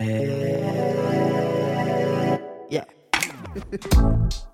Eh. Yeah.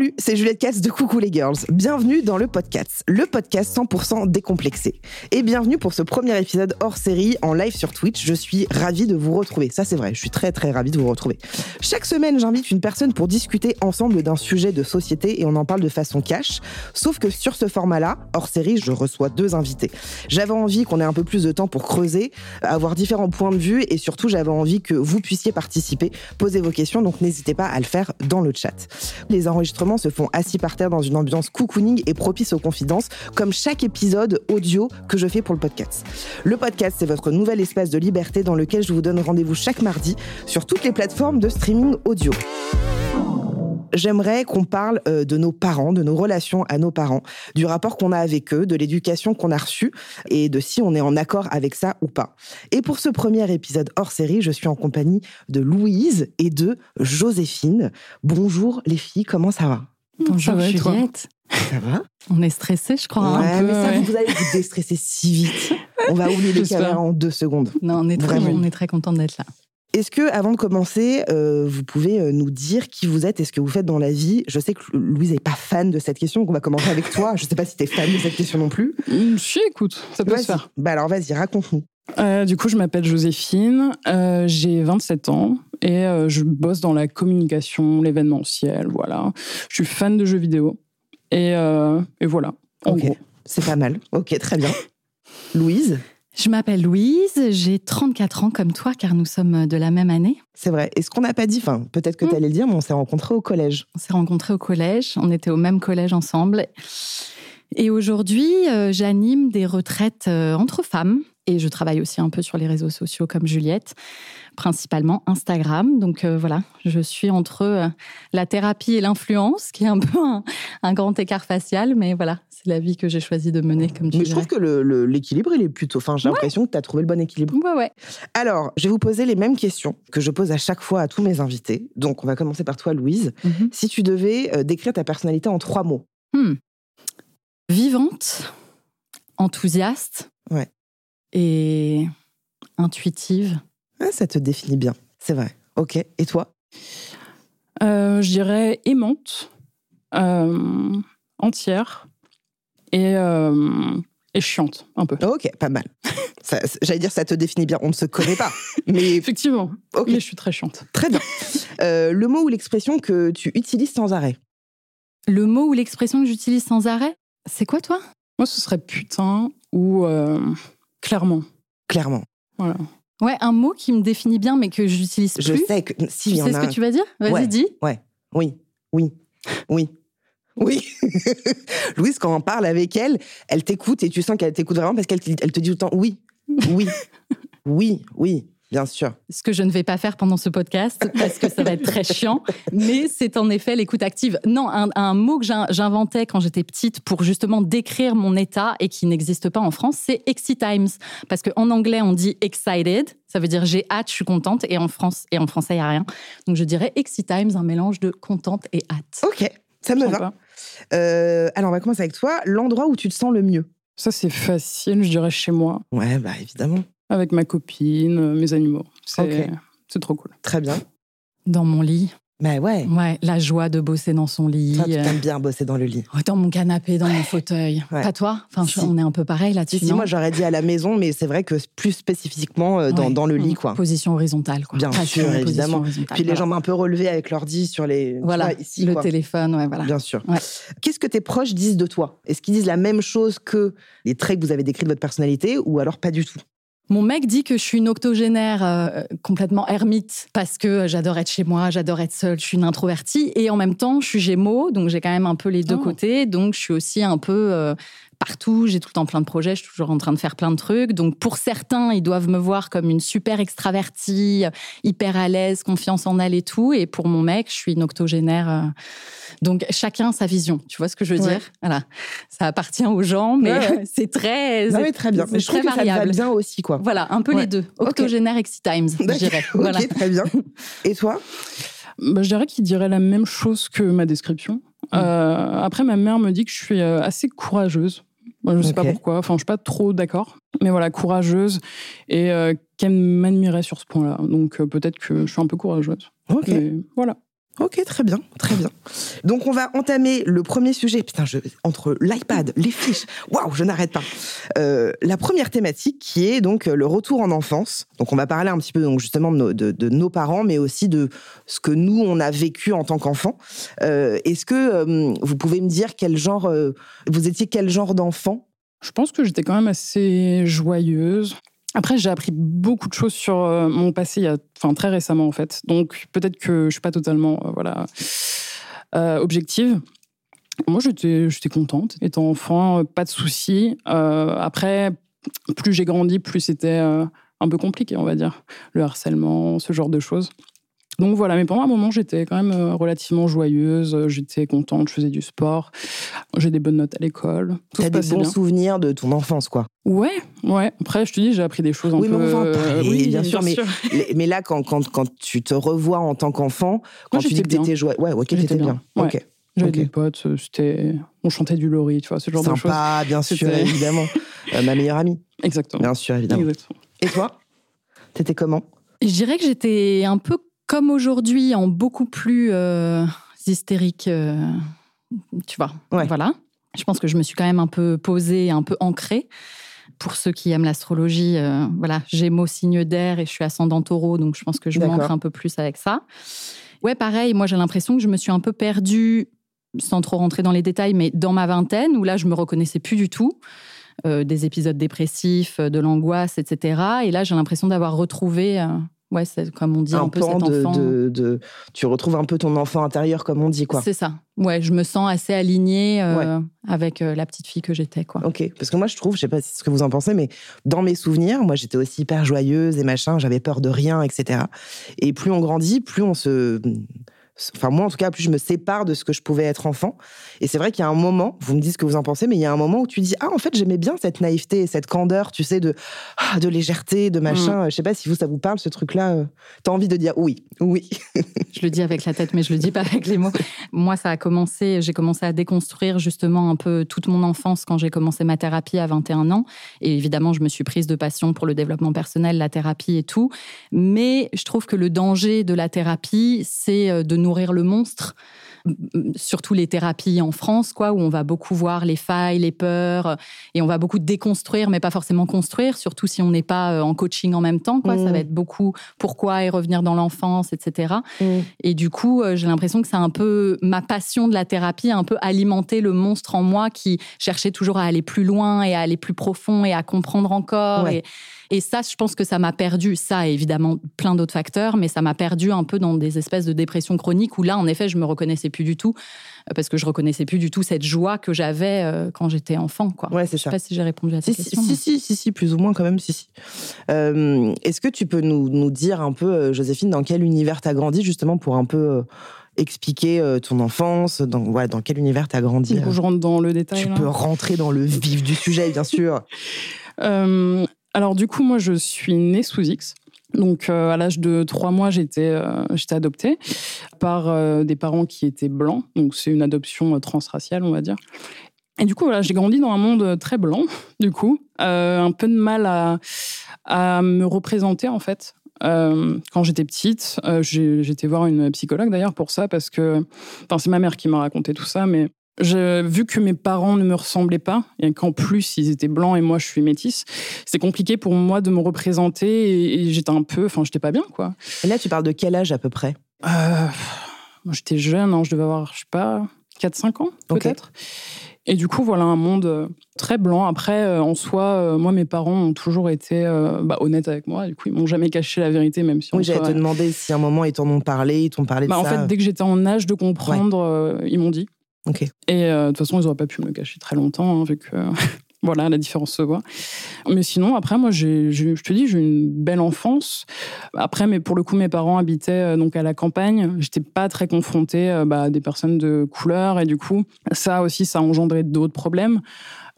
Salut, c'est Juliette Katz de Coucou les Girls. Bienvenue dans le podcast, le podcast 100% décomplexé. Et bienvenue pour ce premier épisode hors série en live sur Twitch. Je suis ravie de vous retrouver. Ça, c'est vrai, je suis très très ravie de vous retrouver. Chaque semaine, j'invite une personne pour discuter ensemble d'un sujet de société et on en parle de façon cash. Sauf que sur ce format-là, hors série, je reçois deux invités. J'avais envie qu'on ait un peu plus de temps pour creuser, avoir différents points de vue et surtout, j'avais envie que vous puissiez participer, poser vos questions, donc n'hésitez pas à le faire dans le chat. Les enregistrements se font assis par terre dans une ambiance cocooning et propice aux confidences, comme chaque épisode audio que je fais pour le podcast. Le podcast, c'est votre nouvel espace de liberté dans lequel je vous donne rendez-vous chaque mardi sur toutes les plateformes de streaming audio j'aimerais qu'on parle euh, de nos parents, de nos relations à nos parents, du rapport qu'on a avec eux, de l'éducation qu'on a reçue et de si on est en accord avec ça ou pas. Et pour ce premier épisode hors série, je suis en compagnie de Louise et de Joséphine. Bonjour les filles, comment ça va? Bonjour va, Juliette. Ça va? On est stressé, je crois. Ouais, un peu, mais ça, ouais. vous allez vous déstresser si vite. On va oublier les caméras en deux secondes. Non, on est très, Vraiment. on est très content d'être là. Est-ce que, avant de commencer, euh, vous pouvez euh, nous dire qui vous êtes et ce que vous faites dans la vie? Je sais que Louise n'est pas fan de cette question, donc on va commencer avec toi. Je ne sais pas si tu es fan de cette question non plus. Hum, Si, écoute, ça peut se faire. Bah alors vas-y, raconte-nous. Euh, du coup, je m'appelle Joséphine, euh, j'ai 27 ans et je bosse dans la communication, l'événementiel, voilà. Je suis fan de jeux vidéo et, et voilà, en Ok. C'est pas mal. Ok, très bien. Louise, Je m'appelle Louise, j'ai 34 ans comme toi, car nous sommes de la même année. c'est vrai. Et ce qu'on n'a pas dit, enfin, peut-être que Hmm. tu allais le dire, mais on s'est rencontrés au collège. On s'est rencontrés au collège, on était au même collège ensemble. Et aujourd'hui, euh, j'anime des retraites euh, entre femmes. Et je travaille aussi un peu sur les réseaux sociaux comme Juliette, principalement Instagram. Donc euh, voilà, je suis entre euh, la thérapie et l'influence, qui est un peu un, un grand écart facial. Mais voilà, c'est la vie que j'ai choisi de mener, comme tu Mais je trouve que l'équilibre, il est plutôt. Enfin, j'ai l'impression que tu as trouvé le bon équilibre. Ouais, ouais. Alors, je vais vous poser les mêmes questions que je pose à chaque fois à tous mes invités. Donc, on va commencer par toi, Louise. Mhm. Si tu devais euh, décrire ta personnalité en trois mots, Hmm. Vivante, enthousiaste Ouais. et intuitive. Ah, ça te définit bien. C'est vrai. Ok. Et toi? Euh, je dirais aimante, euh, entière et, euh, et chiante, un peu. Ok, pas mal. Ça- J'allais dire, ça te définit bien. On ne se connaît pas. Mais Effectivement, ok, mais je suis très chiante. très bien. Euh, le mot ou l'expression que tu utilises sans arrêt? Le mot ou l'expression que j'utilise sans arrêt, c'est quoi toi? Moi, ce serait putain ou euh, clairement. Clairement. Voilà. Ouais, un mot qui me définit bien mais que j'utilise plus. Je sais que si, Tu en sais ce a que un. tu vas dire? Vas-y, Ouais. dis. Ouais. Oui. Oui. Oui. Oui. Louise, quand on parle avec elle, elle t'écoute et tu sens qu'elle t'écoute vraiment parce qu'elle te, elle te dit tout le temps oui. Oui. oui. Oui. Bien sûr. Ce que je ne vais pas faire pendant ce podcast parce que ça va être très chiant, mais c'est en effet l'écoute active. Non, un, un mot que j'in- j'inventais quand j'étais petite pour justement décrire mon état et qui n'existe pas en France, c'est Times. Parce qu'en anglais, on dit excited, ça veut dire j'ai hâte, je suis contente, et en, France, et en français, il n'y a rien. Donc je dirais Times, un mélange de contente et hâte. Ok. Ça me va. Euh, alors, on va commencer avec toi. L'endroit où tu te sens le mieux Ça, c'est facile, je dirais chez moi, Ouais, bah évidemment. Avec ma copine, euh, mes animaux. C'est Ok. c'est trop cool. Très bien. Dans mon lit, Bah ouais. ouais, la joie de bosser dans son lit. Toi, tu euh, t'aimes bien bosser dans le lit. Dans mon canapé, dans mon fauteuil. Ouais. Pas toi? Enfin, Si. on est un peu pareil là-dessus. Si, moi j'aurais dit à la maison, mais c'est vrai que plus spécifiquement euh, dans, Ouais. dans le lit, Mm. quoi. Position horizontale, quoi. Bien Pas sûr, évidemment. horizontale, Puis les jambes un peu relevées avec l'ordi sur les. Voilà, vois, ici, le quoi. téléphone, ouais, voilà. Bien sûr. Ouais. Qu'est-ce que tes proches disent de toi? Est-ce qu'ils disent la même chose que les traits que vous avez décrits de votre personnalité ou alors pas du tout? Mon mec dit que je suis une octogénaire euh, complètement ermite parce que j'adore être chez moi, j'adore être seule, je suis une introvertie et en même temps je suis gémeaux, donc j'ai quand même un peu les deux Oh. côtés, donc je suis aussi un peu euh, partout, j'ai tout le temps plein de projets, je suis toujours en train de faire plein de trucs. Donc pour certains, ils doivent me voir comme une super extravertie, hyper à l'aise, confiance en elle et tout. Et pour mon mec, je suis une octogénaire. euh, Donc chacun sa vision, tu vois ce que je veux Ouais. dire? Voilà, ça appartient aux gens, mais Ouais, ouais. c'est très, Non, c'est- mais très bien. c'est Mais je trouve très que ça te va variable. bien aussi, quoi. Voilà, un peu Ouais. les deux. Octogénaire Exit Times, je dirais. Ok, Voilà. très bien. Et toi? Bah, Je dirais qu'il dirait la même chose que ma description. Mm. Euh, après, ma mère me dit que je suis euh, assez courageuse. Moi, je sais pas pourquoi. Enfin, je suis pas trop d'accord. Mais voilà, courageuse et euh, qu'elle m'admirait sur ce point-là. Donc euh, peut-être que je suis un peu courageuse. Ok. Mais voilà. Ok, très bien, très bien. Donc on va entamer le premier sujet. Putain, entre l'iPad, les fiches, waouh, je n'arrête pas. Euh, la première thématique qui est donc le retour en enfance. Donc on va parler un petit peu donc justement de nos, parents, mais aussi de ce que nous on a vécu en tant qu'enfant. Euh, Est-ce que euh, vous pouvez me dire quel genre, vous étiez quel genre d'enfant? Je pense que j'étais quand même assez joyeuse. Après, j'ai appris beaucoup de choses sur euh, mon passé, enfin très récemment en fait. Donc peut-être que je suis pas totalement, euh, voilà, euh, objective. Moi, j'étais, j'étais contente. Étant enfant, pas de soucis. Après, plus j'ai grandi, plus c'était un peu compliqué, on va dire. Le harcèlement, ce genre de choses. Donc voilà, mais pendant un moment, j'étais quand même euh, relativement joyeuse. euh, J'étais contente, je faisais du sport. J'ai des bonnes notes à l'école. T'as des bons bien. souvenirs de ton enfance, quoi. Ouais, ouais. Après, je te dis, j'ai appris des choses un Oui, mais peu. on va en euh, parler, oui, bien sûr, mais- là, quand, quand, quand tu te revois en tant qu'enfant, quand Moi, tu dis que t'étais joyeux, ouais, ok, t'étais bien. bien, ouais. Ok. J'avais des potes, euh, c'était, on chantait du lori, tu vois, ce genre de choses. Sympa, bien sûr, évidemment. Euh, ma meilleure amie, Exactement. bien sûr, évidemment. Exactement. Et toi? T'étais comment? Je dirais que j'étais un peu comme aujourd'hui, en beaucoup plus euh, hystérique, euh, tu vois. Ouais. Voilà. Je pense que je me suis quand même un peu posée, un peu ancrée. Pour ceux qui aiment l'astrologie, euh, voilà, Gémeaux, signe d'air et je suis ascendant taureau, donc je pense que je m'ancre un peu plus avec ça. Ouais, pareil, moi j'ai l'impression que je me suis un peu perdue, sans trop rentrer dans les détails, mais dans ma vingtaine, où là je me reconnaissais plus du tout. Euh, des épisodes dépressifs, de l'angoisse, etc. Et là j'ai l'impression d'avoir retrouvé, ouais, c'est comme on dit un, Un peu cet de, enfant. de, de- Tu retrouves un peu ton enfant intérieur, comme on dit, quoi. C'est ça. Ouais, je me sens assez alignée euh, avec euh, la petite fille que j'étais, quoi. Ok, parce que moi je trouve, je sais pas ce que vous en pensez, mais dans mes souvenirs, moi j'étais aussi hyper joyeuse et machin, j'avais peur de rien, etc. Et plus on grandit, plus on se. Enfin, moi en tout cas, plus je me sépare de ce que je pouvais être enfant. Et c'est vrai qu'il y a un moment, vous me dites ce que vous en pensez, mais il y a un moment où tu dis Ah, en fait, j'aimais bien cette naïveté et cette candeur, tu sais, de, ah, de légèreté, de machin. Je sais pas si vous, ça vous parle, ce truc-là. euh, T'as envie de dire oui, oui. Je le dis avec la tête, mais je le dis pas avec les mots. Moi, ça a commencé, j'ai commencé à déconstruire justement un peu toute mon enfance quand j'ai commencé ma thérapie à 21 ans. Et évidemment, je me suis prise de passion pour le développement personnel, la thérapie et tout. Mais je trouve que le danger de la thérapie, c'est euh, de nourrir le monstre. Surtout les thérapies en France, quoi, où on va beaucoup voir les failles, les peurs, euh, et on va beaucoup déconstruire, mais pas forcément construire, surtout si on n'est pas euh, en coaching en même temps, quoi. Mmh. Ça va être beaucoup pourquoi et revenir dans l'enfance, etc. Et du coup, euh, j'ai l'impression que c'est un peu ma passion de la thérapie, a un peu alimenté le monstre en moi qui cherchait toujours à aller plus loin et à aller plus profond et à comprendre encore. Ouais. Et, et ça, je pense que ça m'a perdu. Ça, et évidemment, plein d'autres facteurs, mais ça m'a perdu un peu dans des espèces de dépression chronique où là, en effet, je me reconnaissais plus du tout euh, parce que je reconnaissais plus du tout cette joie que j'avais euh, quand j'étais enfant. Quoi. Ouais, c'est Je sais ça. pas si j'ai répondu à ta Si, si, question. si, si, si, si, plus ou moins quand même, si, si. Euh, Est-ce que tu peux nous, nous dire un peu, Joséphine, dans quel univers t'as grandi, justement, pour un peu expliquer ton enfance, dans, voilà, dans quel univers t'as grandi coup, je rentre dans le détail. Tu là. peux rentrer dans le vif du sujet, bien sûr. Euh, alors du coup, moi, je suis née sous X. Donc euh, à l'âge de trois mois, j'étais euh, adoptée par euh, des parents qui étaient blancs. Donc c'est une adoption euh, transraciale, on va dire. Et du coup, voilà, j'ai grandi dans un monde très blanc, du coup. Un peu de mal à, à me représenter, en fait. Quand j'étais petite, j'étais voir une psychologue d'ailleurs pour ça, parce que enfin, c'est ma mère qui m'a raconté tout ça, mais vu que mes parents ne me ressemblaient pas et qu'en plus ils étaient blancs et moi je suis métisse. C'est compliqué pour moi de me représenter et, et j'étais un peu, enfin j'étais pas bien quoi. Et là, tu parles de quel âge à peu près? Euh, moi, j'étais jeune, hein, je devais avoir, je sais pas, 4-5 ans peut-être. Et du coup, voilà un monde euh, très blanc. Après, euh, en soi, euh, moi, mes parents ont toujours été euh, bah, honnêtes avec moi. Du coup, ils m'ont jamais caché la vérité, même si en Oui, j'allais te demander si à un moment ils t'en ont parlé, ils t'ont parlé de bah, en ça. fait, dès que j'étais en âge de comprendre, ils m'ont dit. Ok. Et euh, de toute façon, ils n'auraient pas pu me le cacher très longtemps, hein, vu que voilà, la différence se voit. Mais sinon, après, moi, j'ai, j'ai- je te dis, j'ai eu une belle enfance. Après, mais pour le coup, mes parents habitaient euh, donc à la campagne. J'étais pas très confrontée euh, bah, à des personnes de couleur, et du coup, ça aussi, ça a engendré d'autres problèmes,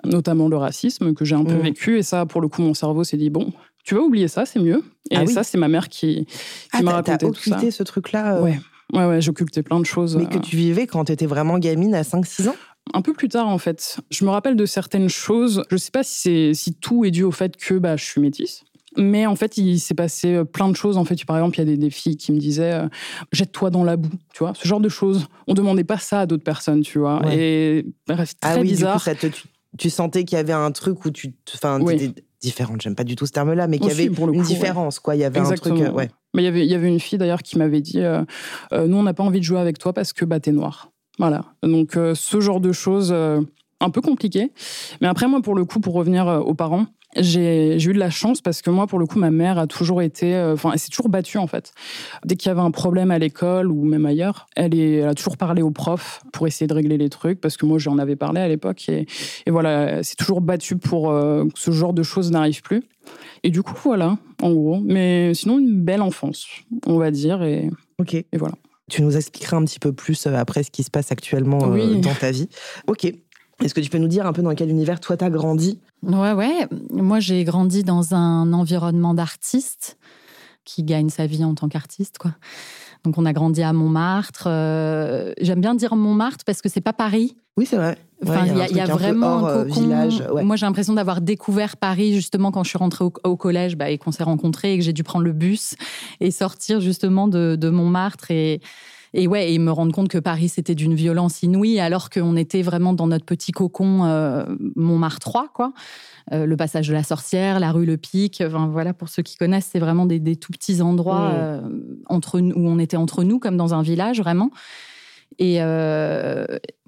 notamment le racisme que j'ai un peu Mhm. vécu. Et ça, pour le coup, mon cerveau s'est dit bon. Tu vas oublier ça, c'est mieux. Et Ah oui. ça, c'est ma mère qui, qui Ah, m'a t'as- t'as raconté tout ça. ce truc-là euh, Ouais. Ouais, ouais, j'occultais plein de choses. Mais que euh, tu vivais quand tu étais vraiment gamine à 5-6 ans? Un peu plus tard, en fait. Je me rappelle de certaines choses. Je sais pas si, si tout est dû au fait que bah, je suis métisse. Mais en fait, il s'est passé euh, plein de choses. En fait, par exemple, il y a des, des filles qui me disaient euh, jette-toi dans la boue, tu vois, ce genre de choses. On demandait pas ça à d'autres personnes, tu vois. Ouais. Et bref, très Ah oui, bizarre. du coup, ça te- tu, tu sentais qu'il y avait un truc où tu. Enfin, Oui. Différente, j'aime pas du tout ce terme-là, mais qu'il y avait pour le une coup, ouais. différence, quoi. Il y avait un truc. euh, ouais. Mais il y avait- il y avait une fille d'ailleurs qui m'avait dit euh, euh, Nous, on n'a pas envie de jouer avec toi parce que bah, t'es noir. Voilà. Donc, ce genre de choses, un peu compliqué. Mais après, moi, pour le coup, pour revenir aux parents, j'ai eu de la chance parce que moi, pour le coup, ma mère a toujours été. euh, Enfin, elle s'est toujours battue, en fait. Dès qu'il y avait un problème à l'école ou même ailleurs, elle, est, elle a toujours parlé aux profs pour essayer de régler les trucs parce que moi, j'en avais parlé à l'époque. Et, et voilà, elle s'est toujours battue pour euh, que ce genre de choses n'arrive plus. Et du coup, voilà, en gros. Mais sinon, une belle enfance, on va dire. Et, Ok. et voilà. Tu nous expliqueras un petit peu plus euh, après ce qui se passe actuellement Oui. dans ta vie. Ok. Est-ce que tu peux nous dire un peu dans quel univers toi t'as grandi? Ouais, ouais. Moi, j'ai grandi dans un environnement d'artistes qui gagne sa vie en tant qu'artiste, quoi. Donc, on a grandi à Montmartre. Euh, J'aime bien dire Montmartre parce que c'est pas Paris. Oui, c'est vrai. Ouais, il y a, y a un vraiment un euh, cocon. village. Ouais. Moi, j'ai l'impression d'avoir découvert Paris justement quand je suis rentrée au, au collège bah, et qu'on s'est rencontrés et que j'ai dû prendre le bus et sortir justement de, de Montmartre et, et ouais, et me rendre compte que Paris c'était d'une violence inouïe alors qu'on était vraiment dans notre petit cocon euh, Montmartre 3, quoi. Euh, le passage de la sorcière, la rue Le Pic, enfin, voilà, pour ceux qui connaissent, c'est vraiment des, des tout petits endroits Mm. euh, entre, nous- où on était entre nous, comme dans un village, vraiment. Et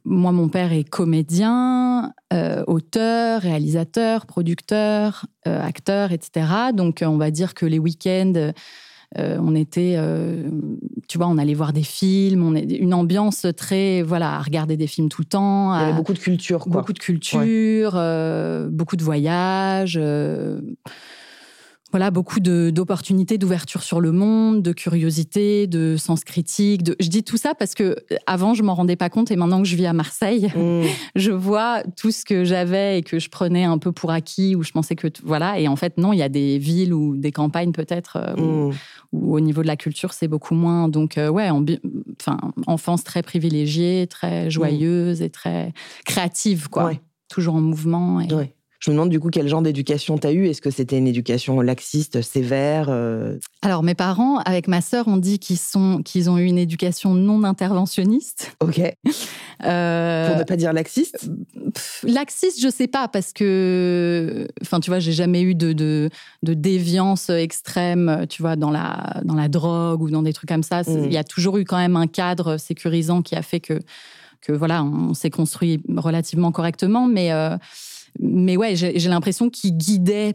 moi, mon père est comédien, euh, auteur, réalisateur, producteur, euh, acteur, etc. Donc, on va dire que les week-ends, euh, on était, euh, tu vois, on allait voir des films, on est une ambiance très, voilà, à regarder des films tout le temps, Il y avait beaucoup de culture, quoi. beaucoup de culture, euh, beaucoup de voyages. Voilà, beaucoup de- d'opportunités, d'ouverture sur le monde, de curiosité, de sens critique. De... Je dis tout ça parce que euh, avant, je m'en rendais pas compte et maintenant que je vis à Marseille, Mm. je vois tout ce que j'avais et que je prenais un peu pour acquis, où je pensais que. Voilà. Et en fait, non, il y a des villes ou des campagnes peut-être euh, où, Mm. où au niveau de la culture, c'est beaucoup moins. Donc, euh, ouais, ambi- enfin, enfance très privilégiée, très joyeuse et très créative, quoi. Ouais. Toujours en mouvement. Et... Ouais. Je me demande du coup quel genre d'éducation t'as eu? Est-ce que c'était une éducation laxiste, sévère euh, Alors, mes parents, avec ma sœur, on dit qu'ils sont, qu'ils ont eu une éducation non interventionniste. Ok. Euh, Pour ne pas dire laxiste? pff, laxiste, je sais pas, parce que, enfin, tu vois, j'ai jamais eu de, de, de déviance extrême, tu vois, dans la, dans la drogue ou dans des trucs comme ça. Mm. Il y a toujours eu quand même un cadre sécurisant qui a fait que, que voilà, on s'est construit relativement correctement, mais. euh, mais ouais, j'ai l'impression qu'ils guidaient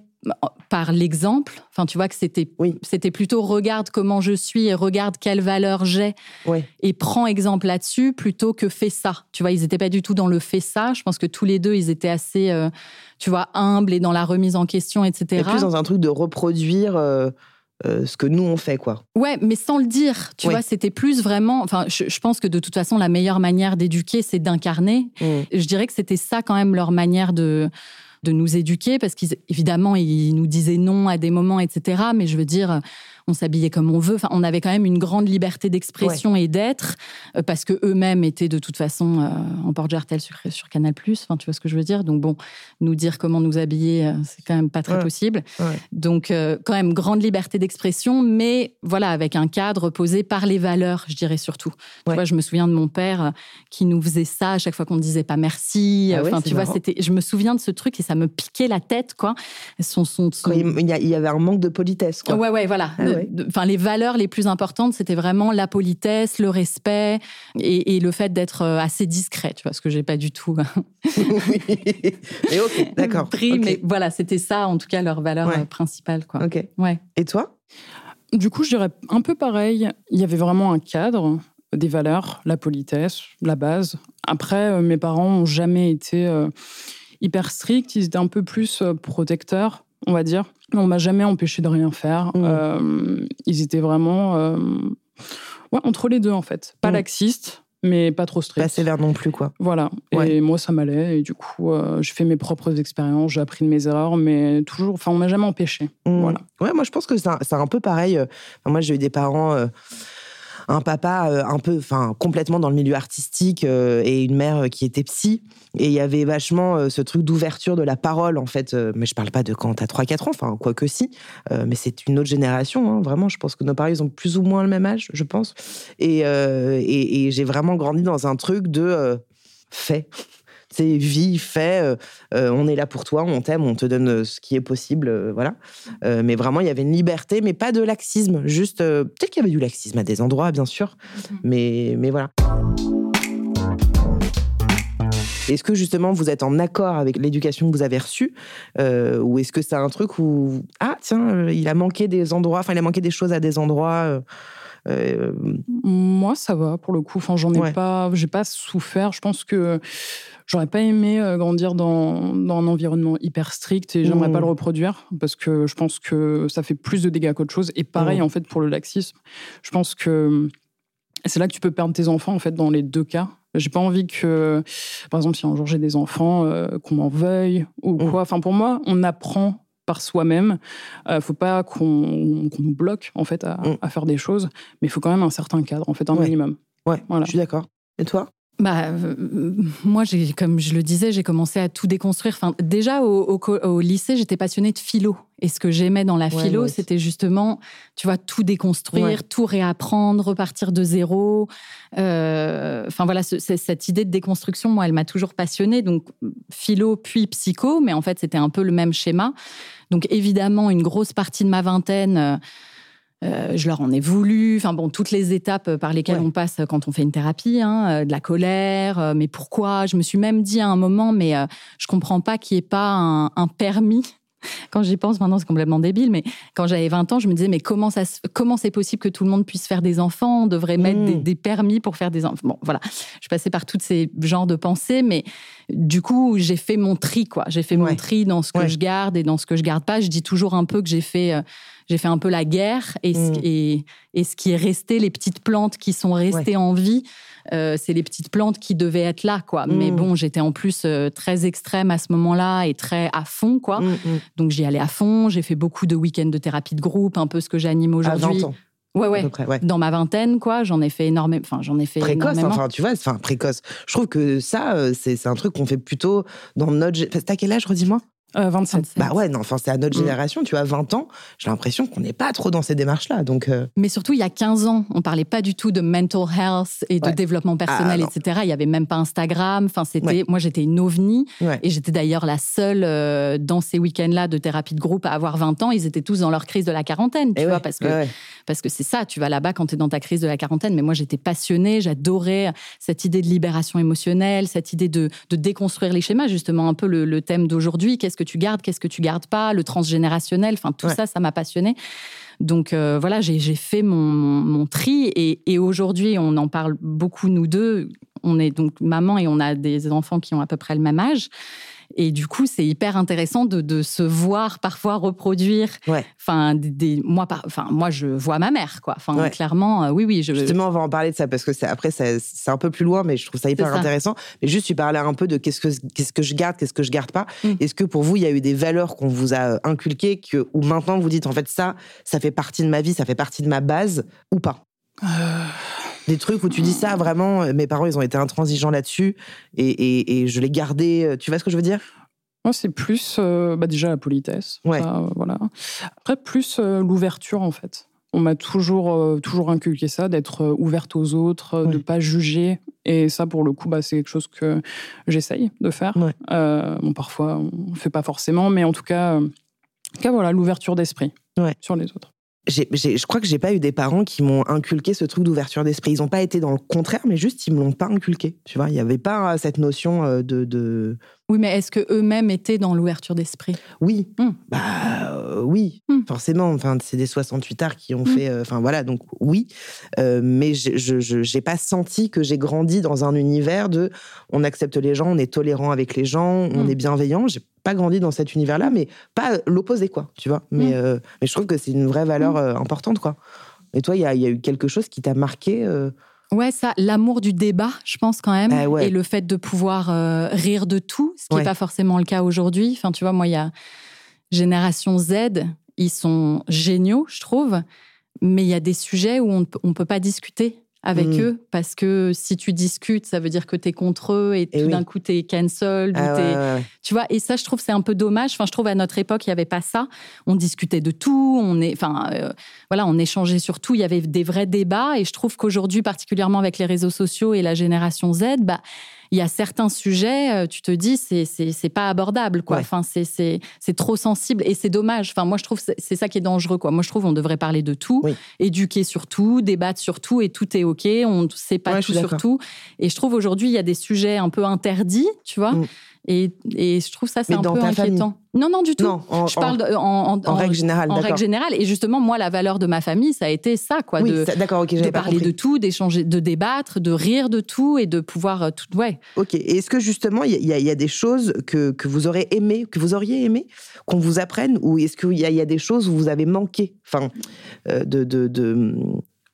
par l'exemple. Enfin, tu vois que c'était Oui. c'était plutôt regarde comment je suis et regarde quelle valeur j'ai et prends exemple là-dessus plutôt que fais ça. Tu vois, ils n'étaient pas du tout dans le fais ça. Je pense que tous les deux, ils étaient assez, euh, tu vois, humbles et dans la remise en question, Et etc. plus dans un truc de reproduire euh, euh, ce que nous on fait, quoi. Ouais, mais sans le dire. Tu vois, c'était plus vraiment. Enfin, je, je pense que de toute façon, la meilleure manière d'éduquer, c'est d'incarner. Mm. Je dirais que c'était ça quand même leur manière de de nous éduquer parce qu'évidemment ils nous disaient non à des moments etc mais je veux dire on s'habillait comme on veut. Enfin on avait quand même une grande liberté d'expression et d'être euh, parce que eux-mêmes étaient de toute façon euh, en porte-jartel sur, sur Canal enfin tu vois ce que je veux dire? Donc bon nous dire comment nous habiller euh, c'est quand même pas très Ouais. possible. Ouais. donc quand même grande liberté d'expression mais voilà avec un cadre posé par les valeurs je dirais surtout. Tu vois je me souviens de mon père qui nous faisait ça à chaque fois qu'on ne disait pas merci. Ah enfin tu vois c'était je me souviens de ce truc et ça me piquait la tête quoi. Son son, il, y avait un manque de politesse, quoi. Ouais, ouais, voilà. Ah Enfin, les valeurs les plus importantes, c'était vraiment la politesse, le respect et, et le fait d'être euh, assez discret. Tu vois, ce que j'ai pas du tout mais ok, d'accord. pris, mais voilà, c'était ça, en tout cas, leur valeur Ouais. euh, principale, quoi. Ok. Ouais. Et toi? Du coup, je dirais un peu pareil. Il y avait vraiment un cadre, des valeurs, la politesse, la base. Après, euh, mes parents n'ont jamais été euh, hyper stricts. Ils étaient un peu plus protecteurs, on va dire. On m'a jamais empêché de rien faire. Mm. Euh, ils étaient vraiment euh, ouais, entre les deux, en fait. Pas Mm. laxistes, mais pas trop stricts. Pas sévère non plus, quoi. Voilà. Ouais. Et moi, ça m'allait. Et du coup, euh, j'ai fait mes propres expériences, j'ai appris de mes erreurs, mais toujours, enfin, on m'a jamais empêché. Mm. Voilà. Ouais, moi je pense que c'est un, un peu pareil. Euh, enfin, moi j'ai eu des parents un papa un peu, enfin, complètement dans le milieu artistique et une mère qui était psy. Et il y avait vachement ce truc d'ouverture de la parole, en fait. mais je parle pas de quand t'as 3-4 ans, enfin, quoi que si. mais c'est une autre génération, hein, vraiment. Je pense que nos parents, ils ont plus ou moins le même âge, je pense. Et, et, j'ai vraiment grandi dans un truc de fait c'est vie, fait, euh, euh, on est là pour toi, on t'aime, on te donne euh, ce qui est possible, voilà. mais vraiment, il y avait une liberté, mais pas de laxisme. Juste, peut-être qu'il y avait du laxisme à des endroits, bien sûr, mhm. mais, mais voilà. Est-ce que justement vous êtes en accord avec l'éducation que vous avez reçue ou est-ce que c'est un truc où ah tiens il a manqué des endroits, enfin il a manqué des choses à des endroits Moi ça va pour le coup, enfin j'en ai pas, j'ai pas souffert. Je pense que J'aurais pas aimé euh, grandir dans, dans, un environnement hyper strict et j'aimerais pas le mmh. reproduire parce que je pense que ça fait plus de dégâts qu'autre chose. Et pareil, mmh. en fait, pour le laxisme, je pense que c'est là que tu peux perdre tes enfants, en fait, dans les deux cas. J'ai pas envie que, par exemple, si un jour j'ai des enfants, euh, qu'on m'en veuille ou mmh. quoi. Enfin, pour moi, on apprend par soi-même. Euh, faut pas qu'on nous bloque en fait à, faire des choses, mais il faut quand même un certain cadre, en fait, un minimum. Ouais, voilà. je suis d'accord. Et toi? Bah, euh, moi, j'ai, comme je le disais, j'ai commencé à tout déconstruire. Enfin, déjà au, au, lycée, j'étais passionnée de philo. Et ce que j'aimais dans la philo, c'était justement, tu vois, tout déconstruire, tout réapprendre, repartir de zéro. Euh, enfin voilà, cette idée de déconstruction, moi, elle m'a toujours passionnée. Donc philo puis psycho, mais en fait, c'était un peu le même schéma. Donc évidemment, une grosse partie de ma vingtaine. Euh, euh, je leur en ai voulu. Enfin bon, toutes les étapes par lesquelles on passe quand on fait une thérapie, hein, euh, de la colère, euh, mais pourquoi? Je me suis même dit à un moment, mais je comprends pas qu'il n'y ait pas un, permis. Quand j'y pense maintenant, c'est complètement débile, mais quand j'avais 20 ans, je me disais, mais comment ça, comment c'est possible que tout le monde puisse faire des enfants On devrait mettre des, des, permis pour faire des enfants. Bon, voilà, je passais par tous ces genres de pensées, mais du coup, j'ai fait mon tri, quoi. J'ai fait mon tri dans ce que je garde et dans ce que je garde pas. Je dis toujours un peu que j'ai fait j'ai fait un peu la guerre et, ce, mm. et, ce qui est resté, les petites plantes qui sont restées en vie, euh, c'est les petites plantes qui devaient être là, quoi. Mais mm. bon, j'étais en plus euh, très extrême à ce moment-là et très à fond, quoi. Mm, Donc j'y allais à fond. J'ai fait beaucoup de week-ends de thérapie de groupe, un peu ce que j'anime aujourd'hui. Ouais, ouais. Dans ma vingtaine, quoi, j'en ai fait énormément. Enfin, j'en ai fait précoce. Enfin, tu vois, enfin précoce. Je trouve que ça, euh, c'est un truc qu'on fait plutôt dans notre. T'as quel âge, redis-moi? 27. Euh, bah ouais, non, enfin, c'est à notre mm. génération, tu as 20 ans, j'ai l'impression qu'on n'est pas trop dans ces démarches-là. Donc, euh. Mais surtout, il y a 15 ans, on parlait pas du tout de mental health et de développement ah, personnel, etc. Il y avait même pas Instagram. Enfin, c'était, moi, j'étais une ovni et j'étais d'ailleurs la seule euh, dans ces week-ends-là de thérapie de groupe à avoir 20 ans. Ils étaient tous dans leur crise de la quarantaine, tu vois, parce que parce que c'est ça, tu vas là-bas quand tu es dans ta crise de la quarantaine. Mais moi, j'étais passionnée, j'adorais cette idée de libération émotionnelle, cette idée de, de déconstruire les schémas, justement un peu le, le thème d'aujourd'hui. Qu'est-ce que tu gardes, qu'est-ce que tu gardes pas, le transgénérationnel, enfin tout ça, ça m'a passionné. Donc euh, voilà, j'ai fait mon, mon, tri et, et aujourd'hui, on en parle beaucoup nous deux. On est donc maman et on a des enfants qui ont à peu près le même âge. Et du coup, c'est hyper intéressant de, de, se voir parfois reproduire. Enfin, des, moi, enfin, moi, je vois ma mère, quoi. Enfin, clairement, euh, oui, oui. Je... Justement, on va en parler de ça parce que après, c'est un peu plus loin, mais je trouve ça hyper intéressant. Mais juste, tu parlais un peu de qu'est-ce que qu'est-ce que je garde, qu'est-ce que je garde pas. Mm. Est-ce que pour vous, il y a eu des valeurs qu'on vous a euh, inculquées que, ou maintenant vous dites en fait ça, ça fait partie de ma vie, ça fait partie de ma base ou pas? Euh, des trucs où tu dis ça vraiment, euh, mes parents ils ont été intransigeants là-dessus et, je l'ai gardé. Euh, tu vois ce que je veux dire? Moi c'est plus euh, bah déjà la politesse. voilà. Après plus l'ouverture en fait. On m'a toujours toujours inculqué ça, d'être ouverte aux autres, de de pas juger. Et ça pour le coup bah, c'est quelque chose que j'essaye de faire. bon parfois on fait pas forcément, mais en tout cas, cas voilà l'ouverture d'esprit sur les autres je crois que j'ai pas eu des parents qui m'ont inculqué ce truc d'ouverture d'esprit. Ils ont pas été dans le contraire, mais juste ils me l'ont pas inculqué. Tu vois, il y avait pas cette notion euh, de, Oui, mais est-ce que eux-mêmes étaient dans l'ouverture d'esprit? Oui, hmm. bah euh, oui, hmm. forcément. Enfin, c'est des 68 arts qui ont hmm. fait. Euh, enfin voilà, donc oui. mais je n'ai pas senti que j'ai grandi dans un univers de on accepte les gens, on est tolérant avec les gens, on est bienveillant. J'ai pas grandi dans cet univers-là, mais pas l'opposé, quoi, tu vois. Mais, euh, mais je trouve que c'est une vraie valeur euh, importante, quoi. Et toi, il y a, y a, eu quelque chose qui t'a marqué euh Ouais, ça, l'amour du débat, je pense quand même, ah et le fait de pouvoir rire de tout, ce qui n'est pas forcément le cas aujourd'hui. Enfin, tu vois, moi, il y a Génération Z, ils sont géniaux, je trouve, mais il y a des sujets où on ne peut pas discuter avec Mm. eux parce que si tu discutes, ça veut dire que tu es contre eux et, tout oui. d'un coup tu es cancel. Ah ouais, ouais, ouais. Tu vois, et ça, je trouve, c'est un peu dommage. Enfin, je trouve à notre époque, il n'y avait pas ça. On discutait de tout. On est, enfin, euh, voilà, on échangeait sur tout. Il y avait des vrais débats. Et je trouve qu'aujourd'hui, particulièrement avec les réseaux sociaux et la génération Z, bah, il y a certains sujets, euh, tu te dis, c'est c'est pas abordable, quoi. Ouais. Enfin, c'est trop sensible et c'est dommage. Enfin, moi, je trouve c'est ça qui est dangereux, quoi. Moi, je trouve on devrait parler de tout, Oui. éduquer sur tout, débattre sur tout et tout est ok. On ne sait pas Ouais, tout sur tout. Et je trouve aujourd'hui, il y a des sujets un peu interdits, tu vois. Mm. Et, et je trouve ça, c'est un dans peu famille inquiétant. Non, non, du tout. Non, en, je parle de- en, en- en règle générale, en règle générale. Et justement, moi, la valeur de ma famille, ça a été ça, quoi. Oui, d'accord, ok, de parler compris. de tout, d'échanger, de débattre, de rire de tout et de pouvoir euh, tout. Ouais. Ok. Et est-ce que justement, il y, a- y y des choses que, que vous aurez aimé, que vous auriez aimé qu'on vous apprenne, ou est-ce qu'il y, y a des choses où vous avez manqué, enfin, euh, de, de, de-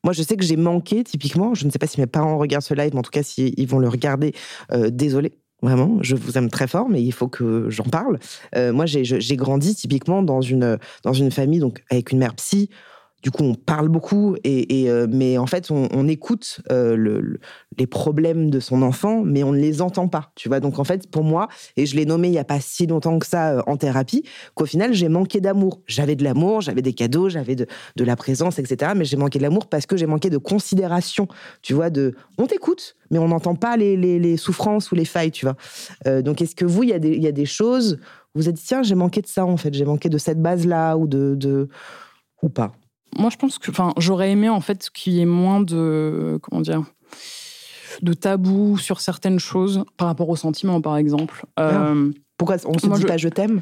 Moi, je sais que j'ai manqué, typiquement. Je ne sais pas si mes parents regardent ce live, mais en tout cas, s'ils ils vont le regarder, euh, désolé. Vraiment, je vous aime très fort, mais il faut que j'en parle. Euh, moi, j'ai grandi typiquement dans une, dans une famille donc avec une mère psy. Du coup, on parle beaucoup, et, euh, mais en fait, on, écoute euh, le- le- les problèmes de son enfant, mais on ne les entend pas. Tu vois, donc en fait, pour moi, et je l'ai nommé il n'y a pas si longtemps que ça euh, en thérapie, qu'au final, j'ai manqué d'amour. J'avais de l'amour, j'avais des cadeaux, j'avais de, la présence, etc. Mais j'ai manqué de l'amour parce que j'ai manqué de considération. Tu vois, on t'écoute, mais on n'entend pas les, souffrances ou les failles, tu vois. Donc, est-ce que vous, il y, a des- choses, vous vous êtes tiens, j'ai manqué de ça, en fait, j'ai manqué de cette base-là, ou de. ou pas? Moi, je pense que, enfin, j'aurais aimé en fait qu'il y ait moins de, comment dire, de tabou sur certaines choses par rapport aux sentiments, par exemple. Euh, Pourquoi on se Moi, dit je- pas je t'aime?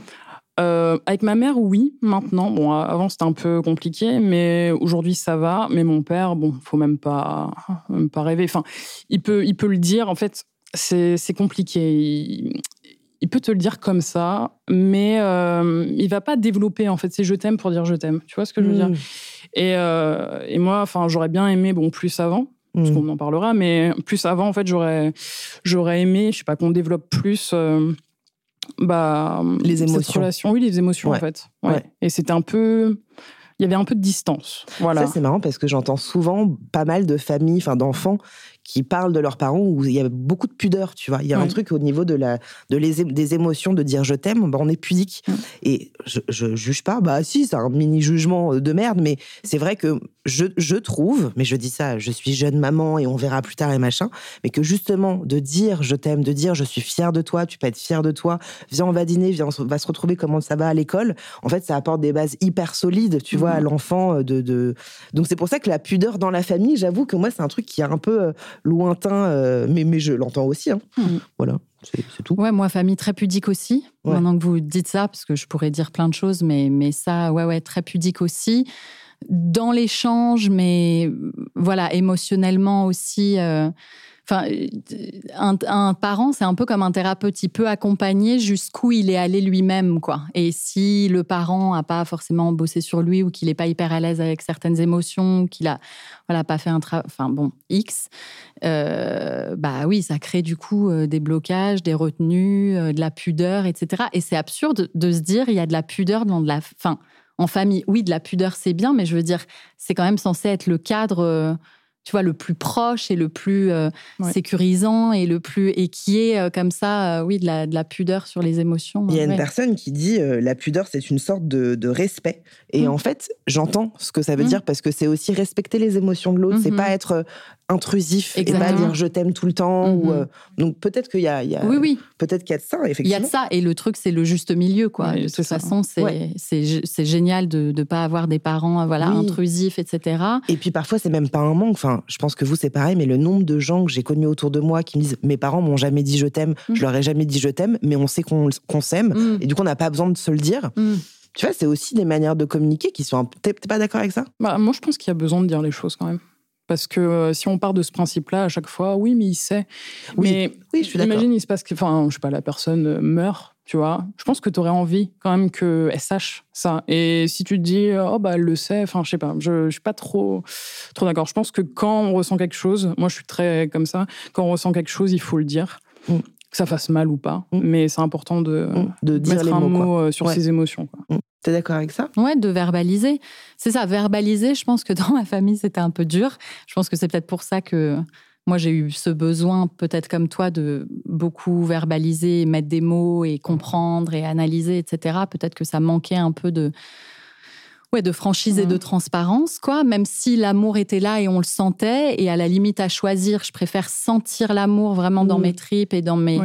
Euh, avec ma mère, oui, maintenant. Bon, avant c'était un peu compliqué, mais aujourd'hui ça va. Mais mon père, bon, faut même pas, même pas rêver. Enfin, il peut, il peut le dire. En fait, c'est compliqué. Il, il peut te le dire comme ça, mais euh, il va pas développer en fait c'est je t'aime pour dire je t'aime. Tu vois ce que je veux dire? Mmh. Et, euh, et moi, enfin, j'aurais bien aimé, bon, plus avant, parce Mmh. qu'on en parlera, mais plus avant, en fait, j'aurais, j'aurais aimé, je sais pas, qu'on développe plus, euh, bah, Les émotions. relation. Oui, les émotions, Ouais. en fait. Ouais. Ouais. Et c'était un peu, il y avait un peu de distance. Voilà. Ça, c'est marrant parce que j'entends souvent pas mal de familles, enfin d'enfants, qui parlent de leurs parents où il y a beaucoup de pudeur, tu vois. Il y a un truc au niveau de la, de les, des émotions, de dire je t'aime, bah, on est pudique. Mm. Et je, je juge pas, bah si, c'est un mini jugement de merde, mais c'est vrai que je, je trouve, mais je dis ça, je suis jeune maman et on verra plus tard et machin, mais que justement, de dire je t'aime, de dire je suis fière de toi, tu peux être fier de toi, viens, on va dîner, viens, on va se retrouver comment ça va à l'école. En fait, ça apporte des bases hyper solides, tu vois, à Mhm. l'enfant. euh, De, de... Donc, c'est pour ça que la pudeur dans la famille, j'avoue que moi, c'est un truc qui est un peu euh, lointain, euh, mais, mais je l'entends aussi. hein. Mhm. Voilà, c'est tout. Ouais, moi, famille très pudique aussi. Ouais. Maintenant que vous dites ça, parce que je pourrais dire plein de choses, mais, mais ça, ouais, ouais, très pudique aussi. Dans l'échange, mais voilà, émotionnellement aussi. euh, Enfin, euh, un, parent, c'est un peu comme un thérapeute. Il peut accompagner jusqu'où il est allé lui-même, quoi. Et si le parent a pas forcément bossé sur lui ou qu'il est pas hyper à l'aise avec certaines émotions, qu'il a, voilà, pas fait un travail, enfin bon, X, euh, bah oui, ça crée du coup euh, des blocages, des retenues, de la pudeur, etc. Et c'est absurde de se dire il y a de la pudeur dans de la, enfin, en famille. Oui, de la pudeur c'est bien, mais je veux dire, c'est quand même censé être le cadre. Tu vois, le plus proche et le plus euh, Ouais. sécurisant et le plus et qui est euh, comme ça, euh, oui, de la, de la pudeur sur les émotions. Il y a une personne qui dit euh, la pudeur, c'est une sorte de, de respect. Et Mm. en fait, j'entends ce que ça veut Mm. dire parce que c'est aussi respecter les émotions de l'autre. C'est Mhm. pas être intrusif et pas dire je t'aime tout le temps. ou, Mhm. euh, donc peut-être qu'il y a, il y a- Oui, oui. peut-être qu'il y a de ça, Il y effectivement. a de ça, et le truc, c'est le juste milieu, quoi. De c'est toute ça. façon, c'est Ouais. c'est c'est génial de ne pas avoir des parents euh, voilà, Oui. intrusifs, etc. Et puis parfois, c'est même pas un manque. Enfin, je pense que vous, c'est pareil, mais le nombre de gens que j'ai connus autour de moi qui me disent Mes parents m'ont jamais dit je t'aime, Mm. je leur ai jamais dit je t'aime, mais on sait qu'on qu'on s'aime. Mm. Et du coup, on n'a pas besoin de se le dire. Tu vois, c'est aussi des manières de communiquer qui sont. t'es pas d'accord avec ça? Bah, moi, je pense qu'il y a besoin de dire les choses quand même. Parce que euh, si on part de ce principe-là à chaque fois, oui, mais il sait. Oui, mais oui, je suis d'accord. imagine, il se passe que, enfin, je sais pas, la personne euh, meurt, tu vois. Je pense que tu aurais envie quand même qu'elle sache ça. Et si tu te dis, oh, bah, elle le sait, enfin, je sais pas, je, je suis pas trop, trop d'accord. Je pense que quand on ressent quelque chose, moi, je suis très comme ça, quand on ressent quelque chose, il faut le dire. Mm. Que ça fasse mal ou pas. Mm. Mais c'est important de, Mm. De dire mettre les un mots. mot quoi. euh, sur Ouais. ses émotions. quoi. T'es d'accord avec ça? Ouais, de verbaliser. C'est ça, verbaliser, je pense que dans ma famille, c'était un peu dur. Je pense que c'est peut-être pour ça que moi, j'ai eu ce besoin, peut-être comme toi, de beaucoup verbaliser, mettre des mots et comprendre et analyser, etc. Peut-être que ça manquait un peu de, ouais, de franchise et de transparence, quoi. Même si l'amour était là et on le sentait, et à la limite à choisir, je préfère sentir l'amour vraiment dans mes tripes et dans mes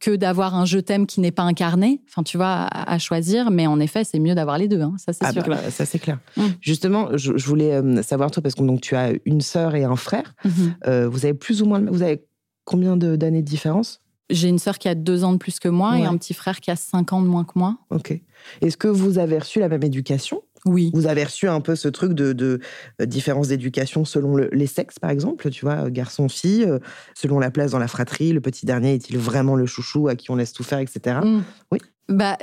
que d'avoir un je t'aime qui n'est pas incarné. Enfin, tu vois, à, choisir. Mais en effet, c'est mieux d'avoir les deux. Hein, ça, c'est ah sûr. Bah, ça, c'est clair. Mm. Justement, je, voulais euh, savoir toi parce que donc tu as une sœur et un frère. Mm-hmm. Euh, vous avez plus ou moins, vous avez combien d'années de différence? J'ai une sœur qui a deux ans de plus que moi et un petit frère qui a cinq ans de moins que moi. Ok. Est-ce que vous avez reçu la même éducation? Oui. Vous avez reçu un peu ce truc de, de euh, différence d'éducation selon les sexes, par exemple, tu vois, garçon-fille, euh, selon la place dans la fratrie, le petit dernier est-il vraiment le chouchou à qui on laisse tout faire, etc. Mm. Oui. Bah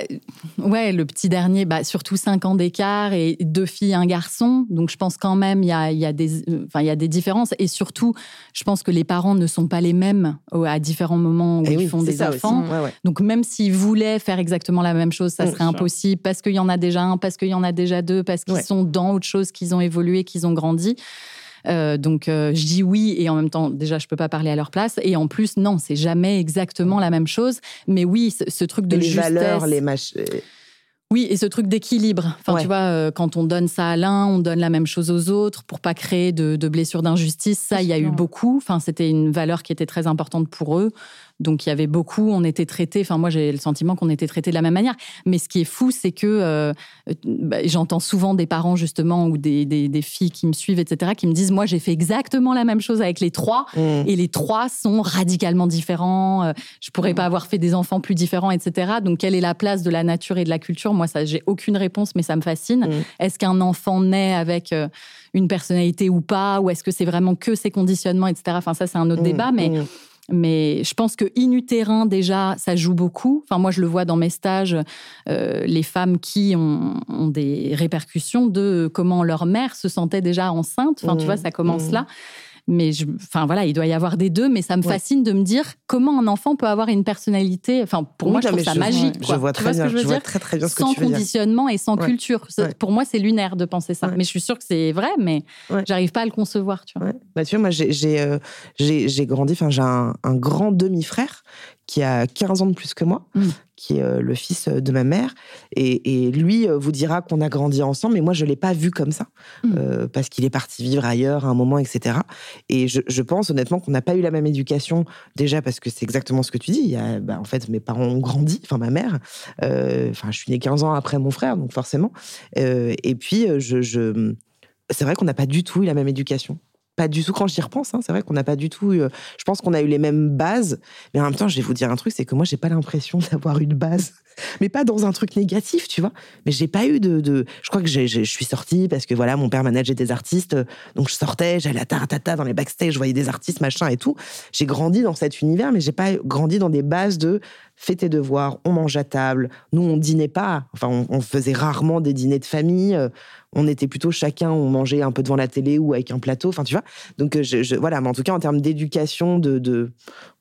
ouais, le petit dernier, bah surtout 5 ans d'écart et deux filles, un garçon. Donc je pense quand même il y a, y, a des, enfin, y a des différences et surtout je pense que les parents ne sont pas les mêmes à différents moments où eh ils font des enfants. Donc même s'ils voulaient faire exactement la même chose, ça mm, serait impossible parce qu'il y en a déjà un, parce qu'il y en a déjà deux, parce qu'ils sont dans autre chose, qu'ils ont évolué, qu'ils ont grandi. Euh, donc euh, je dis oui et en même temps déjà je peux pas parler à leur place et en plus non c'est jamais exactement la même chose mais oui ce, truc de les valeurs les machins oui, et ce truc d'équilibre. Enfin, tu vois, euh, quand on donne ça à l'un, on donne la même chose aux autres pour pas créer de, de blessures d'injustice. Ça, il y a eu beaucoup. Enfin, c'était une valeur qui était très importante pour eux. Donc il y avait beaucoup, on était traités, enfin moi j'ai le sentiment qu'on était traités de la même manière. Mais ce qui est fou, c'est que euh, bah, j'entends souvent des parents justement ou des, des, filles qui me suivent, etc., qui me disent, moi j'ai fait exactement la même chose avec les trois mmh. et les trois sont radicalement différents. Euh, je pourrais pas avoir fait des enfants plus différents, etc. Donc quelle est la place de la nature et de la culture? Moi ça, j'ai aucune réponse, mais ça me fascine. Mmh. Est-ce qu'un enfant naît avec euh, une personnalité ou pas? Ou est-ce que c'est vraiment que ses conditionnements, etc. Enfin ça c'est un autre mmh. débat, mais mais je pense que inutérin, déjà, ça joue beaucoup. Enfin, moi, je le vois dans mes stages, euh, les femmes qui ont, des répercussions de comment leur mère se sentait déjà enceinte. Enfin, tu vois, ça commence mmh. là. Mais je, enfin voilà, il doit y avoir des deux, mais ça me fascine de me dire comment un enfant peut avoir une personnalité. Enfin, pour moi, je trouve ça magique. Je vois très bien. je, vois très très bien ce sans que tu veux conditionnement et sans culture. Pour moi, c'est lunaire de penser ça. Mais je suis sûre que c'est vrai, mais j'arrive pas à le concevoir. Tu vois. Bah, tu vois, moi, j'ai euh, grandi. Enfin, j'ai un, un grand demi-frère qui a 15 ans de plus que moi, mm. Qui est euh, le fils euh, de ma mère. Et, lui euh, vous dira qu'on a grandi ensemble, mais moi, je ne l'ai pas vu comme ça, mm. parce qu'il est parti vivre ailleurs à un moment, etc. Et je, pense honnêtement qu'on n'a pas eu la même éducation, déjà parce que c'est exactement ce que tu dis. Il y a, bah, en fait, mes parents ont grandi, enfin ma mère. Enfin, je suis née 15 ans après mon frère, donc forcément. et puis, je, je... c'est vrai qu'on n'a pas du tout eu la même éducation pas du tout quand j'y repense. Hein, c'est vrai qu'on n'a pas du tout. eu... je pense qu'on a eu les mêmes bases, mais en même temps, je vais vous dire un truc, c'est que moi, j'ai pas l'impression d'avoir une base, mais pas dans un truc négatif, tu vois. Mais j'ai pas eu de, de... Je crois que je suis sortie parce que voilà, mon père manageait des artistes, donc je sortais, j'allais à taratata dans les backstage, je voyais des artistes, machin et tout. J'ai grandi dans cet univers, mais j'ai pas grandi dans des bases de fais tes devoirs, on mange à table. Nous, on dînait pas. Enfin, on, faisait rarement des dîners de famille. On était plutôt chacun, on mangeait un peu devant la télé ou avec un plateau. Enfin, tu vois. Donc, euh, je, voilà. Mais en tout cas, en termes d'éducation, de, de,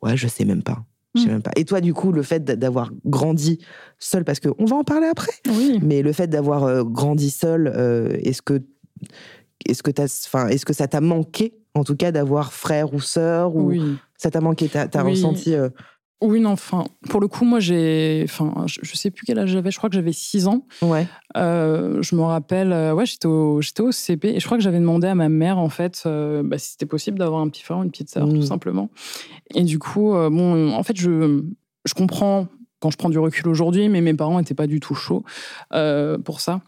ouais, je sais même pas. Je sais hmm. même pas. Et toi, du coup, le fait d'avoir grandi seul, parce qu'on va en parler après. Oui. Mais le fait d'avoir euh, grandi seul, euh, est-ce que, est-ce que ça t'a manqué, en tout cas, d'avoir frère ou sœur, ou oui. ça t'a manqué, t'as as ressenti oui, non, enfin, pour le coup, moi, j'ai. Enfin, je, ne sais plus quel âge j'avais, je crois que j'avais 6 ans. Ouais. Euh, je me rappelle, euh, ouais, j'étais au, CP et je crois que j'avais demandé à ma mère, en fait, euh, bah, si c'était possible d'avoir un petit frère ou une petite sœur, tout mmh. simplement. Et du coup, bon, en fait, je, je comprends quand je prends du recul aujourd'hui, mais mes parents n'étaient pas du tout chauds pour ça.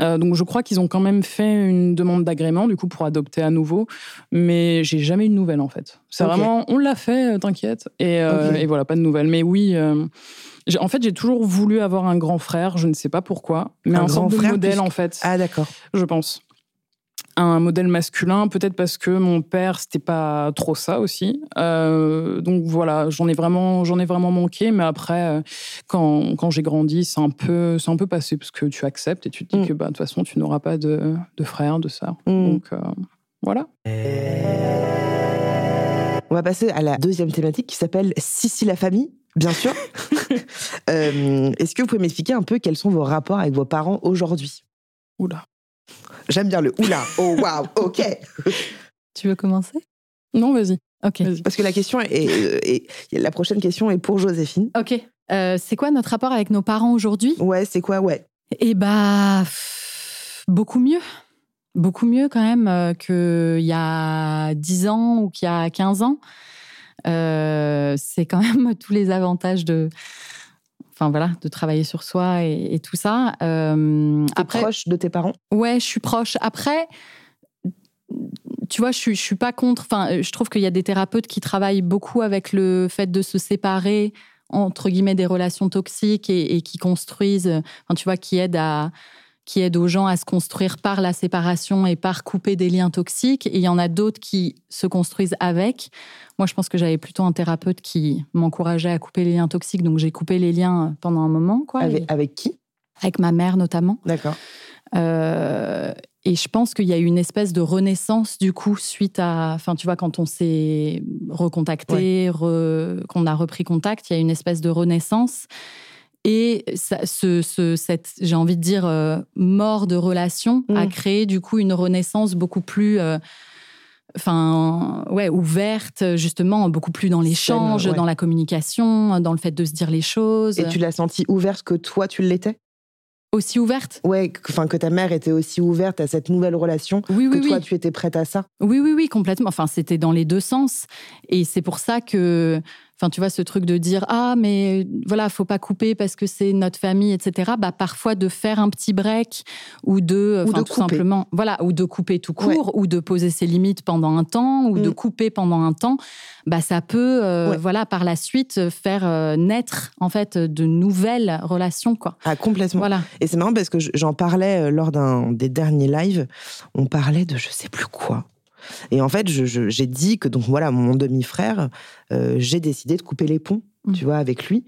Euh, donc je crois qu'ils ont quand même fait une demande d'agrément du coup pour adopter à nouveau, mais j'ai jamais eu de nouvelles en fait. C'est vraiment on l'a fait, euh, t'inquiète, euh, et, voilà pas de nouvelles. Mais oui, en fait j'ai toujours voulu avoir un grand frère, je ne sais pas pourquoi, mais un, grand frère modèle en fait. Ah d'accord. Je pense un modèle masculin, peut-être parce que mon père c'était pas trop ça aussi. Euh, donc voilà, j'en ai vraiment, j'en ai vraiment manqué. Mais après, euh, quand, quand j'ai grandi, c'est un peu, c'est un peu passé parce que tu acceptes et tu te dis mm. que bah de toute façon tu n'auras pas de, de frère, de sœur. Mm. Donc euh, voilà. On va passer à la deuxième thématique qui s'appelle Sissi la famille, bien sûr. Euh, Est-ce que vous pouvez m'expliquer un peu quels sont vos rapports avec vos parents aujourd'hui? Oula. J'aime bien le oula. Oh waouh, ok. Tu veux commencer? Non, vas-y. Ok. Parce que la question est, est- la prochaine question est pour Joséphine. Ok. Euh, c'est quoi notre rapport avec nos parents aujourd'hui? Ouais, c'est quoi Ouais. Eh bah, pff, beaucoup mieux. Beaucoup mieux quand même euh, qu'il y a 10 ans ou qu'il y a 15 ans. Euh, c'est quand même tous les avantages de, enfin voilà, de travailler sur soi et, et tout ça. Euh, après, proche de tes parents? Ouais, je suis proche. Après, tu vois, je suis, je suis pas contre. Enfin, je trouve qu'il y a des thérapeutes qui travaillent beaucoup avec le fait de se séparer entre guillemets des relations toxiques et, et qui construisent. Enfin, tu vois, qui aident à qui aident aux gens à se construire par la séparation et par couper des liens toxiques. Et il y en a d'autres qui se construisent avec. Moi, je pense que j'avais plutôt un thérapeute qui m'encourageait à couper les liens toxiques, donc j'ai coupé les liens pendant un moment, quoi, avec, et- avec qui? avec ma mère notamment. D'accord. Euh, et je pense qu'il y a eu une espèce de renaissance du coup suite à, enfin tu vois, quand on s'est recontacté, re- qu'on a repris contact, il y a une espèce de renaissance. Et ça- ce, ce- cette, j'ai envie de dire, euh, mort de relation a Mm. créé du coup une renaissance beaucoup plus, euh, enfin, ouais, ouverte, justement, beaucoup plus dans l'échange, ouais. dans la communication, dans le fait de se dire les choses. Et tu l'as senti ouverte que toi, tu l'étais? Aussi ouverte? Ouais, que- enfin que ta mère était aussi ouverte à cette nouvelle relation, Oui, que oui, toi, oui. tu étais prête à ça? Oui, oui, oui, complètement. Enfin, c'était dans les deux sens. Et c'est pour ça que, enfin, tu vois, ce truc de dire ah, mais voilà, faut pas couper parce que c'est notre famille, etc. Bah, parfois de faire un petit break ou de, Ou enfin, de tout couper. simplement, voilà, ou de couper tout court, ou de poser ses limites pendant un temps, ou de Mm. couper pendant un temps. Bah, ça peut, euh, Ouais. voilà, par la suite faire euh, naître en fait de nouvelles relations, quoi. Ah, complètement. Voilà. Et c'est marrant parce que je- j'en parlais euh, lors d'un des derniers lives. On parlait de je sais plus quoi. Et en fait, j'ai dit que donc voilà, mon demi-frère, euh, j'ai décidé de couper les ponts, Tu vois, avec lui.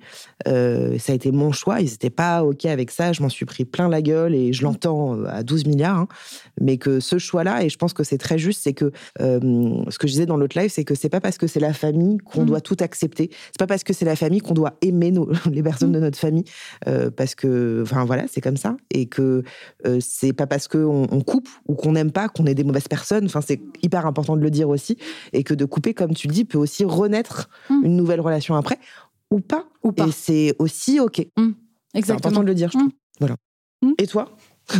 Euh, ça a été mon choix. Ils n'étaient pas ok avec ça. Je m'en suis pris plein la gueule et je l'entends euh, à 12 milliards. hein. Mais que ce choix-là, et je pense que c'est très juste, c'est que euh, ce que je disais dans l'autre live, c'est que c'est pas parce que c'est la famille qu'on Mm. doit tout accepter. C'est pas parce que c'est la famille qu'on doit aimer nos- les personnes de notre famille. euh, parce que, enfin voilà, c'est comme ça. Et que c'est pas parce qu'on on coupe ou qu'on n'aime pas qu'on est des mauvaises personnes. Enfin, c'est hyper important de le dire aussi. Et que de couper, comme tu le dis, peut aussi renaître une nouvelle relation après ou pas. Ou pas. Et c'est aussi OK. C'est important Exactement. de le dire, je trouve. Voilà. Mm. Et toi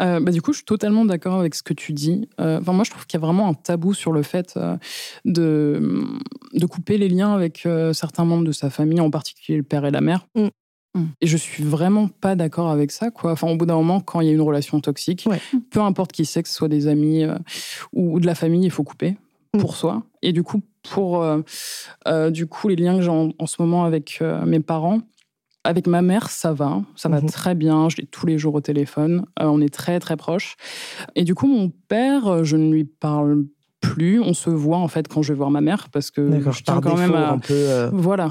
Euh, bah, du coup, je suis totalement d'accord avec ce que tu dis. Euh, moi, je trouve qu'il y a vraiment un tabou sur le fait euh, de, de couper les liens avec certains membres de sa famille, en particulier le père et la mère. Et je suis vraiment pas d'accord avec ça. Quoi. Enfin, au bout d'un moment, quand il y a une relation toxique, Ouais. peu importe qui c'est, que ce soit des amis euh, ou de la famille, il faut couper pour soi. Et du coup, pour euh, euh, du coup, les liens que j'ai en, en ce moment avec euh, mes parents, avec ma mère, ça va, ça va Mhm. très bien. Je l'ai tous les jours au téléphone. Euh, on est très très proches. Et du coup, mon père, je ne lui parle plus. On se voit en fait quand je vais voir ma mère parce que je tiens quand défaut, même à. un peu. euh, Voilà.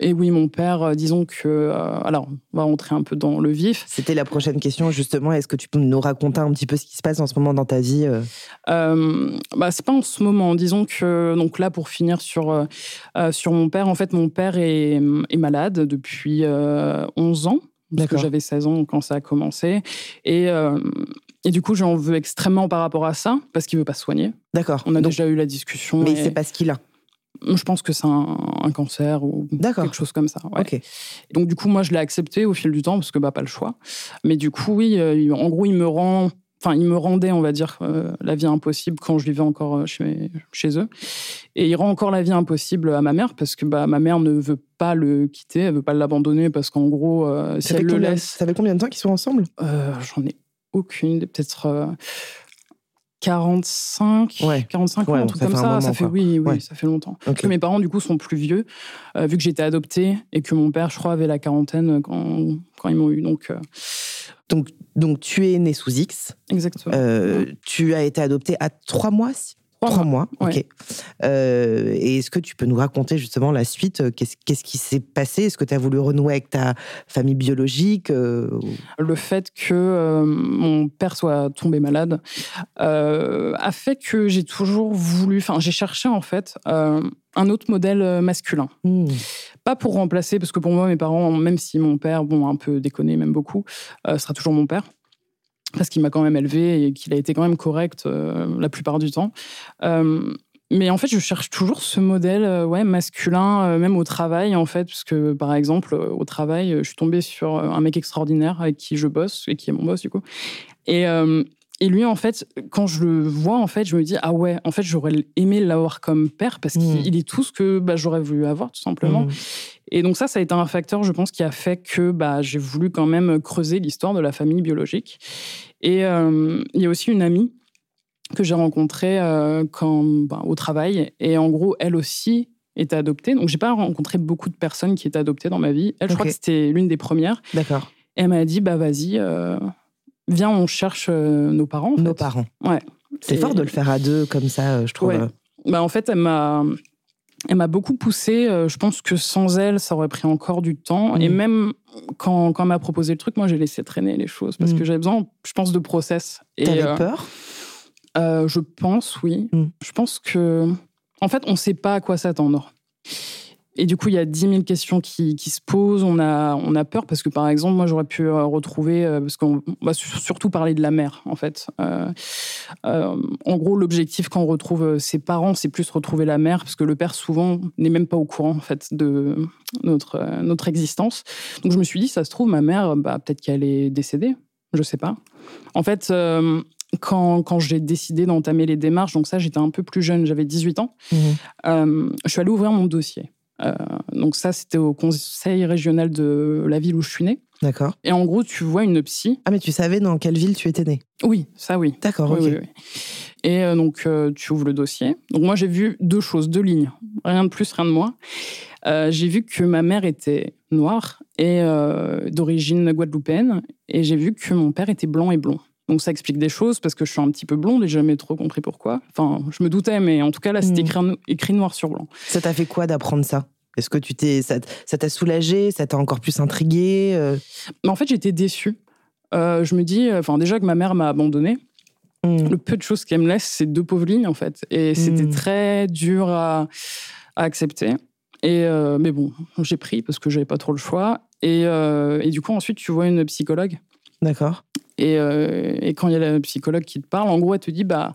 Et oui, mon père, euh, disons que. euh, alors, on va rentrer un peu dans le vif. C'était la prochaine question, justement. Est-ce que tu peux nous raconter un petit peu ce qui se passe en ce moment dans ta vie euh? Euh, bah, c'est pas en ce moment. Disons que, donc là, pour finir sur, euh, sur mon père, en fait, mon père est, est malade depuis euh, 11 ans. Parce que j'avais 16 ans quand ça a commencé. Et, et du coup, j'en veux extrêmement par rapport à ça, parce qu'il veut pas se soigner. D'accord. On a Donc, déjà eu la discussion. Mais et c'est pas ce qu'il a. Je pense que c'est un, un cancer ou quelque chose comme ça. ouais. Donc du coup, moi, je l'ai accepté au fil du temps parce que bah pas le choix. Mais du coup, oui, euh, en gros, il me rend, enfin, il me rendait, on va dire, euh, la vie impossible quand je vivais encore euh, chez, chez eux. Et il rend encore la vie impossible à ma mère parce que bah ma mère ne veut pas le quitter, elle veut pas l'abandonner parce qu'en gros, euh, si elle le combien, laisse, ça fait combien de temps qu'ils sont ensemble? Euh, j'en ai aucune, peut-être. Euh, 45, Ouais. 45 ans, Ouais, un truc comme ça. moment, ça fait, quoi. oui, oui, Ouais. ça fait longtemps. Que mes parents, du coup, sont plus vieux, euh, vu que j'étais adoptée et que mon père, je crois, avait la quarantaine quand, quand ils m'ont eu. Donc, euh, Donc, donc, tu es né sous X. exactement. Euh, Tu as été adopté à trois mois, si- Trois mois, Ouais. ok. Euh, et est-ce que tu peux nous raconter justement la suite euh, Qu'est-ce qui s'est passé? Est-ce que tu as voulu renouer avec ta famille biologique euh, le fait que euh, mon père soit tombé malade euh, a fait que j'ai toujours voulu, enfin j'ai cherché en fait euh, un autre modèle euh, masculin. Hmm. Pas pour remplacer, parce que pour moi mes parents, même si mon père, bon un peu déconné, même beaucoup, euh, sera toujours mon père. Parce qu'il m'a quand même élevé et qu'il a été quand même correct euh, la plupart du temps. Euh, mais en fait, je cherche toujours ce modèle euh, ouais, masculin, même au travail, en fait, parce que par exemple, au travail, je suis tombée sur un mec extraordinaire avec qui je bosse et qui est mon boss, du coup. Et, et lui, en fait, quand je le vois, en fait, je me dis, ah ouais, en fait, j'aurais aimé l'avoir comme père parce Mm. qu'il est tout ce que bah, j'aurais voulu avoir, tout simplement. Hmm. Et donc ça, ça a été un facteur, je pense, qui a fait que bah, j'ai voulu quand même creuser l'histoire de la famille biologique. Et euh, il y a aussi une amie que j'ai rencontrée euh, quand, bah, au travail. Et en gros, elle aussi était adoptée. Donc j'ai pas rencontré beaucoup de personnes qui étaient adoptées dans ma vie. Elle, je crois que c'était l'une des premières. D'accord. Et elle m'a dit, bah vas-y, euh, viens, on cherche euh, nos parents. en Nos fait. parents. Ouais. C'est fort de le faire à deux comme ça, euh, je trouve. Ouais. euh. Bah, en fait, elle m'a, elle m'a beaucoup poussée. Je pense que sans elle, ça aurait pris encore du temps. Mm. Et même quand, quand elle m'a proposé le truc, moi, j'ai laissé traîner les choses parce Mm. que j'avais besoin, je pense, de process. T'avais euh, peur? euh, je pense, oui. Mm. Je pense que, en fait, on ne sait pas à quoi s'attendre. Et du coup, il y a 10 000 questions qui, qui se posent. On a, on a peur parce que, par exemple, moi, j'aurais pu euh, retrouver, euh, parce qu'on on va sur- surtout parler de la mère, en fait. Euh, euh, en gros, l'objectif quand on retrouve ses parents, c'est plus retrouver la mère, parce que le père, souvent, n'est même pas au courant, en fait, de notre, euh, notre existence. Donc, je me suis dit, ça se trouve, ma mère, bah, peut-être qu'elle est décédée. Je sais pas. En fait, quand, quand j'ai décidé d'entamer les démarches, donc ça, j'étais un peu plus jeune, j'avais 18 ans, euh, je suis allée ouvrir mon dossier. Euh, donc ça, c'était au conseil régional de la ville où je suis née. D'accord. Et en gros, tu vois une psy. Ah, mais tu savais dans quelle ville tu étais né Oui, ça oui. D'accord, Oui, ok. oui, oui. Et euh, donc, euh, tu ouvres le dossier. Donc, moi, j'ai vu deux choses, deux lignes. Rien de plus, rien de moins. Euh, j'ai vu que ma mère était noire et euh, d'origine guadeloupéenne. Et j'ai vu que mon père était blanc et blond. Donc, ça explique des choses parce que je suis un petit peu blonde et j'ai jamais trop compris pourquoi. Enfin, je me doutais, mais en tout cas, là, c'était Mhm. écrit, noir sur blanc. Ça t'a fait quoi d'apprendre ça? Est-ce que tu t'es, ça, t'a soulagé Ça t'a encore plus intrigué euh? Mais en fait, j'étais déçue. Euh, je me dis, euh, enfin, déjà que ma mère m'a abandonnée. Hmm. le peu de choses qu'elle me laisse, c'est deux pauvres lignes, en fait. Et c'était Mm. très dur à, à accepter. Et, euh, mais bon, j'ai pris parce que j'avais pas trop le choix. Et, euh, et du coup, ensuite, tu vois une psychologue. D'accord. Et, euh, et quand il y a la psychologue qui te parle, en gros, elle te dit bah,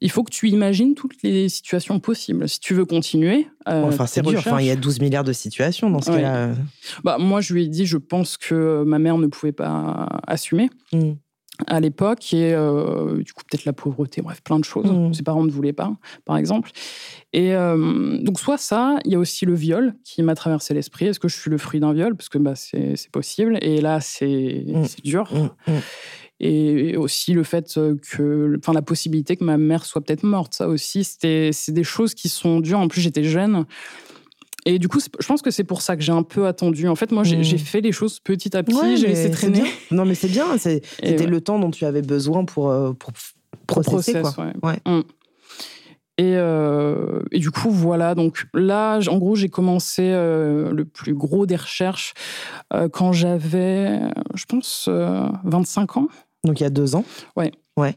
il faut que tu imagines toutes les situations possibles. Si tu veux continuer, euh, enfin, c'est dur. Enfin, il y a recherches- 12 milliards de situations dans ce Ouais. cas-là. bah, moi, je lui ai dit je pense que ma mère ne pouvait pas assumer. Hmm. À l'époque et euh, du coup peut-être la pauvreté, bref, plein de choses. Mhm. Ses parents ne voulaient pas, par exemple. Et euh, donc soit ça, il y a aussi le viol qui m'a traversé l'esprit. Est-ce que je suis le fruit d'un viol? Parce que bah, c'est possible. Et là, c'est c'est dur. Hmm, hmm. Et aussi le fait que, enfin la possibilité que ma mère soit peut-être morte, ça aussi, c'est des choses qui sont dures. En plus, j'étais jeune. Et du coup, je pense que c'est pour ça que j'ai un peu attendu. En fait, moi, j'ai j'ai fait les choses petit à petit, Ouais, j'ai laissé traîner. Non, mais c'est bien. C'était ouais. le temps dont tu avais besoin pour, euh, pour processer. process, quoi. ouais. Ouais. Mm. Et, euh, et du coup, voilà. Donc là, en gros, j'ai commencé euh, le plus gros des recherches euh, quand j'avais, je pense, euh, 25 ans. Donc il y a deux ans.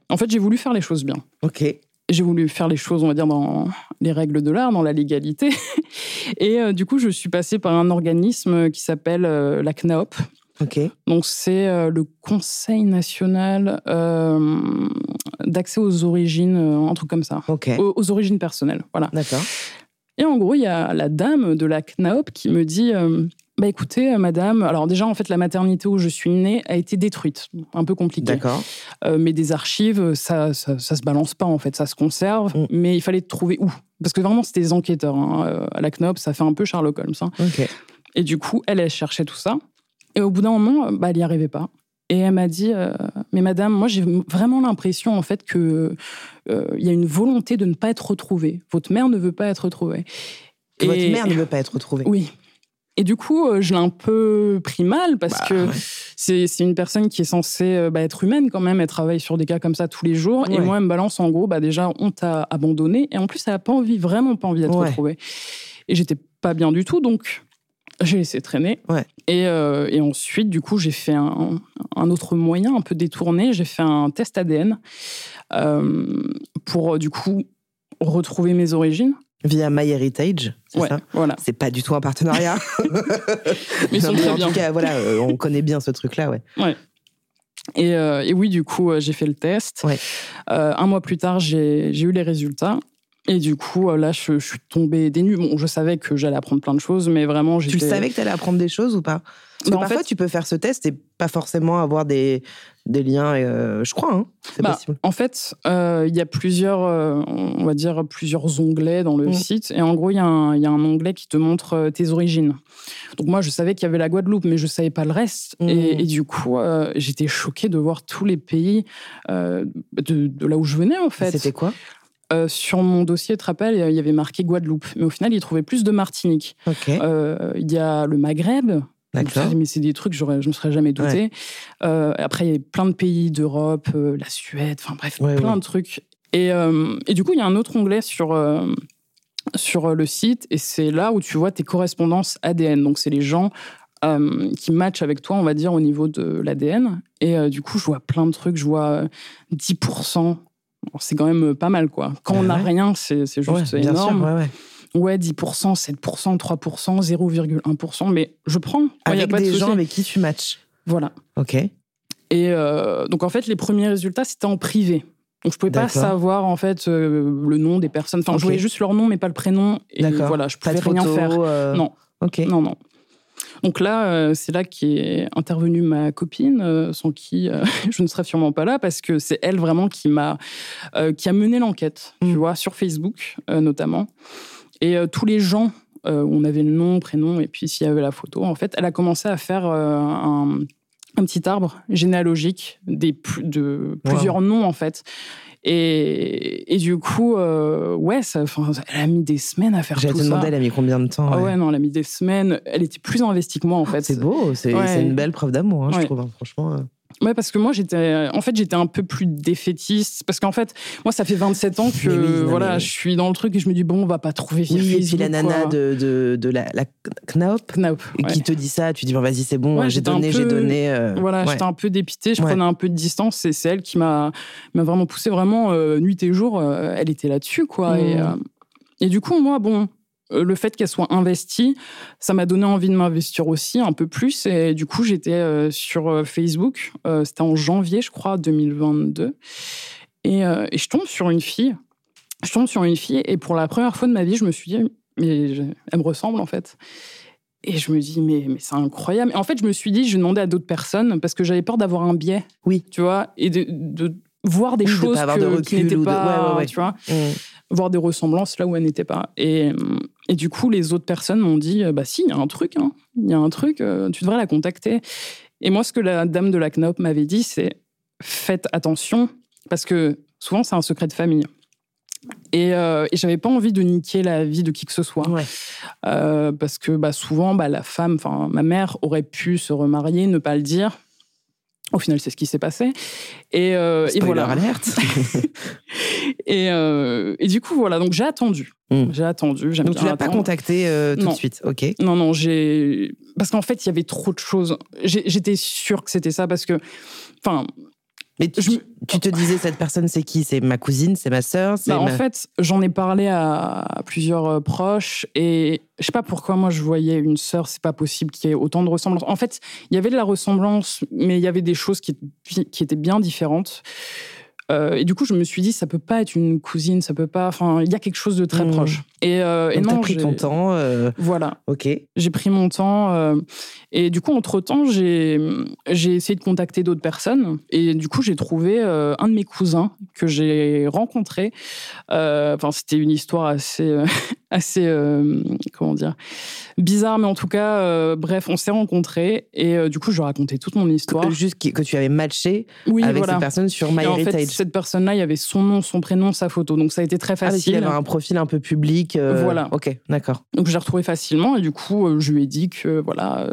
En fait, j'ai voulu faire les choses bien. Ok. J'ai voulu faire les choses, on va dire, dans les règles de l'art, dans la légalité. Et euh, du coup, je suis passée par un organisme qui s'appelle euh, la CNAOP. Ok. Donc, c'est euh, le Conseil national d'accès aux origines, un truc comme ça. Ok. Aux, aux origines personnelles, voilà. D'accord. Et en gros, il y a la dame de la CNAOP qui me dit Bah écoutez, euh, madame, alors déjà, en fait, la maternité où je suis née a été détruite. Un peu compliqué. D'accord. Euh, mais des archives, ça, ça, ça se balance pas, en fait, ça se conserve. Mm. Mais il fallait trouver où? Parce que vraiment, c'était des enquêteurs. hein. Euh, À la CNAOP, ça fait un peu Sherlock Holmes. hein. Ok. Et du coup, elle, elle cherchait tout ça. Et au bout d'un moment, bah, elle n'y arrivait pas. Et elle m'a dit, euh, mais madame, moi j'ai vraiment l'impression en fait que euh, il y a une volonté de ne pas être retrouvée. Votre mère ne veut pas être retrouvée. Que Votre Et- mère ne veut pas être retrouvée. Oui. Et du coup, euh, je l'ai un peu pris mal parce Bah, que ouais. c'est une personne qui est censée bah, être humaine quand même. Elle travaille sur des cas comme ça tous les jours. Et moi, elle me balance en gros, bah, déjà, on t'a abandonné. Et en plus, elle n'a pas envie, vraiment pas envie d'être retrouvée. Et j'étais pas bien du tout. Donc, j'ai laissé traîner. Et, euh, et, ensuite, du coup, j'ai fait un, un, autre moyen un peu détourné. J'ai fait un test ADN euh, pour, du coup, retrouver mes origines. Via MyHeritage, c'est ça voilà. C'est pas du tout un partenariat. mais en bien. tout cas, voilà, euh, on connaît bien ce truc-là, ouais. Ouais. Et, et, oui, du coup, j'ai fait le test. un mois plus tard, j'ai eu les résultats. Et du coup, euh, là, je, suis tombée des nues. Bon, je savais que j'allais apprendre plein de choses, mais vraiment, Tu savais que tu allais apprendre des choses ou pas? Parce que bah, parfois, tu peux faire ce test et pas forcément avoir des, des liens, euh, je crois. Hein c'est bah, possible. En fait, euh, il y a plusieurs, on va dire, plusieurs onglets dans le mmh. site. Et en gros, il y, y, a un onglet qui te montre tes origines. Donc moi, je savais qu'il y avait la Guadeloupe, mais je savais pas le reste. Et, mmh. et, du coup, j'étais choquée de voir tous les pays de, de, là où je venais, en fait. C'était quoi? Euh, sur mon dossier, tu te rappelles, il y avait marqué Guadeloupe. Mais au final, il trouvait plus de Martinique. Euh, il y a le Maghreb. Mais c'est des trucs, je ne me serais jamais douté. Euh, après, il y a plein de pays d'Europe, la Suède, enfin bref, plein de trucs. Et, et, du coup, il y a un autre onglet sur, sur le site, et c'est là où tu vois tes correspondances ADN. Donc, c'est les gens qui matchent avec toi, on va dire, au niveau de l'ADN. Et du coup, je vois plein de trucs. Je vois 10% c'est quand même pas mal, quoi. Quand on n'a rien, c'est juste énorme. ouais, 10%, 7%, 3%, 0,1%, mais je prends. Avec des gens avec qui tu matches. Voilà. Ok. Et euh, donc, en fait, les premiers résultats, c'était en privé. Donc, je pouvais pas savoir, en fait, euh, le nom des personnes. Enfin, je voyais juste leur nom, mais pas le prénom. Et voilà, je pouvais rien faire. Euh, non. Ok. Non, non. Donc là, euh, c'est là qu'est intervenue ma copine, euh, sans qui euh, je ne serais sûrement pas là, parce que c'est elle vraiment qui m'a, qui a mené l'enquête, tu mm. vois, sur Facebook notamment. Et tous les gens on avait le nom, prénom, et puis s'il y avait la photo, en fait, elle a commencé à faire un, petit arbre généalogique des, de plusieurs noms, en fait. Et, et du coup, euh, ouais, ça, elle a mis des semaines à faire tout ça. J'allais te demander, elle a mis combien de temps Ah ouais, non, elle a mis des semaines. Elle était plus investie que moi, en fait. C'est beau, c'est une belle preuve d'amour, hein, je trouve, hein, franchement. Euh. Ouais, parce que moi, j'étais, en fait, j'étais un peu plus défaitiste. Parce qu'en fait, moi, ça fait 27 ans que, voilà, je suis dans le truc et je me dis, bon, on va pas trouver oui, Facebook. la nana de, de, de, la, la Knaup, qui te dit ça, tu dis, bon, vas-y, c'est bon, j'ai donné, j'ai donné. Euh, voilà, j'étais un peu dépité, je prenais un peu de distance et c'est elle qui m'a, m'a vraiment poussé vraiment euh, nuit et jour. Euh, elle était là-dessus, quoi. Et, mmh. et du coup, moi, bon, euh, le fait qu'elle soit investie, ça m'a donné envie de m'investir aussi un peu plus. Et du coup, j'étais euh, sur euh, Facebook. C'était en janvier, je crois, 2022. Et, et, je tombe sur une fille. Je tombe sur une fille. Et pour la première fois de ma vie, je me suis dit, mais elle me ressemble en fait. Et je me dis, mais, mais c'est incroyable. Et en fait, je me suis dit, je demandais à d'autres personnes parce que j'avais peur d'avoir un biais. Oui. Tu vois, et de, de voir des choses que, qui n'étaient pas, tu vois. Mmh voir des ressemblances là où elle n'était pas. Et, et, du coup, les autres personnes m'ont dit, bah si, il y a un truc, hein. il y a un truc, euh, tu devrais la contacter. Et moi, ce que la dame de la CNOP m'avait dit, c'est faites attention, parce que souvent, c'est un secret de famille. Et, euh, et j'avais pas envie de niquer la vie de qui que ce soit. Euh, parce que bah, souvent, bah, la femme, enfin ma mère aurait pu se remarier, ne pas le dire. Au final, c'est ce qui s'est passé. Et, euh, et voilà. alerte. et, euh, et, du coup, voilà. Donc j'ai attendu. Hmm. J'ai attendu. Donc tu l'as pas contacté euh, tout de suite, ok Non, non. J'ai parce qu'en fait, il y avait trop de choses. J'étais sûre que c'était ça parce que, enfin, mais tu, te disais, cette personne, c'est qui? C'est ma cousine, c'est ma sœur bah, En fait, j'en ai parlé à plusieurs euh, proches et je sais pas pourquoi moi je voyais une sœur, c'est pas possible qu'il y ait autant de ressemblances. En fait, il y avait de la ressemblance, mais il y avait des choses qui, qui étaient bien différentes. Euh, et du coup, je me suis dit, ça peut pas être une cousine, ça peut pas. Enfin, il y a quelque chose de très mmh. proche. Et, euh, et non, pris ton temps. Euh, voilà. Ok. J'ai pris mon temps. et du coup, entre temps, j'ai j'ai essayé de contacter d'autres personnes. Et du coup, j'ai trouvé un de mes cousins que j'ai rencontré. Enfin, c'était une histoire assez assez comment dire bizarre, mais en tout cas, bref, on s'est rencontrés. Et du coup, je racontais toute mon histoire. Juste que, tu avais matché avec cette personne sur MyHeritage cette personne-là, il y avait son nom, son prénom, sa photo. Donc ça a été très ah, facile. Ah, il avait un profil un peu public. Euh, voilà. Ok, d'accord. Donc j'ai retrouvé facilement et du coup, euh, je lui ai dit que voilà,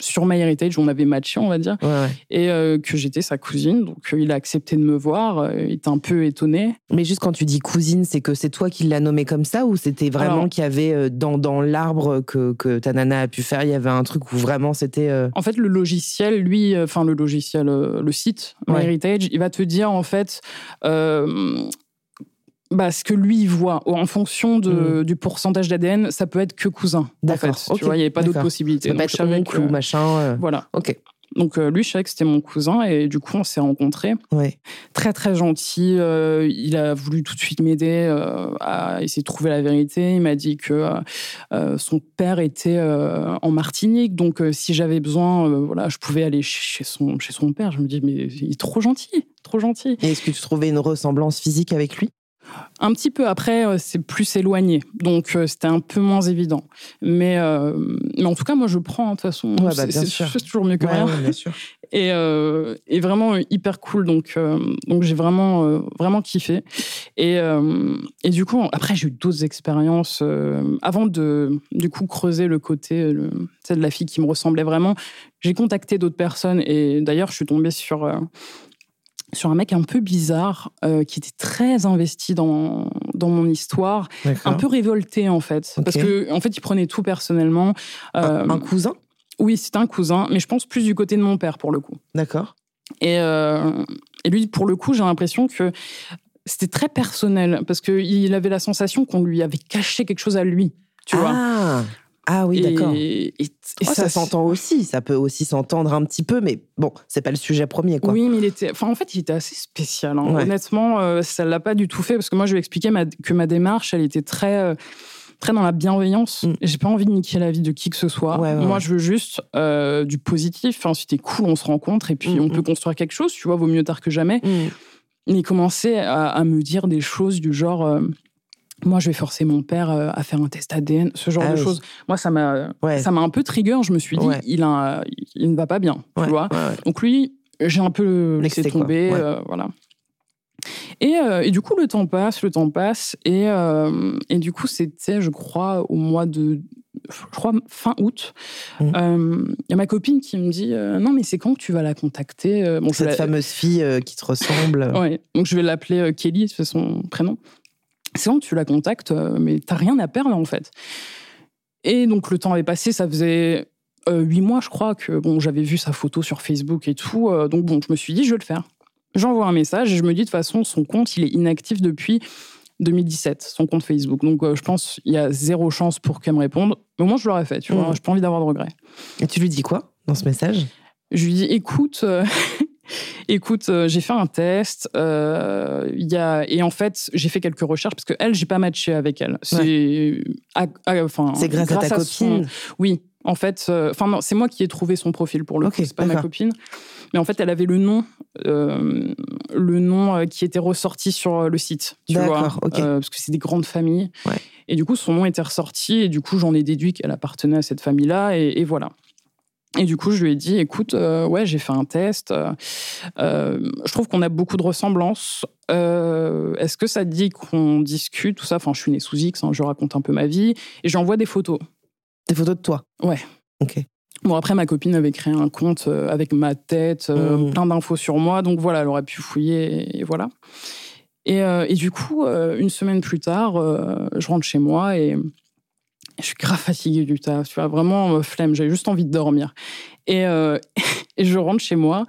sur MyHeritage, on avait matché, on va dire, Ouais, ouais. et euh, que j'étais sa cousine. Donc, euh, il a accepté de me voir. euh, il était un peu étonné. Mais juste quand tu dis cousine, c'est que c'est toi qui l'as nommé comme ça ou c'était vraiment qu'il y avait dans, dans l'arbre que, que ta nana a pu faire, il y avait un truc où vraiment c'était. En fait, le logiciel, lui, enfin le logiciel, le site Ouais. MyHeritage, il va te dire en fait bah, ce que lui voit en fonction de, du pourcentage d'ADN. Ça peut être que cousin. En Mm. D'accord, fait, ok, tu vois, il n'y avait pas d'autres possibilités. Ça peut Donc, être oncle que- ou machin. euh, Voilà. Ok. Donc euh, lui, je savais que c'était mon cousin et du coup, on s'est rencontrés. Ouais. Très très gentil. euh, il a voulu tout de suite m'aider euh, à essayer de trouver la vérité. Il m'a dit que euh, son père était en Martinique, donc si j'avais besoin, voilà, je pouvais aller chez son chez son père. Je me dis mais il est trop gentil, trop gentil. Et est-ce que tu trouvais une ressemblance physique avec lui? Un petit peu après, euh, c'est plus éloigné, donc euh, c'était un peu moins évident. Mais euh, mais en tout cas, moi je prends hein, de toute façon. Ouais, bah, C'est- toujours mieux que Ouais, rien. ouais, bien sûr. et, euh, et vraiment hyper cool. Donc, euh, donc j'ai vraiment, vraiment kiffé. Et, et du coup, après, j'ai eu d'autres expériences. avant de, du coup, creuser le côté le, de la fille qui me ressemblait vraiment, j'ai contacté d'autres personnes. Et d'ailleurs, je suis tombée sur, sur un mec un peu bizarre euh, qui était très investi dans, dans mon histoire, un peu révolté en fait. Parce que en fait, il prenait tout personnellement. Un, Euh, un cousin? Oui, c'était un cousin, mais je pense plus du côté de mon père pour le coup. D'accord. Et, euh, et lui, pour le coup, j'ai l'impression que c'était très personnel parce qu'il avait la sensation qu'on lui avait caché quelque chose à lui. Tu vois Ah oui, d'accord. Et, et Oh, ça s'entend aussi, ça peut aussi s'entendre un petit peu, mais bon, c'est pas le sujet premier, quoi. Oui, mais il était. Enfin, en fait, il était assez spécial. hein. Ouais. Honnêtement, euh, ça l'a pas du tout fait parce que moi, je lui ai expliqué ma- que ma démarche, elle était très. euh, très dans la bienveillance. Mm. J'ai pas envie de niquer la vie de qui que ce soit. Ouais, ouais, Moi, ouais. je veux juste euh, du positif. Enfin, si t'es cool, on se rencontre et puis Mm, on mm. peut construire quelque chose. Tu vois, vaut mieux tard que jamais. Mm. Mais à, à me dire des choses du genre. euh, moi, je vais forcer mon père euh, à faire un test ADN, ce genre Ah de oui. choses. Moi, ça m'a, Ouais. ça m'a un peu trigger. Je me suis dit, Ouais. il, a, il ne va pas bien, Ouais, tu vois. Donc lui, j'ai un peu laissé tomber, euh, voilà. Et, euh, et du coup, le temps passe, le temps passe, et, euh, et du coup, c'était, je crois, au mois de, je crois, fin août. Euh, Il y a ma copine qui me dit, euh, non, mais c'est quand que tu vas la contacter? Bon, Cette la- fameuse fille euh, qui te ressemble. Ouais, donc je vais l'appeler Kelly, c'est son prénom. C'est bon, tu la contactes, euh, mais t'as rien à perdre en fait. Et donc le temps avait passé, ça faisait euh, huit mois, je crois, que bon, j'avais vu sa photo sur Facebook et tout. euh, donc bon, je me suis dit, je vais le faire. J'envoie un message et je me dis, de toute façon, son compte, il est inactif depuis 2017, son compte Facebook. Donc euh, je pense qu'il y a zéro chance pour qu'elle me réponde. Mais moi, je l'aurais fait, tu vois, j'ai pas envie d'avoir de regrets. Et tu lui dis quoi dans ce message? Je lui dis écoute, euh, écoute, euh, j'ai fait un test, euh, il y a et en fait j'ai fait quelques recherches parce que elle j'ai pas matché avec elle. C'est enfin C'est grâce, à ta copine. Oui, en fait, euh, non, c'est moi qui ai trouvé son profil pour le Ok, coup, c'est pas ma copine. Mais en fait, elle avait le nom, le nom qui était ressorti sur le site. D'accord, ok. Euh, parce que c'est des grandes familles. Ouais. Et du coup, son nom était ressorti et du coup, j'en ai déduit qu'elle appartenait à cette famille-là et, et voilà. Et du coup, je lui ai dit, écoute, euh, ouais, j'ai fait un test. euh, euh, je trouve qu'on a beaucoup de ressemblances. Euh, Est-ce que ça te dit qu'on discute tout ça? Enfin, je suis née sous X, hein, je raconte un peu ma vie et j'envoie des photos. Des photos de toi? Ouais. Ok. Bon, après, ma copine avait créé un compte avec ma tête, Mhm. plein d'infos sur moi. Donc voilà, elle aurait pu fouiller et, voilà. Et, et du coup, une semaine plus tard, je rentre chez moi et je suis grave fatiguée du taf. Tu vois, vraiment euh, flemme. J'avais juste envie de dormir. Et, euh, je rentre chez moi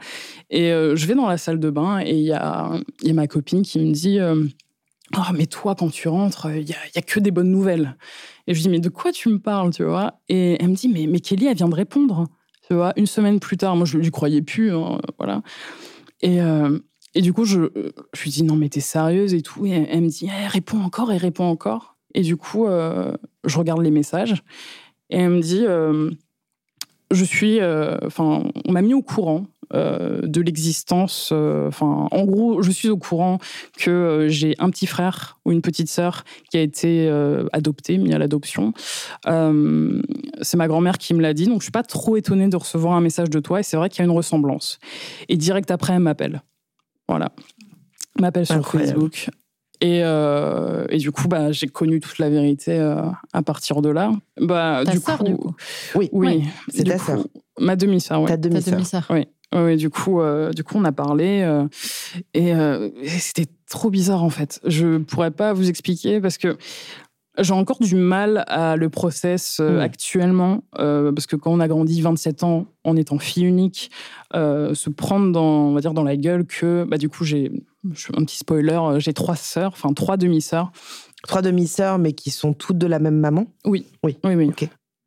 et euh, je vais dans la salle de bain et il y a, ma copine qui me dit Oh, mais toi, quand tu rentres, il n'y a, a que des bonnes nouvelles. Et je dis, mais de quoi tu me parles, tu vois? Et elle me dit, mais, Kelly, elle vient de répondre, tu vois, une semaine plus tard. Moi, je ne lui croyais plus, hein, voilà. Et, du coup, je, lui dis, non, mais t'es sérieuse et tout. Et elle, elle me dit, Eh, réponds encore et réponds encore. Et du coup, euh, je regarde les messages et elle me dit, euh, je suis, euh, enfin, on m'a mis au courant de l'existence. Enfin, en gros, je suis au courant que j'ai un petit frère ou une petite sœur qui a été euh, adopté, mis à l'adoption. C'est ma grand-mère qui me l'a dit, donc je suis pas trop étonnée de recevoir un message de toi. Et c'est vrai qu'il y a une ressemblance. Et direct après, elle m'appelle. Voilà, elle m'appelle sur Incroyable. Facebook. Et, euh, et du coup, bah, j'ai connu toute la vérité euh, à partir de là. Bah, Ta du, sœur, coup, du coup. Oui. oui, c'est ta coup, sœur. Ma demi-sœur, oui. Ta Ta demi-sœur. Oui, oui du, coup, euh, du coup, on a parlé euh, et, euh, et c'était trop bizarre en fait. Je pourrais pas vous expliquer parce que j'ai encore du mal à le process euh, Mm. actuellement euh, parce que quand on a grandi 27 ans en étant fille unique, euh, se prendre dans, on va dire, dans la gueule que, bah, du coup, j'ai un petit spoiler, j'ai trois sœurs, enfin trois demi-sœurs. Trois demi-sœurs, mais qui sont toutes de la même maman? Oui, Oui. oui.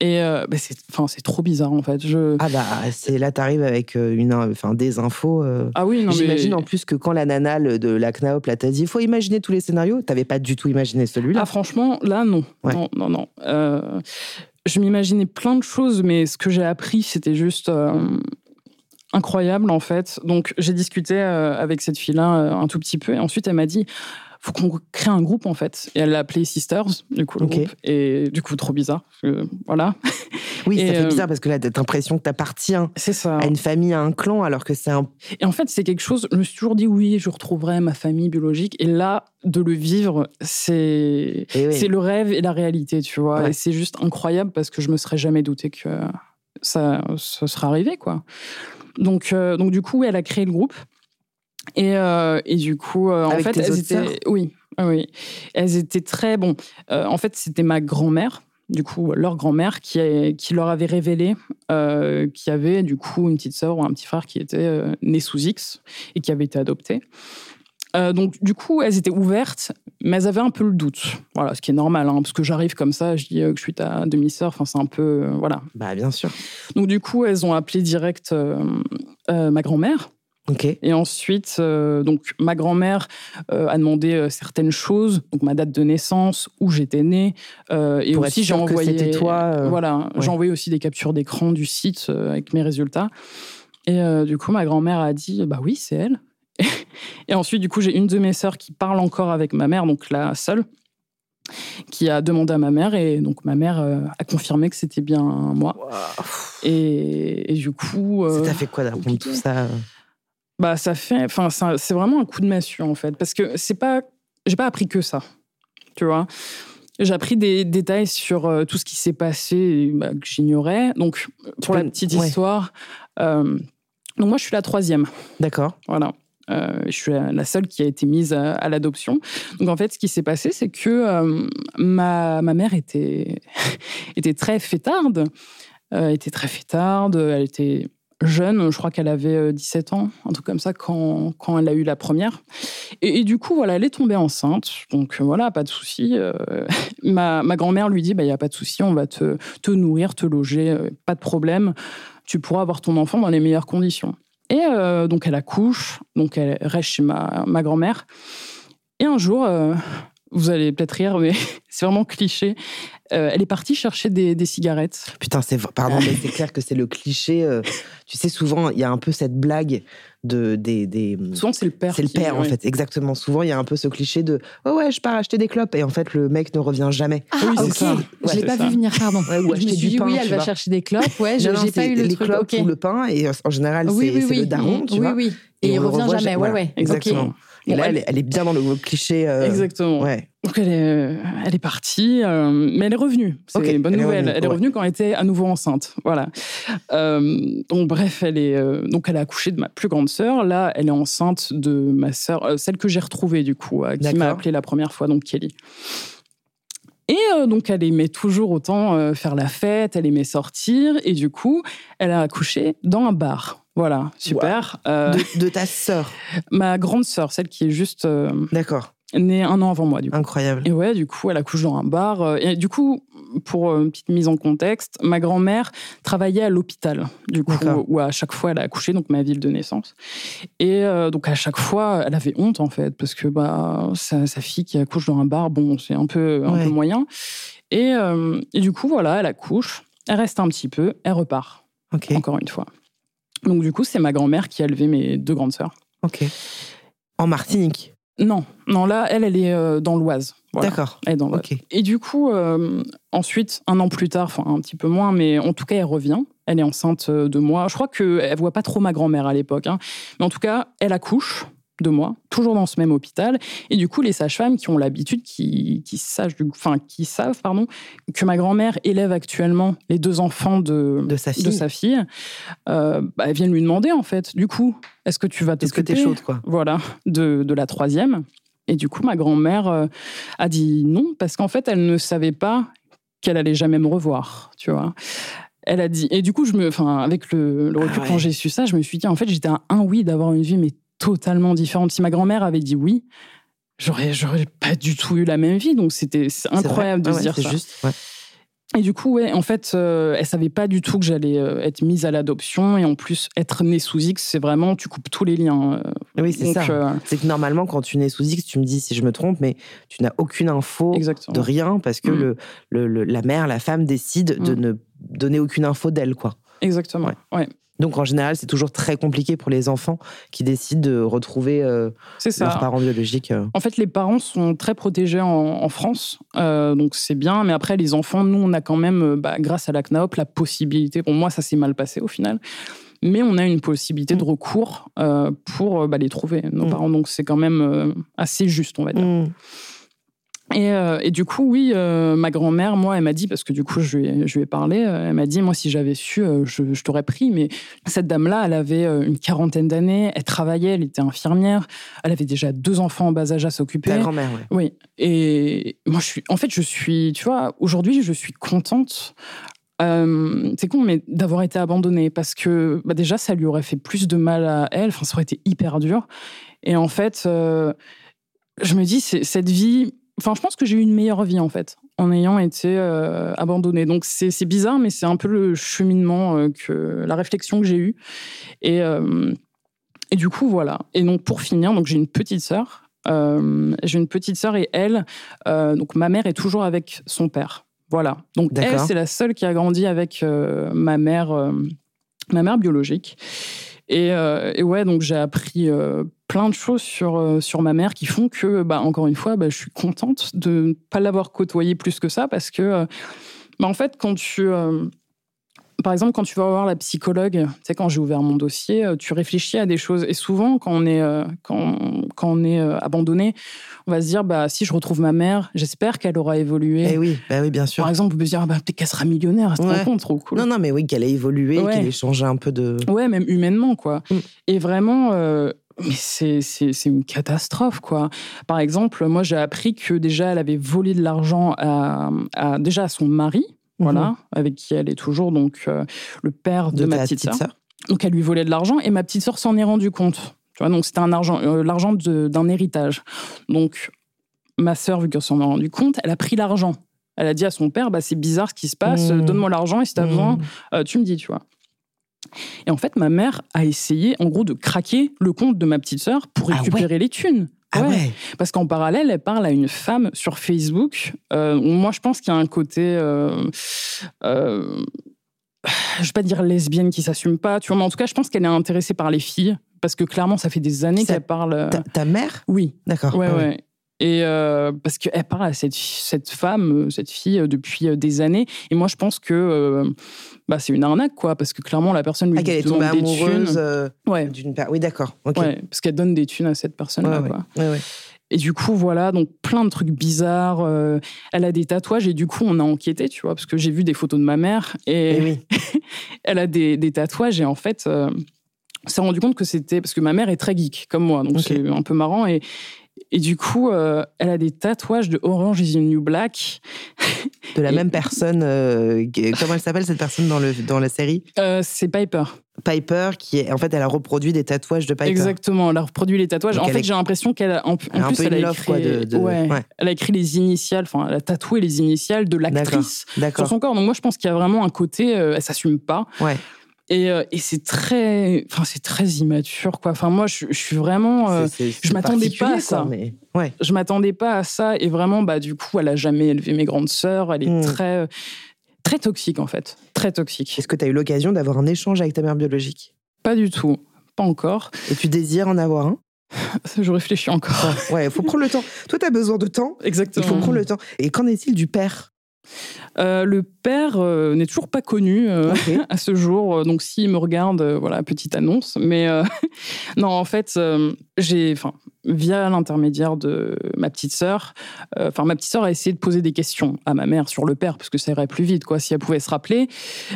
Et euh, bah, c'est, enfin, c'est trop bizarre en fait. Je... Ah bah, c'est là, t'arrives avec euh, une, enfin, des infos. euh, Ah oui, non mais J'imagine en plus que quand la nana le- de la CNAOP là, t'a dit il faut imaginer tous les scénarios, t'avais pas du tout imaginé celui-là. Ah, franchement, là, non. Ouais. Non, non, non. Euh, je m'imaginais plein de choses, mais ce que j'ai appris, c'était juste incroyable, en fait. Donc, j'ai discuté avec cette fille-là un tout petit peu, et ensuite, elle m'a dit faut qu'on crée un groupe, en fait. Et elle l'a appelé Sisters, du coup, le groupe. Et du coup, trop bizarre. voilà. oui, ça fait euh, bizarre parce que là, t'as l'impression que t'appartiens C'est ça. à une famille, à un clan, alors que c'est un. Et en fait, c'est quelque chose, je me suis toujours dit, oui, je retrouverai ma famille biologique. Et là, de le vivre, c'est Eh oui. c'est le rêve et la réalité, tu vois. Ouais. Et c'est juste incroyable parce que je me serais jamais douté que ça, ça serait arrivé, quoi. Donc, euh, donc du coup, elle a créé le groupe. Et, euh, et du coup, euh, en fait, elles étaient, oui, ah oui, elles étaient très bon. euh, en fait, c'était ma grand-mère, du coup, leur grand-mère, qui, a- qui leur avait révélé qu'il y avait du coup une petite sœur ou un petit frère qui était né sous X et qui avait été adopté. Euh, donc, du coup, elles étaient ouvertes, mais elles avaient un peu le doute. Voilà, ce qui est normal, hein, parce que j'arrive comme ça, je dis que je suis ta demi-sœur, enfin, c'est un peu. euh, voilà. Bah, bien sûr. Donc, du coup, elles ont appelé direct euh, ma grand-mère. Et ensuite, euh, donc ma grand-mère euh, a demandé euh, certaines choses, donc ma date de naissance, où j'étais née, et Pour aussi j'ai envoyé. toi, Voilà, ouais. j'ai envoyé aussi des captures d'écran du site avec mes résultats. Et du coup, ma grand-mère a dit, bah oui, c'est elle. et ensuite, du coup, j'ai une de mes sœurs qui parle encore avec ma mère, donc la seule, qui a demandé à ma mère, et donc ma mère euh, a confirmé que c'était bien moi. Et, et du coup, Ça t'a fait quoi d'apprendre tout ça bah, ça fait. Enfin, c'est vraiment un coup de massue, en fait. Parce que c'est pas. J'ai pas appris que ça. Tu vois J'ai appris des détails sur euh, tout ce qui s'est passé bah, que j'ignorais. Donc, pour la petite ouais. histoire, euh, donc moi, je suis la troisième. D'accord. Voilà. Euh, je suis la la seule qui a été mise à, à l'adoption. Donc en fait, ce qui s'est passé, c'est que euh, ma, ma mère était, était très fêtarde. Euh, était très fêtarde. Elle était jeune. Je crois qu'elle avait euh, 17 ans, un truc comme ça, quand, quand elle a eu la première. Et, du coup, voilà, elle est tombée enceinte. Donc euh, voilà, pas de souci. Euh, ma ma grand-mère lui dit, bah, il n'y a pas de souci, on va te, te nourrir, te loger, euh, pas de problème. Tu pourras avoir ton enfant dans les meilleures conditions. Et euh, donc elle accouche, donc elle reste chez ma, ma grand-mère. Et un jour, euh, vous allez peut-être rire, mais c'est vraiment cliché, euh, elle est partie chercher des, des cigarettes. Putain, c'est pardon, mais c'est clair que c'est le cliché. euh, tu sais, souvent, il y a un peu cette blague de des. des Souvent, c'est le père. c'est le père, en fait, exactement. Souvent, il y a un peu ce cliché de Oh ouais, je pars acheter des clopes. Et en fait, le mec ne revient jamais. Ah, Oui, c'est ok. ça. Je l'ai pas ça. vu venir, pardon. Ouais, ou je me suis dit, pain, oui, elle va vois. chercher des clopes. Ouais, j'ai pas eu le les truc. clopes ok. ou le pain. Et en général, c'est oui, le daron, tu oui, vois. oui. Et Et il revient jamais. ja- Ouais, ouais. exactement. Et Bon, là, elle- est- elle est bien dans le cliché. euh, Exactement. Ouais. Donc elle est, elle est partie, euh, mais elle est revenue. C'est une bonne elle est nouvelle. revenue, elle est ouais. revenue quand elle était à nouveau enceinte. Voilà. Euh, donc bref, elle est euh, donc elle a accouché de ma plus grande sœur. Là, elle est enceinte de ma sœur, euh, celle que j'ai retrouvée du coup, euh, qui m'a appelée la première fois, donc Kelly. Et euh, donc elle aimait toujours autant euh, faire la fête, elle aimait sortir, et du coup, elle a accouché dans un bar. Voilà, super. Euh, De, de ta sœur. ma grande sœur, celle qui est juste D'accord. Née un an avant moi, du coup. Incroyable. Et ouais, du coup, elle accouche dans un bar. euh, Et du coup, pour euh, une petite mise en contexte, ma grand-mère travaillait à l'hôpital, du coup, où à chaque fois elle a accouché, donc ma ville de naissance. Et euh, donc à chaque fois, elle avait honte en fait, parce que bah sa, sa fille qui accouche dans un bar, bon, c'est un peu un Ouais. peu moyen. Et, euh, et du coup, voilà, elle accouche, elle reste un petit peu, elle repart Ok. encore une fois. Donc du coup, c'est ma grand-mère qui a élevé mes deux grandes sœurs. Ok. En Martinique. Non, non, là, elle, elle est euh, dans l'Oise. Voilà. D'accord. Elle est dans l'Oise. Et du coup, euh, ensuite, un an plus tard, enfin un petit peu moins, mais en tout cas, elle revient. Elle est enceinte euh, de moi. Je crois qu'elle voit pas trop ma grand-mère à l'époque. hein. Mais en tout cas, elle accouche. De moi, toujours dans ce même hôpital. Et du coup, les sages-femmes qui ont l'habitude, qui, qui, savent, enfin, qui savent pardon, que ma grand-mère élève actuellement les deux enfants de, De sa fille. de sa fille, euh, bah, elles viennent lui demander, en fait, du coup, est-ce que tu vas Est-ce que t'es chaude, quoi? Voilà, de, de la troisième. Et du coup, ma grand-mère euh, a dit non, parce qu'en fait, elle ne savait pas qu'elle allait jamais me revoir, tu vois. Elle a dit, et du coup, je me, enfin, avec le, le recul, Ah ouais. quand j'ai su ça, je me suis dit, en fait, j'étais à un oui d'avoir une vie, mais totalement différente. Si ma grand-mère avait dit oui, j'aurais, j'aurais pas du tout eu la même vie. Donc, c'était incroyable de Ouais, se dire c'est ça. juste. ouais. Et du coup, ouais, en fait, euh, elle savait pas du tout que j'allais euh, être mise à l'adoption. Et en plus, être née sous X, c'est vraiment, tu coupes tous les liens. euh, Oui, c'est ça. euh, C'est que normalement, quand tu nais sous X, tu me dis si je me trompe, mais tu n'as aucune info exactement. de rien parce que Mm. le, le- le- la mère, la femme décide de Mm. ne donner aucune info d'elle, quoi. Exactement. Ouais. Ouais. Donc en général, c'est toujours très compliqué pour les enfants qui décident de retrouver euh, leurs parents biologiques. euh. En fait, les parents sont très protégés en, en France, euh, donc c'est bien. Mais après, les enfants, nous, on a quand même, bah, grâce à la CNAOP, la possibilité. Bon, moi, ça s'est mal passé au final, mais on a une possibilité de recours euh, pour bah, les trouver, nos Mm. parents. Donc c'est quand même assez juste, on va dire. Mm. Et, euh, et du coup, oui, euh, ma grand-mère, moi, elle m'a dit, parce que du coup, je lui ai, je lui ai parlé, euh, elle m'a dit, moi, si j'avais su, je, je t'aurais pris. Mais cette dame-là, elle avait une quarantaine d'années, elle travaillait, elle était infirmière, elle avait déjà deux enfants en bas âge à s'occuper. Ta grand-mère, ouais. Oui, et moi, je suis, en fait, je suis, tu vois, aujourd'hui, je suis contente. c'est con, mais d'avoir été abandonnée parce que bah, déjà, ça lui aurait fait plus de mal à elle. Enfin, ça aurait été hyper dur. Et en fait, je me dis, cette vie. Enfin, je pense que j'ai eu une meilleure vie en fait en ayant été euh, abandonnée. Donc c'est bizarre, mais c'est un peu le cheminement euh, que la réflexion que j'ai eue. Et euh, et du coup voilà. Et donc pour finir, donc j'ai une petite sœur. J'ai une petite sœur et elle, donc ma mère est toujours avec son père. Voilà. Donc elle, c'est la seule qui a grandi avec ma mère, ma mère biologique. Et, euh, et ouais, donc j'ai appris euh, plein de choses sur, euh, sur ma mère qui font que, bah, encore une fois, bah, je suis contente de ne pas l'avoir côtoyée plus que ça parce que, euh, bah, en fait, quand tu. euh, par exemple, quand tu vas voir la psychologue, tu sais, quand j'ai ouvert mon dossier, tu réfléchis à des choses. Et souvent, quand on est, euh, quand, quand on est euh, abandonné, on va se dire, bah, si je retrouve ma mère, j'espère qu'elle aura évolué. Eh oui, bah oui, bien sûr. Par exemple, on peut se dire, ah bah, peut-être qu'elle sera millionnaire, se Ouais. trop cool. Non, non, mais oui, qu'elle ait évolué, Ouais. qu'elle ait changé un peu de. Ouais, même humainement, quoi. Mm. Et vraiment, euh, mais c'est, une catastrophe, quoi. Par exemple, moi, j'ai appris que déjà, elle avait volé de l'argent à, à- déjà à son mari, voilà, avec qui elle est toujours, donc euh, le père de, de, ma ta petite sœur. Donc, elle lui volait de l'argent et ma petite sœur s'en est rendue compte. Tu vois, donc c'était un argent, euh, l'argent d'un héritage. Donc, ma sœur, vu qu'elle s'en est rendue compte, elle a pris l'argent. Elle a dit à son père, bah, c'est bizarre ce qui se passe, Mm. donne-moi l'argent et si t'as besoin, euh, tu me dis, tu vois. Et en fait, ma mère a essayé, en gros, de craquer le compte de ma petite sœur pour Ah ouais récupérer les thunes. Ah ouais. Parce qu'en parallèle, elle parle à une femme sur Facebook. Euh, moi, je pense qu'il y a un côté. Euh, euh, je vais pas dire lesbienne qui s'assume pas, tu vois, mais en tout cas, je pense qu'elle est intéressée par les filles. Parce que clairement, ça fait des années qu'elle parle. euh, Ta, ta mère? Oui, D'accord. Ouais, Ah ouais. Et euh, parce qu'elle parle à cette, cette femme, euh, cette fille, depuis des années. Et moi, je pense que euh, bah, c'est une arnaque, quoi. Parce que clairement, la personne lui Ah, qu'elle est demande tombée des amoureuse euh, Ouais, d'une per- Oui, d'accord. Ouais, parce qu'elle donne des thunes à cette personne-là, Ouais. Et du coup, voilà, donc plein de trucs bizarres. euh, elle a des tatouages et du coup, on a enquêté, tu vois, parce que j'ai vu des photos de ma mère et Eh oui. elle a des, des tatouages et en fait, euh, on s'est rendu compte que c'était parce que ma mère est très geek comme moi, donc c'est un peu marrant et et du coup, euh, elle a des tatouages de Orange is the New Black. De la Et- même personne. euh, comment elle s'appelle cette personne dans, le, dans la série? Euh, c'est Piper. Piper, qui est. En fait, elle a reproduit des tatouages de Piper. Exactement, elle a reproduit les tatouages. Donc en fait, est- j'ai l'impression qu'elle a, en, Elle a un plus, peu elle a écrit, quoi, de- de- ouais, ouais. elle a écrit les initiales, enfin, elle a tatoué les initiales de l'actrice sur son corps. Donc moi, je pense qu'il y a vraiment un côté, elle s'assume pas. Ouais. Et, euh, et c'est très, enfin, c'est très immature, quoi. Enfin, moi, je, je suis vraiment, euh, je m'attendais pas à ça. quoi, mais... Ouais. je m'attendais pas à ça. Et vraiment, bah, du coup, elle a jamais élevé mes grandes sœurs. Elle est Mm. très, très toxique, en fait. Très toxique. Est-ce que tu as eu l'occasion d'avoir un échange avec ta mère biologique? Pas du tout. Pas encore. Et tu désires en avoir un? Je réfléchis encore. Ouais, il faut prendre le temps. Toi, tu as besoin de temps. Il Exactement. faut prendre le temps. Et qu'en est-il du père? Euh, le père euh, n'est toujours pas connu euh, à ce jour, donc s'il me regarde, voilà, petite annonce. Mais non, en fait, j'ai, enfin, via l'intermédiaire de ma petite sœur, enfin, ma petite sœur a essayé de poser des questions à ma mère sur le père, parce que ça irait plus vite, quoi, si elle pouvait se rappeler.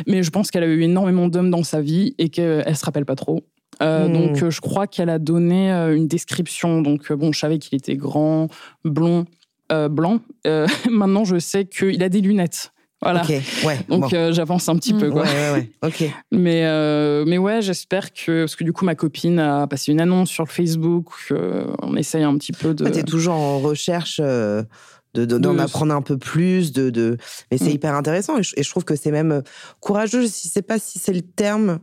Mais je pense qu'elle a eu énormément d'hommes dans sa vie et qu'elle se rappelle pas trop. Euh, Hmm. Donc, euh, je crois qu'elle a donné euh, une description. Donc, bon, je savais qu'il était grand, blond, euh, blanc. Euh, maintenant, je sais qu'il a des lunettes. Voilà. Ouais. Donc bon. euh, j'avance un petit Mm. peu quoi. Ouais, ouais, ouais. Ok. Mais euh, mais ouais, j'espère que parce que du coup ma copine a passé une annonce sur le Facebook. euh, on essaye un petit peu de. Tu es toujours en recherche euh, de- de- d'en apprendre un peu plus, de, de... mais c'est Mm. hyper intéressant et je, et je trouve que c'est même courageux, je sais pas si c'est le terme,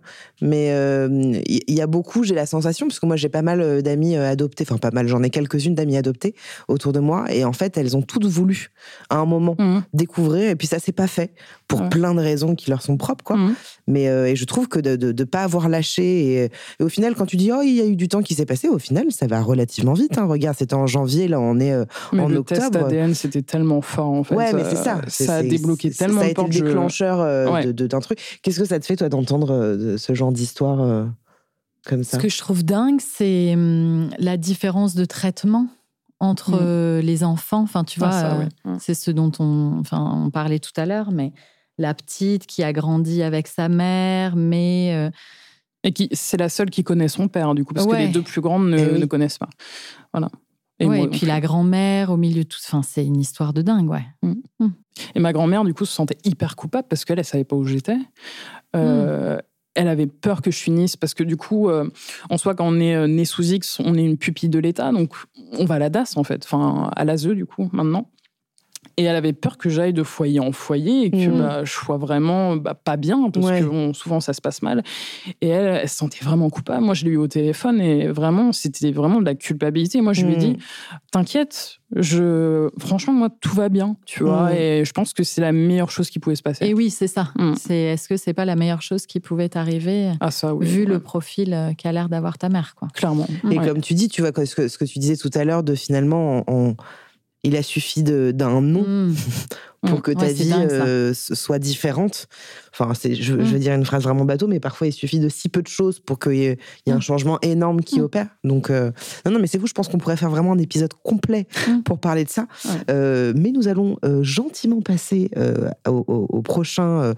mais euh, il y, y a beaucoup, j'ai la sensation, parce que moi j'ai pas mal euh, d'amis euh, adoptés, enfin pas mal, j'en ai quelques-unes d'amis adoptés autour de moi et en fait elles ont toutes voulu à un moment Mhm. découvrir et puis ça s'est pas fait pour Ouais. plein de raisons qui leur sont propres quoi. Mhm. Mais euh, et je trouve que de ne pas avoir lâché et, et au final quand tu dis oh il y a eu du temps qui s'est passé, au final ça va relativement vite. Hein. Regarde c'était en janvier là on est euh, Mais en le test octobre. ADN c'était tellement fort en fait. ouais mais c'est euh, ça. Ça a débloqué tellement Ça a de été le déclencheur euh, Ouais. de- de- d'un truc. Qu'est-ce que ça te fait toi d'entendre euh, de ce genre d'histoire euh, comme ça Ce que je trouve dingue, c'est hum, la différence de traitement entre Mm. euh, les enfants. Enfin, tu vois, Ah, ça, euh. Mm. c'est ce dont on, enfin, on parlait tout à l'heure, mais la petite qui a grandi avec sa mère, mais euh, Et qui c'est la seule qui connaît son père du coup parce que les deux plus grandes ne, Eh oui. ne connaissent pas. Voilà. ouais, moi et puis la grand-mère au milieu de tout. Enfin, c'est une histoire de dingue, ouais. Et ma grand-mère, du coup, se sentait hyper coupable parce qu'elle, elle savait pas où j'étais. Euh, Elle avait peur que je finisse parce que, du coup, euh, en soi, quand on est euh, né sous X, on est une pupille de l'État, donc on va à la DAS, en fait, enfin, à l'ASE, du coup, maintenant. Et elle avait peur que j'aille de foyer en foyer et que Mhm. bah, je sois vraiment bah, pas bien, parce Ouais. que bon, souvent ça se passe mal. Et elle, elle se sentait vraiment coupable. Moi, je l'ai eu au téléphone et vraiment, c'était vraiment de la culpabilité. Moi, je lui ai Mhm. dit, t'inquiète, je... franchement, moi, tout va bien, tu vois. Mhm. Et je pense que c'est la meilleure chose qui pouvait se passer. Et oui, c'est ça. Mm. C'est est-ce que c'est pas la meilleure chose qui pouvait arriver Ah, ça, oui. vu ouais. le profil euh, qu'a l'air d'avoir ta mère, quoi? Clairement. Et Ouais. comme tu dis, tu vois, ce que, ce que tu disais tout à l'heure, de finalement, on- on- il a suffi de- d'un nom Mm. pour Mm. que ta Ouais, vie dingue, euh, soit différente. Enfin, c'est, je, Mm. je veux dire une phrase vraiment bateau, mais parfois il suffit de si peu de choses pour qu'il y ait, il y ait un Mm. changement énorme qui Mm. opère. Donc, euh, non, non, mais c'est fou. Je pense qu'on pourrait faire vraiment un épisode complet pour parler de ça. Ouais. Euh, mais nous allons euh, gentiment passer euh, au, au- au prochain, euh,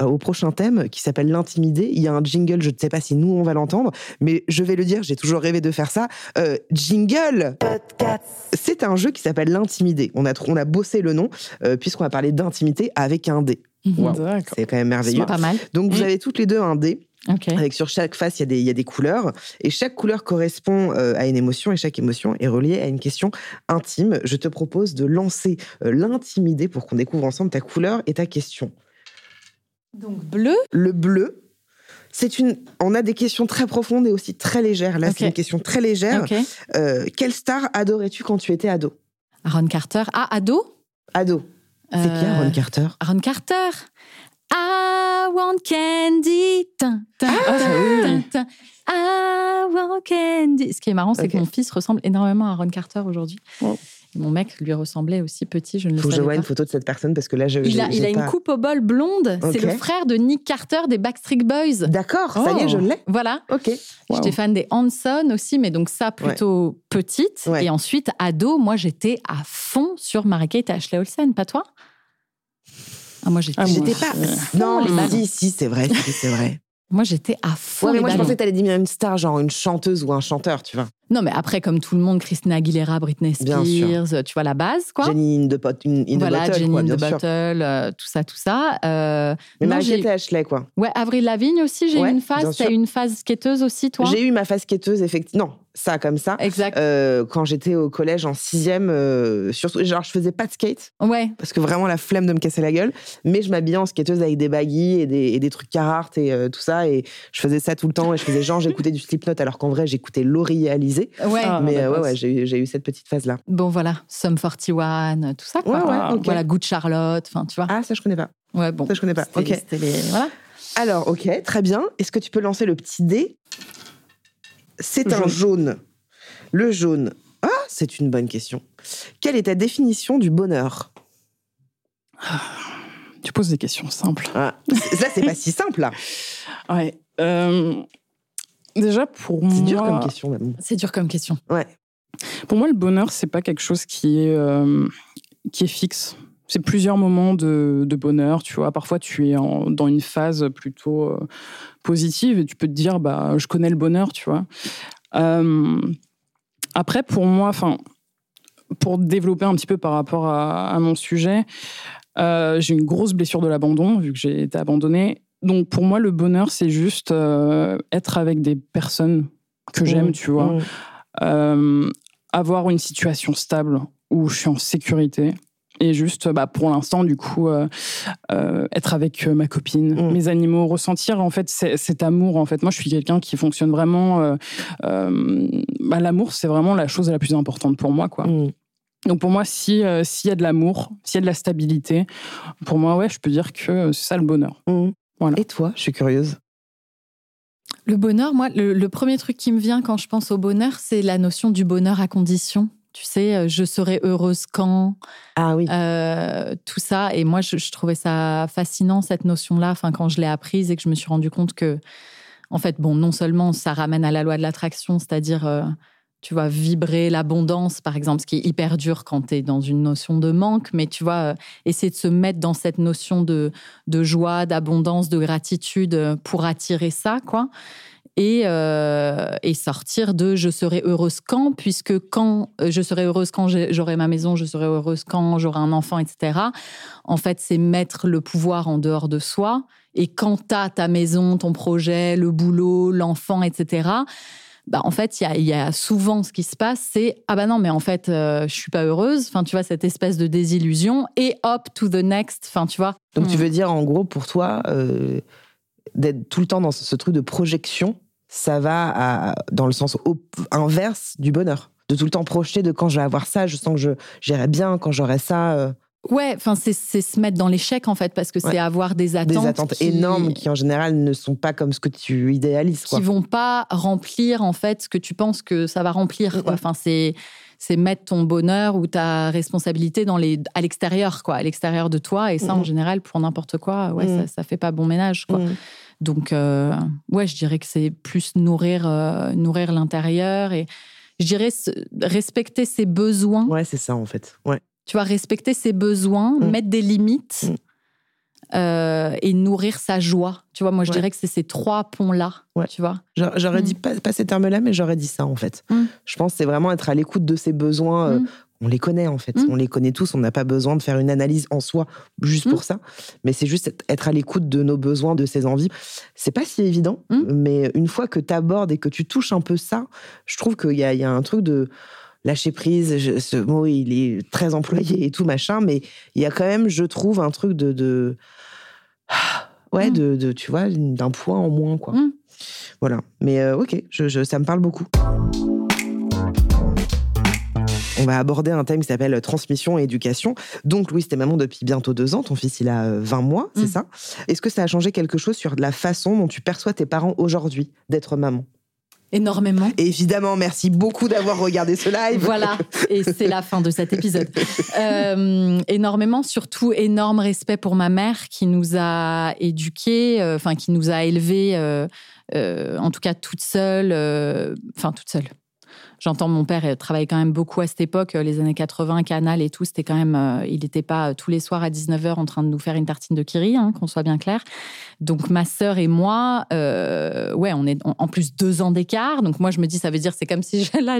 au, au prochain thème qui s'appelle l'intimidé. Il y a un jingle. Je ne sais pas si nous on va l'entendre, mais je vais le dire. J'ai toujours rêvé de faire ça. Euh, jingle. C'est un jeu qui s'appelle l'intimidé. On a, on a bossé le nom euh, puisqu'on va parler d'intimité avec un dé. Mhm. C'est quand même merveilleux. C'est pas mal. Donc vous avez toutes les deux un dé avec sur chaque face il y a des, il y a des couleurs et chaque couleur correspond euh, à une émotion et chaque émotion est reliée à une question intime. Je te propose de lancer euh, l'intimidé pour qu'on découvre ensemble ta couleur et ta question. Donc bleu. Le bleu, c'est une. On a des questions très profondes et aussi très légères. Là, c'est une question très légère. Euh, quelle star adorais-tu quand tu étais ado? Aaron Carter. Ah, ado? Ado. C'est qui Euh, Aaron Carter? Aaron Carter. I want candy. Tin, tin, Ah, tin, oui. I want candy. Ce qui est marrant, c'est que mon fils ressemble énormément à Aaron Carter aujourd'hui. Wow. Mon mec lui ressemblait aussi petit, je ne le Faut que je savais vois pas. une photo de cette personne parce que là, je. Il a, il a une pas- coupe au bol blonde. C'est le frère de Nick Carter des Backstreet Boys. D'accord, ça y est, Oh. je l'ai. Voilà. Ok. Wow. J'étais fan des Hanson aussi, mais donc ça plutôt petite. Ouais. Et ensuite, ado, moi j'étais à fond sur Mary-Kate et Ashley Olsen, pas toi? Ah, Moi j'étais Ah, pas. ouais. Non, les si, si, c'est vrai, si, c'est vrai. moi j'étais à fond. Ouais, mais moi, je pensais que t'allais dire une star, genre une chanteuse ou un chanteur, tu vois. Non, mais après, comme tout le monde, Christina Aguilera, Britney. Spears, tu vois la base, quoi. Jenny in the, pot, in, in the voilà, bottle, Jenny quoi, in bien the sûr. Bottle, euh, tout ça, tout ça. Euh, Mais non, j'ai- Ashley, quoi. Ouais, Avril Lavigne aussi, j'ai Ouais, eu une phase. T'as eu une phase skateuse aussi, toi? J'ai eu ma phase quêteuse, effectivement. Non, ça, comme ça. Exact. Euh, quand j'étais au collège en sixième, euh, surtout, genre, je faisais pas de skate, Ouais. parce que vraiment la flemme de me casser la gueule, mais je m'habillais en skateuse avec des baggies et des, et des trucs Carhartt et euh, tout ça, et je faisais ça tout le temps, et je faisais genre, j'écoutais du Slipknot, alors qu'en vrai, j'écoutais Laurie et Ouais. Ah, mais la euh, ouais, j'ai eu, j'ai eu cette petite phase-là. Bon, voilà. Sum 41, tout ça, quoi. Ouais, ouais, Ah, ok. Voilà, Good Charlotte, enfin, tu vois. Ah, ça, je connais pas. Ouais, bon. Ça, je connais pas. C'était- Ok. c'était les- Voilà. Alors, ok, très bien. Est-ce que tu peux lancer le petit dé? C'est un Jaune. jaune. Le jaune. Ah, c'est une bonne question. Quelle est ta définition du bonheur? Tu poses des questions simples. Ah, ça, c'est pas si simple, là. Ouais. Euh, déjà, pour moi. C'est dur comme question, même. C'est dur comme question. Ouais. Pour moi, le bonheur, c'est pas quelque chose qui est, euh, qui est fixe. C'est plusieurs moments de, de, bonheur, tu vois. Parfois, tu es en, dans une phase plutôt euh, positive et tu peux te dire, bah, je connais le bonheur, tu vois. Euh, après, pour moi, enfin, pour développer un petit peu par rapport à, à mon sujet, j'ai une grosse blessure de l'abandon, vu que j'ai été abandonnée. Donc, pour moi, le bonheur, c'est juste euh, être avec des personnes que j'aime, tu vois. Mmh. Euh, avoir une situation stable où je suis en sécurité et juste bah, pour l'instant du coup euh, être avec ma copine Mm. mes animaux ressentir en fait cet amour en fait moi je suis quelqu'un qui fonctionne vraiment bah, l'amour c'est vraiment la chose la plus importante pour moi quoi Mmh. donc pour moi si euh, s'il y a de l'amour s'il y a de la stabilité pour moi ouais je peux dire que c'est ça le bonheur Mmh. Voilà. Et toi, je suis curieuse. Le bonheur, moi, le, le premier truc qui me vient quand je pense au bonheur, c'est la notion du bonheur à condition. Tu sais, euh, je serai heureuse quand, Ah oui. euh, tout ça. Et moi, je, je trouvais ça fascinant, cette notion-là, enfin, quand je l'ai apprise et que je me suis rendu compte que, en fait, bon, non seulement ça ramène à la loi de l'attraction, c'est-à-dire, euh, tu vois, vibrer l'abondance, par exemple, ce qui est hyper dur quand tu es dans une notion de manque, mais tu vois, euh, essayer de se mettre dans cette notion de, de joie, d'abondance, de gratitude euh, pour attirer ça, quoi. Et, euh, et sortir de je serai heureuse quand, puisque quand je serai heureuse quand j'aurai ma maison, je serai heureuse quand j'aurai un enfant, etc. En fait, c'est mettre le pouvoir en dehors de soi. Et quand tu as ta maison, ton projet, le boulot, l'enfant, etc., bah, en fait, il y a, il y a souvent ce qui se passe, c'est ah bah non, mais en fait, euh, je suis pas heureuse. Enfin, tu vois, cette espèce de désillusion. Et hop, to the next. Enfin, tu vois. Donc, tu Hmm. veux dire, en gros, pour toi, euh, d'être tout le temps dans ce, ce truc de projection, ça va à- dans le sens inverse du bonheur. De tout le temps projeter de quand je vais avoir ça, je sens que je j'irai bien, quand j'aurai ça. euh, Ouais, enfin, c'est c'est se mettre dans l'échec, en fait, parce que c'est avoir des attentes. des attentes qui- énormes qui, en général, ne sont pas comme ce que tu idéalises. Quoi. qui vont pas remplir en fait ce que tu penses que ça va remplir. Quoi. Enfin, c'est c'est mettre ton bonheur ou ta responsabilité dans les à l'extérieur, quoi, à l'extérieur de toi. Et ça, en Mhm. général, pour n'importe quoi, ouais, Mhm. ça, ça fait pas bon ménage, quoi. Mmh. Donc, euh, ouais, je dirais que c'est plus nourrir euh, nourrir l'intérieur et je dirais respecter ses besoins. Ouais, c'est ça, en fait. Ouais. Tu vois, respecter ses besoins, Mhm. mettre des limites. Mhm. euh, et nourrir sa joie. Tu vois, moi, je Ouais. dirais que c'est ces trois ponts-là. Ouais. Tu vois. J'a- J'aurais Mm. dit pas, pas ces termes-là, mais j'aurais dit ça en fait. Mm. Je pense que c'est vraiment être à l'écoute de ses besoins. euh, Mm. On les connaît en fait, Mm. on les connaît tous. On n'a pas besoin de faire une analyse en soi juste Mm. pour ça, mais c'est juste être- à l'écoute de nos besoins, de ses envies. C'est pas si évident, Mm. mais une fois que tu abordes et que tu touches un peu ça, je trouve qu'il y a un truc de lâcher prise. Je- ce mot, il est très employé et tout machin, mais il y a quand même, je trouve, un truc de, de... ouais, Mm. de, de, tu vois, d'un point en moins quoi. Mm. Voilà. Mais euh, ok, je, je- ça me parle beaucoup. On va aborder un thème qui s'appelle transmission et éducation. Donc, Louise, t'es maman depuis bientôt deux ans. Ton fils, il a euh, 20 mois, c'est Mm. ça? Est-ce que ça a changé quelque chose sur la façon dont tu perçois tes parents aujourd'hui d'être maman? Énormément. Évidemment, merci beaucoup d'avoir regardé ce live. Voilà, et c'est la fin de cet épisode. Euh, énormément, surtout énorme respect pour ma mère qui nous a éduqués, euh, enfin qui nous a élevés, euh, en tout cas toute seule, enfin toute seule. J'entends mon père travaillait quand même beaucoup à cette époque, euh, les années 80, Canal et tout. C'était quand même, euh, il n'était pas euh, tous les soirs à 19h en train de nous faire une tartine de kiri, hein, qu'on soit bien clair. Donc ma sœur et moi, euh, ouais, on est en plus deux ans d'écart. Donc moi je me dis, ça veut dire c'est comme si là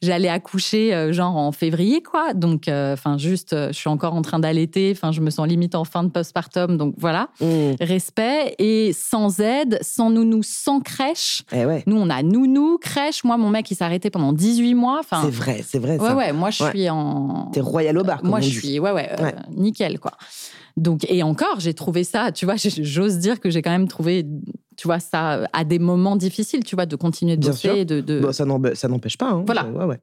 j'allais accoucher genre en février quoi. Donc euh, enfin juste, je suis encore en train d'allaiter. Enfin je me sens limite en fin de postpartum. Donc voilà, Mm. respect et sans aide, sans nounou, sans crèche. Eh ouais, Nous on a nounou, crèche. Moi mon mec il s'est arrêté pendant 18 mois. Enfin c'est vrai, c'est vrai. ouais ça. ouais, moi je Ouais. suis en T'es royal au bar. comme moi, on je dit. suis, ouais, ouais, euh, Ouais. nickel, quoi. Donc, et encore, j'ai trouvé ça, tu vois, j'ose dire que j'ai quand même trouvé, tu vois, ça à des moments difficiles, tu vois, de continuer de Bien bosser, sûr. de, de- Bon, ça n'embe- ça n'empêche pas. hein. Voilà. Ouais, ouais.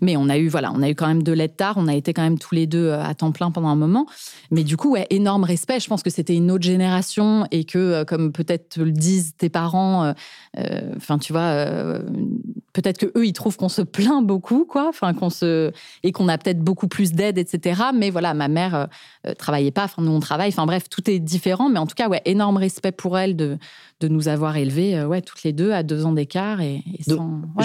mais on a eu, voilà, on a eu quand même de l'aide tard, on a été quand même tous les deux euh, à temps plein pendant un moment. Mais du coup, ouais, énorme respect. Je pense que c'était une autre génération et que, euh, comme peut-être te le disent tes parents, euh, enfin, tu vois, euh, peut-être que eux ils trouvent qu'on se plaint beaucoup quoi. Enfin qu'on se et qu'on a peut-être beaucoup plus d'aide etc mais voilà ma mère euh, euh, travaillait pas. Enfin nous on travaille. Enfin bref tout est différent. Mais en tout cas ouais énorme respect pour elle de de nous avoir élevés euh, ouais toutes les deux à deux ans d'écart et,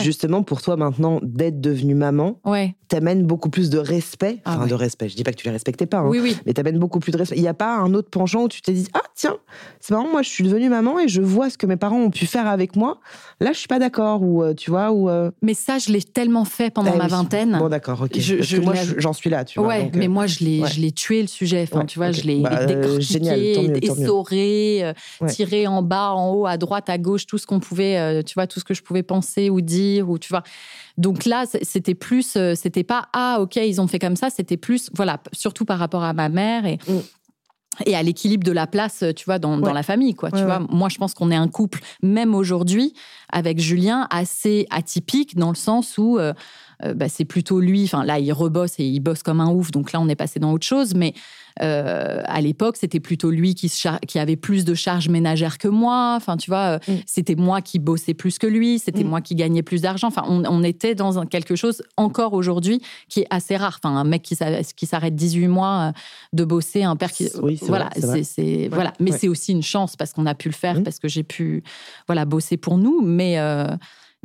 justement pour toi maintenant d'être devenue maman ouais. t'amène beaucoup plus de respect. Ah enfin de respect. Je dis pas que tu les respectais pas hein, oui oui. Mais t'amènes beaucoup plus de respect. Il y a pas un autre penchant où tu t'es dit ah tiens c'est marrant moi je suis devenue maman et je vois ce que mes parents ont pu faire avec moi. Là je suis pas d'accord. Ou tu vois euh, mais ça, je l'ai tellement fait pendant eh ma vingtaine. Bon, d'accord, ok. Je, Parce que moi, j'en suis là, tu vois. Ouais, mais moi, je l'ai, je l'ai tué le sujet. Enfin, tu vois, je l'ai bah, décortiqué, essoré, euh, tiré en bas, en haut, à droite, à gauche, tout ce qu'on pouvait, euh, tu vois, tout ce que je pouvais penser ou dire, ou tu vois. Donc là, c'était plus, c'était pas ah ok, ils ont fait comme ça. C'était plus, voilà, surtout par rapport à ma mère et. Mm et à l'équilibre de la place, tu vois, dans, dans la famille, quoi. tu vois, moi, je pense qu'on est un couple, même aujourd'hui, avec Julien, assez atypique dans le sens où euh, euh, bah, c'est plutôt lui. Enfin, là, il rebosse et il bosse comme un ouf. Donc là, on est passé dans autre chose. Mais euh, à l'époque, c'était plutôt lui qui, qui, avait plus de charges ménagères que moi. Enfin, tu vois, mm. c'était moi qui bossais plus que lui. C'était mm. moi qui gagnais plus d'argent. Enfin, on, était dans quelque chose encore aujourd'hui qui est assez rare. Enfin, un mec qui, s'arrête 18 mois de bosser, un père qui. Oui, voilà, c'est voilà. Mais c'est aussi une chance parce qu'on a pu le faire, mm. parce que j'ai pu voilà bosser pour nous. Mais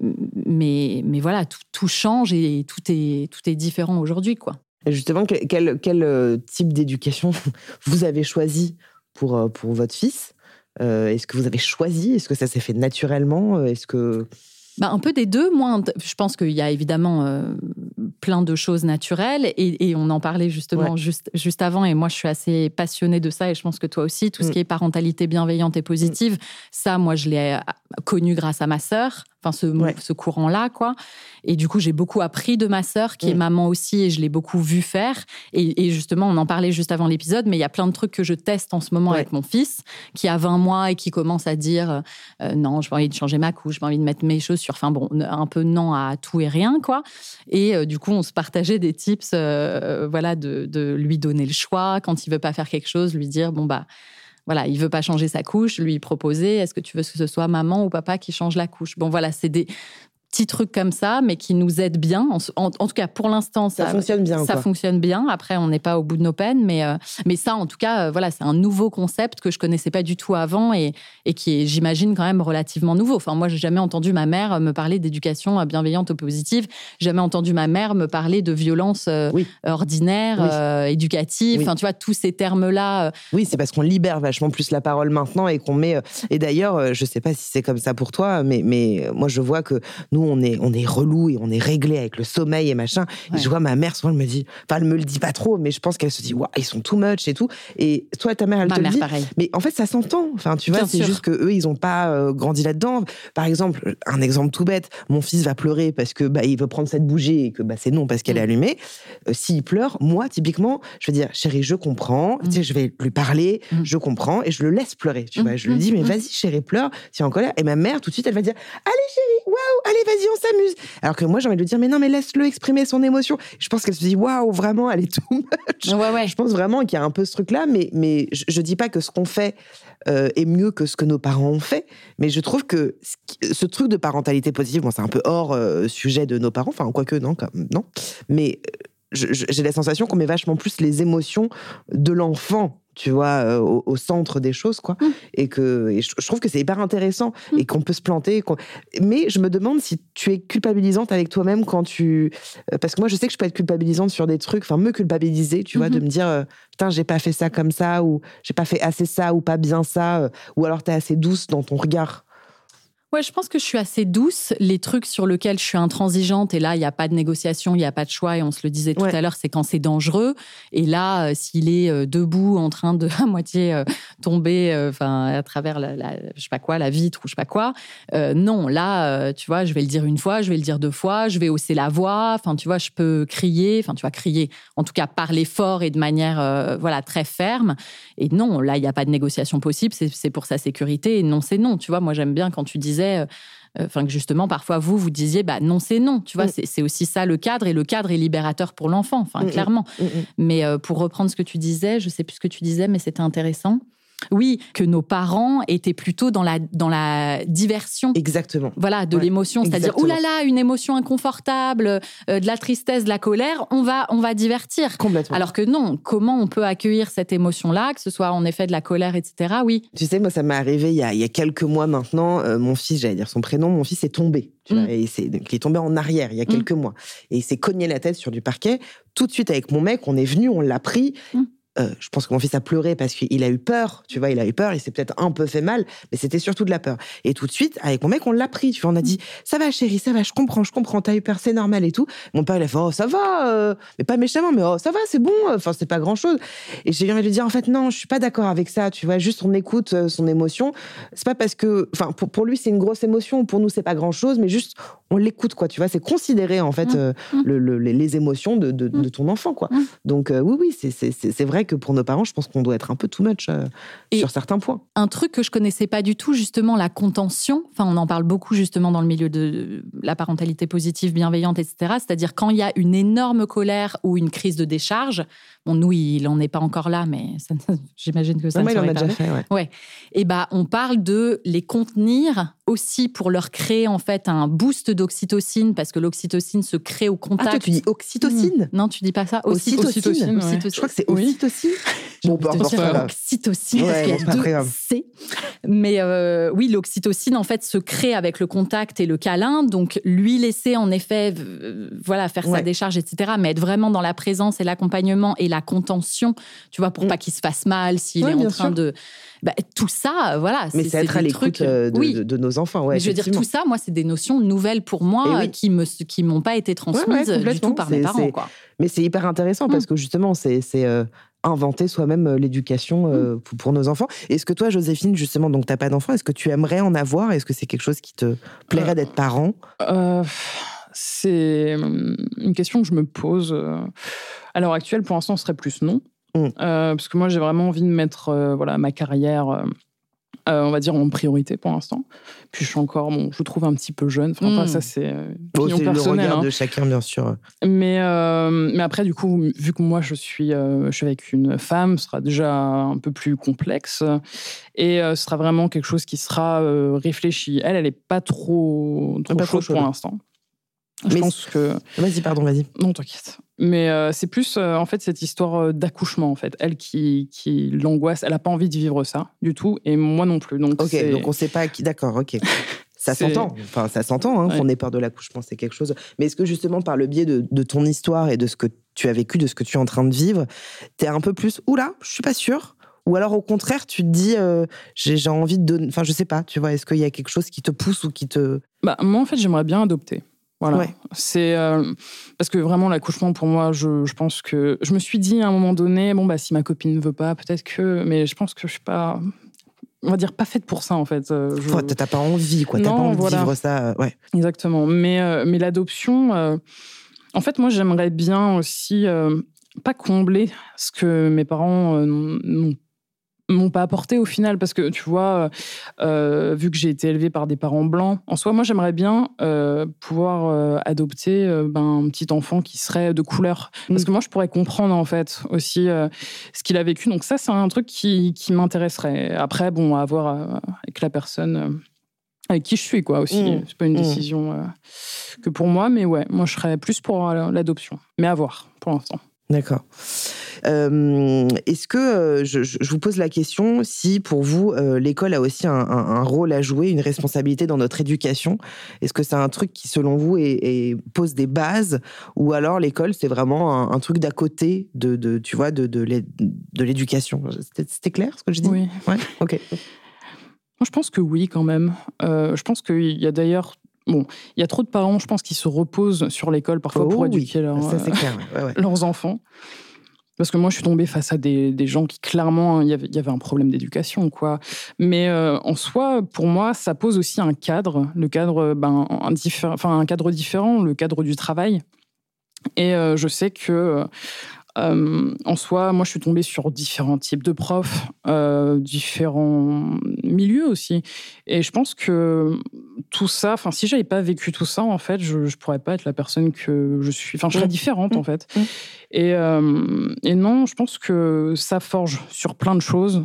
mais, mais voilà, tout, change et tout est, tout est différent aujourd'hui, quoi. justement, quel, quel euh, type d'éducation vous avez choisi pour, euh, pour votre fils? Euh, Est-ce que vous avez choisi? Est-ce que ça s'est fait naturellement? Est-ce que bah, un peu des deux. Moi, je pense qu'il y a évidemment plein de choses naturelles et, on en parlait justement juste, juste avant. Et moi, je suis assez passionnée de ça et je pense que toi aussi, tout ce mm. qui est parentalité bienveillante et positive, ça, moi, je l'ai connu grâce à ma sœur enfin ce, ce courant-là, quoi. Et du coup, j'ai beaucoup appris de ma sœur, qui est mm. maman aussi, et je l'ai beaucoup vu faire. Et, justement, on en parlait juste avant l'épisode, mais il y a plein de trucs que je teste en ce moment avec mon fils, qui a 20 mois et qui commence à dire euh, non, j'ai envie de changer ma couche, j'ai envie de mettre mes chaussures. Enfin bon, un peu non à tout et rien, quoi. Et euh, du coup, on se partageait des tips, euh, voilà, de, de, lui donner le choix quand il veut pas faire quelque chose, lui dire bon bah voilà, il veut pas changer sa couche, lui proposer, est-ce que tu veux que ce soit maman ou papa qui change la couche? Bon, voilà, c'est des, petits trucs comme ça, mais qui nous aident bien. En, tout cas, pour l'instant, ça, fonctionne bien. Ça fonctionne bien. Après, on n'est pas au bout de nos peines, mais euh, mais ça, en tout cas, euh, voilà, c'est un nouveau concept que je connaissais pas du tout avant et, et qui est, j'imagine, quand même relativement nouveau. Enfin, moi, j'ai jamais entendu ma mère me parler d'éducation bienveillante ou positive. Jamais entendu ma mère me parler de violence euh, ordinaire, éducative. Enfin, tu vois, tous ces termes-là. Oui, c'est parce qu'on libère vachement plus la parole maintenant et qu'on met. Et d'ailleurs, je sais pas si c'est comme ça pour toi, mais mais moi, je vois que nous on est, on est relou et on est réglé avec le sommeil et machin. Et je vois ma mère, souvent, elle me dit, enfin, elle me le dit pas trop, mais je pense qu'elle se dit, waouh, ils sont too much et tout. Et toi, ta mère, elle te le dit. Pareil. Mais en fait, ça s'entend. Enfin, tu vois, c'est juste que eux, ils ont pas euh, grandi là-dedans. Par exemple, un exemple tout bête, mon fils va pleurer parce que bah, il veut prendre cette bougie et que bah, c'est non parce qu'elle est mm. allumée. Euh, s'il pleure, moi, typiquement, je vais dire, chérie, je comprends. Tu sais, mm. je vais lui parler, mm. je comprends et je le laisse pleurer. Tu vois, je lui dis, mais vas-y, chérie, pleure. Es en colère. Et ma mère, tout de suite, elle va dire, allez, chérie, waouh, allez, vas-y, on s'amuse. Alors que moi, j'ai envie de lui dire, mais non, mais laisse-le exprimer son émotion. Je pense qu'elle se dit, waouh, vraiment, elle est too much. Ouais, ouais. Je pense vraiment qu'il y a un peu ce truc-là, mais, mais je, ne dis pas que ce qu'on fait euh, est mieux que ce que nos parents ont fait, mais je trouve que ce truc de parentalité positive, bon, c'est un peu hors euh, sujet de nos parents, enfin, quoique, non, non, mais euh, j'ai la sensation qu'on met vachement plus les émotions de l'enfant tu vois, euh, au, centre des choses, quoi. Mmh. Et que je, trouve que c'est hyper intéressant mmh. et qu'on peut se planter. Mais je me demande si tu es culpabilisante avec toi-même quand tu. Euh, parce que moi, je sais que je peux être culpabilisante sur des trucs, enfin, me culpabiliser, tu vois, de mmh me dire, euh, putain, j'ai pas fait ça comme ça, ou j'ai pas fait assez ça, ou pas bien ça, ou alors t'es assez douce dans ton regard. Ouais, je pense que je suis assez douce. Les trucs sur lesquels je suis intransigeante, et là, il n'y a pas de négociation, il n'y a pas de choix, et on se le disait tout à l'heure, c'est quand c'est dangereux. Et là, euh, s'il est euh, debout, en train de à moitié euh, tomber, enfin, à travers la, je sais pas quoi, la vitre ou je sais pas quoi, non, là, tu vois, je vais le dire une fois, je vais le dire deux fois, je vais hausser la voix, enfin, tu vois, je peux crier, enfin, tu vois, crier, en tout cas, parler fort et de manière, voilà, très ferme. Et non, là, il n'y a pas de négociation possible, c'est pour sa sécurité, et non, c'est non. Tu vois, moi, j'aime bien quand tu disais euh, enfin que justement parfois vous vous disiez bah non c'est non tu vois mm. c'est aussi ça le cadre et le cadre est libérateur pour l'enfant enfin mm, mm. clairement mais euh, pour reprendre ce que tu disais je sais plus ce que tu disais mais c'était intéressant Oui, que nos parents étaient plutôt dans la, dans la diversion. Exactement. Voilà, de l'émotion. C'est-à-dire, oh là là, une émotion inconfortable, euh, de la tristesse, de la colère, on va, on va divertir. Complètement. Alors que non, comment on peut accueillir cette émotion-là, que ce soit en effet de la colère, etc. Oui. Tu sais, moi, ça m'est arrivé il y, a, il y a quelques mois maintenant. euh, mon fils, j'allais dire son prénom, mon fils est tombé. Tu vois, Mm. et c'est, donc, il est tombé en arrière il y a quelques mois. Et il s'est cogné la tête sur du parquet. Tout de suite, avec mon mec, on est venu, on l'a pris. Mm. Euh, je pense que mon fils a pleuré parce qu'il a eu peur, tu vois, il a eu peur, il s'est peut-être un peu fait mal, mais c'était surtout de la peur. Et tout de suite, avec mon mec, on l'a pris, tu vois, on a dit, ça va chérie, ça va, je comprends, je comprends, t'as eu peur, c'est normal et tout. Mon père, il a fait, oh, ça va, euh, mais pas méchamment, mais oh, ça va, c'est bon, enfin, c'est pas grand-chose. Et j'ai envie de lui dire, en fait, non, je suis pas d'accord avec ça, tu vois, juste on écoute euh, son émotion. C'est pas parce que, enfin, pour, pour lui, c'est une grosse émotion, pour nous, c'est pas grand-chose, mais juste, on l'écoute, quoi, tu vois, c'est considérer, en fait, Mm. euh, Mm. le- le- les, les émotions de, de- Mm. de ton enfant, quoi. Mm. Donc, euh, oui, oui, c'est- c'est vrai que pour nos parents, je pense qu'on doit être un peu too much euh, sur certains points. Un truc que je connaissais pas du tout, justement, la contention. Enfin, on en parle beaucoup justement dans le milieu de la parentalité positive, bienveillante, etc. C'est-à-dire quand il y a une énorme colère ou une crise de décharge. Bon, nous, il en est pas encore là, mais j'imagine que ça Non, ne il en a déjà fait, ouais. Et bah, on parle de les contenir aussi pour leur créer en fait un boost d'oxytocine parce que l'oxytocine se crée au Ah, contact. toi, tu dis oxytocine Non, tu dis pas ça. Ocytocine, ocytocine, ouais. Je crois que c'est ocytocine. Bon, grave. Oxytocine, parce Ouais, qu'il y a deux. C. Mais euh, oui, l'oxytocine, en fait, se crée avec le contact et le câlin. Donc, lui laisser, en effet, euh, voilà, faire Ouais. sa décharge, etc. Mais être vraiment dans la présence et l'accompagnement et la contention, tu vois, pour Mm. pas qu'il se fasse mal, s'il Ouais, est en train sûr. de... Bah, tout ça, voilà. Mais c'est être à des l'écoute trucs- euh, de, oui. de- de nos enfants, ouais. Mais je veux dire, tout ça, moi, c'est des notions nouvelles pour moi oui. qui me qui m'ont pas été transmises du tout par mes parents. Quoi. Mais c'est hyper intéressant parce que justement, c'est c'est, euh, inventer soi-même euh, l'éducation euh, Mm. pour, pour nos enfants. Est-ce que toi, Joséphine, justement, donc t'as pas d'enfant, est-ce que tu aimerais en avoir? Est-ce que c'est quelque chose qui te plairait Euh, d'être parent? Euh, c'est une question que je me pose. euh, À l'heure actuelle, pour l'instant, ce serait plus non. Mm. Euh, parce que moi, j'ai vraiment envie de mettre euh, voilà, ma carrière, euh, on va dire, en priorité pour l'instant. Puis je suis encore, bon, je trouve un petit peu jeune. Enfin, Mm. après, ça, c'est Bon, le regard hein. de chacun, bien sûr. Mais, mais après, du coup, vu que moi, je suis, je suis avec une femme, ce sera déjà un peu plus complexe. Et ce sera vraiment quelque chose qui sera réfléchi. Elle, elle n'est pas trop, trop Pas trop chaude pour l'instant. Je Mais pense que... Vas-y, pardon, vas-y. Non, t'inquiète. Mais euh, c'est plus, euh, en fait, cette histoire euh, d'accouchement, en fait. Elle qui, qui l'angoisse, elle n'a pas envie de vivre ça du tout, et moi non plus. Donc, Ok, donc on sait pas qui. D'accord, ok. Ça s'entend. Enfin, ça s'entend hein, Ouais. qu'on ait peur de l'accouchement, c'est quelque chose. Mais est-ce que justement, par le biais de, de ton histoire et de ce que tu as vécu, de ce que tu es en train de vivre, tu es un peu plus. Oula, je suis pas sûre. Ou alors au contraire, tu te dis, euh, j'ai j'ai envie de donner. Enfin, je sais pas, tu vois, est-ce qu'il y a quelque chose qui te pousse ou qui te. Bah, moi, en fait, j'aimerais bien adopter. Voilà. Ouais. C'est euh, parce que vraiment l'accouchement pour moi, je, je pense que je me suis dit à un moment donné, bon bah si ma copine ne veut pas, peut-être que, mais je pense que je suis pas, on va dire pas faite pour ça en fait. Euh, je- T'as pas envie, quoi. T'as pas envie voilà. de vivre ça. euh, ouais. Exactement. Mais, euh, mais l'adoption, en fait, moi, j'aimerais bien aussi pas combler ce que mes parents n'ont m'ont pas apporté au final parce que tu vois euh, vu que j'ai été élevée par des parents blancs en soi moi j'aimerais bien euh, pouvoir euh, adopter euh, ben, un petit enfant qui serait de couleur parce Mm. que moi je pourrais comprendre en fait aussi euh, ce qu'il a vécu donc ça c'est un truc qui, qui m'intéresserait après bon à voir euh, avec la personne euh, avec qui je suis quoi aussi Mm. c'est pas une Mm. décision euh, que pour moi mais ouais moi je serais plus pour euh, l'adoption mais à voir pour l'instant D'accord. Euh, Est-ce que euh, je, je- vous pose la question si pour vous euh, l'école a aussi un, un- un rôle à jouer, une responsabilité dans notre éducation? Est-ce que c'est un truc qui selon vous est- est- pose des bases? Ou alors l'école c'est vraiment un, un truc d'à côté de, de tu vois de de l'é- de l'éducation? C'était c'était clair ce que je dis oui Ouais. Ok. Moi, je pense que oui, quand même. Euh, je pense qu'il y a d'ailleurs. Bon, il y a trop de parents, je pense, qui se reposent sur l'école parfois pour Oh oui, éduquer leur- Ça c'est clair. ouais, ouais. leurs enfants. Parce que moi, je suis tombée face à des, des gens qui, clairement, il y avait, il y avait un problème d'éducation, quoi. Mais euh, en soi, pour moi, ça pose aussi un cadre, le cadre, ben, un, diffé- enfin, un cadre différent, le cadre du travail. Et euh, je sais que, euh, en soi, moi, je suis tombée sur différents types de profs, euh, différents milieux aussi. Et je pense que tout ça, enfin, si j'avais pas vécu tout ça, en fait, je, je pourrais pas être la personne que je suis. Enfin, je serais Mm. différente, en Mm. fait. Mm. Et, euh, et non, je pense que ça forge sur plein de choses.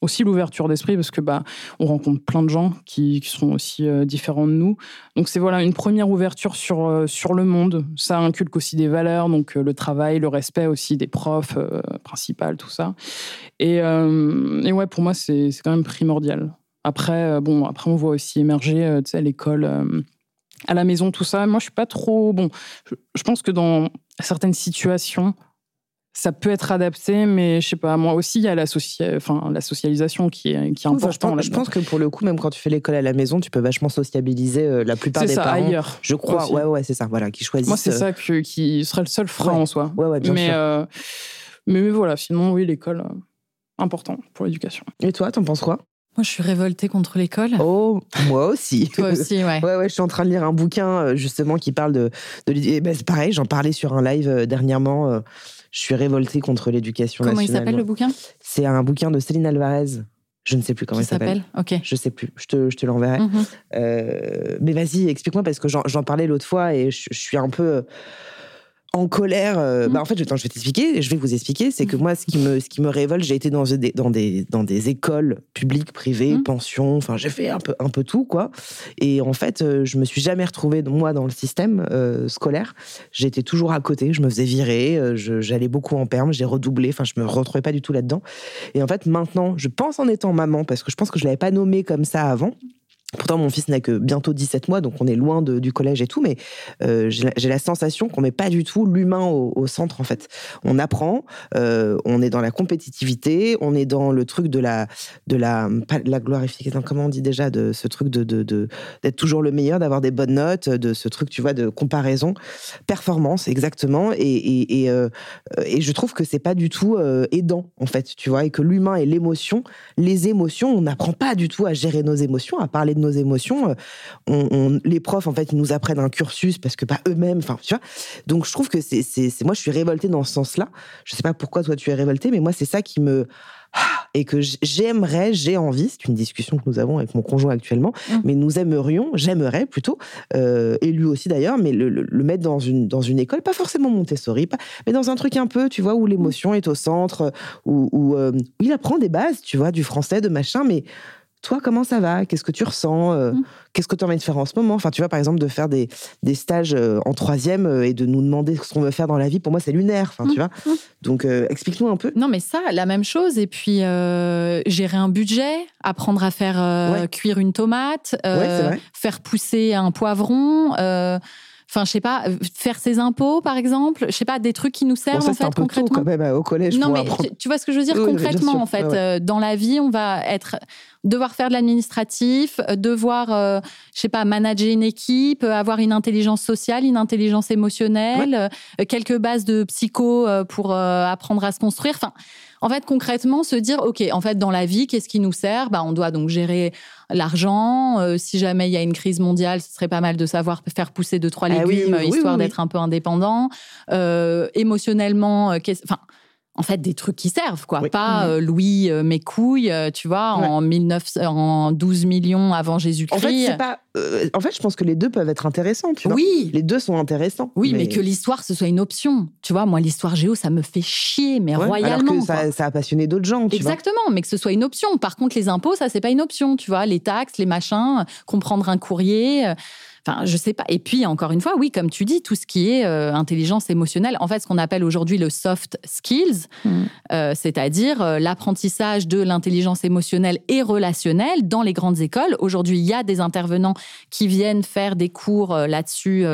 Aussi l'ouverture d'esprit, parce que bah, on rencontre plein de gens qui, qui sont aussi différents de nous. Donc c'est voilà une première ouverture sur sur le monde. Ça inculque aussi des valeurs, donc le travail, le respect aussi des profs euh, principales, tout ça. Et, euh, et ouais, pour moi c'est quand même primordial. Après, euh, bon, après on voit aussi émerger, tu sais, l'école à la maison, tout ça. Moi, je suis pas trop bon. Je pense que dans certaines situations, ça peut être adapté, mais je sais pas. Moi aussi, il y a la, socia- enfin, la socialisation qui est, qui est Enfin, je, importante. pense, je pense que pour le coup, même quand tu fais l'école à la maison, tu peux vachement sociabiliser euh, la plupart c'est des ça parents. ailleurs. Je crois, aussi. ouais, ouais, c'est ça, voilà, qui choisissent. Moi, c'est euh, ça que- qui serait le seul frein Ouais. en soi. Ouais, ouais, bien mais, sûr. euh, mais, mais voilà, sinon, oui, l'école, euh, important pour l'éducation. Et toi, t'en penses quoi? Moi, je suis révoltée contre l'école. Oh, moi aussi. Toi aussi, ouais. Ouais, ouais, je suis en train de lire un bouquin justement qui parle de. de eh ben, c'est pareil, j'en parlais sur un live euh, dernièrement. Je suis révoltée contre l'éducation Comment il nationale. s'appelle le bouquin? C'est un bouquin de Céline Alvarez. Je ne sais plus comment il s'appelle. Ok. Je sais plus. Je te, je te l'enverrai. Mhm. Euh, mais vas-y, explique-moi parce que j'en j'en parlais l'autre fois et je, je suis un peu euh, en colère. euh, Mhm. bah, en fait, je, attends, je vais t'expliquer. Je vais vous expliquer. C'est que moi, ce qui me, ce qui me révolte, j'ai été dans des, dans des, dans des écoles publiques, privées, Mhm. pensions. Enfin, j'ai fait un peu, un peu tout, quoi. Et en fait, euh, je me suis jamais retrouvée moi dans le système euh, scolaire. J'étais toujours à côté. Je me faisais virer. J'allais beaucoup en perme. J'ai redoublé. Enfin, je me retrouvais pas du tout là-dedans. Et en fait, maintenant, je pense en étant maman, parce que je pense que je l'avais pas nommé comme ça avant. Pourtant, mon fils n'a que bientôt 17 mois, donc on est loin du collège et tout, mais euh, j'ai la- sensation qu'on met pas du tout l'humain au, centre, en fait. On apprend, euh, on est dans la compétitivité, on est dans le truc de la, de la, la glorification, comment on dit déjà, de ce truc de, d'être toujours le meilleur, d'avoir des bonnes notes, de ce truc, tu vois, de comparaison, performance, exactement. Et, et, et, euh, je trouve que c'est pas du tout aidant, en fait, tu vois, et que l'humain et l'émotion, les émotions, on n'apprend pas du tout à gérer nos émotions, à parler de nos émotions. Euh, On, on- les profs, en fait, ils nous apprennent un cursus parce que pas eux-mêmes, enfin, tu vois. Donc, je trouve que c'est, moi, je suis révoltée dans ce sens-là. Je sais pas pourquoi toi tu es révoltée, mais moi, c'est ça qui me ah, et que j'aimerais, j'ai envie, c'est une discussion que nous avons avec mon conjoint actuellement, Mm. mais nous aimerions, j'aimerais plutôt, euh, et lui aussi d'ailleurs, mais le, le- le mettre dans une, dans une école, pas forcément Montessori, pas, mais dans un truc un peu, tu vois, où l'émotion est au centre, où, où, euh, où il apprend des bases, tu vois, du français, de machin, mais toi, comment ça va? Qu'est-ce que tu ressens? Euh, Mm. Qu'est-ce que tu as envie de faire en ce moment? Enfin, tu vois, par exemple, de faire des, des stages euh, en troisième euh, et de nous demander ce qu'on veut faire dans la vie, pour moi, c'est lunaire, enfin, tu vois. Mm. Donc, euh, explique-nous un peu. Non, mais ça, la même chose. Et puis, euh, gérer un budget, apprendre à faire Ouais. cuire une tomate, Ouais, faire pousser un poivron. Enfin, je sais pas, faire ses impôts, par exemple. Je sais pas, des trucs qui nous servent, Bon, ça, en un peu tôt concrètement. quand même euh, au collège Non, mais apprendre. tu, vois ce que je veux dire Oui, concrètement, en fait. Ouais. dans la vie, on va être devoir faire de l'administratif, euh, devoir, euh, je sais pas, manager une équipe, euh, avoir une intelligence sociale, une intelligence émotionnelle, euh, quelques bases de psycho pour euh, apprendre à se construire. Enfin, en fait, concrètement, se dire, ok, en fait, dans la vie, qu'est-ce qui nous sert? Bah, on doit donc gérer l'argent. Euh, si jamais il y a une crise mondiale, ce serait pas mal de savoir faire pousser deux trois Ah oui, légumes, oui, histoire oui. d'être un peu indépendant. Euh, émotionnellement, euh, qu'est-ce- enfin. En fait, des trucs qui servent, quoi. Oui. Pas Mhm. euh, Louis, euh, mes couilles, euh, tu vois, en, 19, en 12 millions avant Jésus-Christ. En fait, c'est pas. en fait, je pense que les deux peuvent être intéressants, tu vois. oui, Les deux sont intéressants. oui, mais... que l'histoire, ce soit une option. Tu vois, moi, l'histoire géo, ça me fait chier, mais Ouais, royalement. Alors que ça, ça a passionné d'autres gens, tu vois. Exactement, mais que ce soit une option. Par contre, les impôts, ça, c'est pas une option, tu vois. Les taxes, les machins, comprendre un courrier. Enfin, je sais pas. Et puis, encore une fois, oui, comme tu dis, tout ce qui est euh, intelligence émotionnelle, en fait, ce qu'on appelle aujourd'hui le soft skills, Mm. euh, c'est-à-dire euh, l'apprentissage de l'intelligence émotionnelle et relationnelle dans les grandes écoles. Aujourd'hui, il y a des intervenants qui viennent faire des cours là-dessus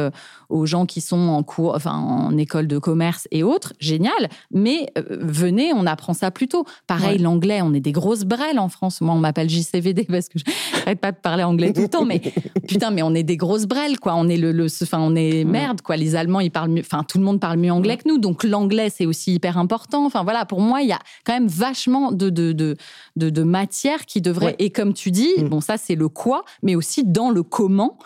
aux gens qui sont en cours, enfin, en école de commerce et autres. Génial. Mais euh, venez, on apprend ça plus tôt. Pareil, Ouais. l'anglais, on est des grosses brelles en France. Moi, on m'appelle JCVD parce que je n'arrête pas de parler anglais tout le temps. Mais putain, mais on est des grosses brelles, quoi. On est le, le- enfin, on est merde, quoi. Les Allemands, ils parlent mieux, enfin, tout le monde parle mieux anglais que nous. Donc, l'anglais, c'est aussi hyper important. Enfin, voilà, pour moi, il y a quand même vachement de, de, de, de, de matière qui devrait, Ouais. et comme tu dis, Mm. bon, ça, c'est le quoi, mais aussi dans le comment.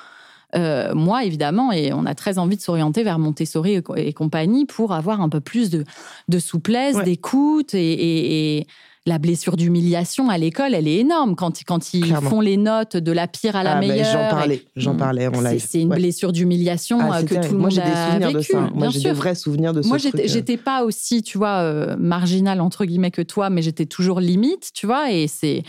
Euh, moi, évidemment, et on a très envie de s'orienter vers Montessori et, co- et compagnie pour avoir un peu plus de, de souplesse, Ouais. d'écoute et, et- et- la blessure d'humiliation à l'école, elle est énorme quand, quand ils font les notes de la pire à la ah, meilleure. j'en parlais, j'en parlais en live. C'est une blessure d'humiliation ah, euh, que tout le monde a vécu. De ça. Moi, j'ai des vrais souvenirs de ça. Moi, j'étais pas aussi, tu vois, euh, marginal entre guillemets que toi, mais j'étais toujours limite, tu vois, et c'est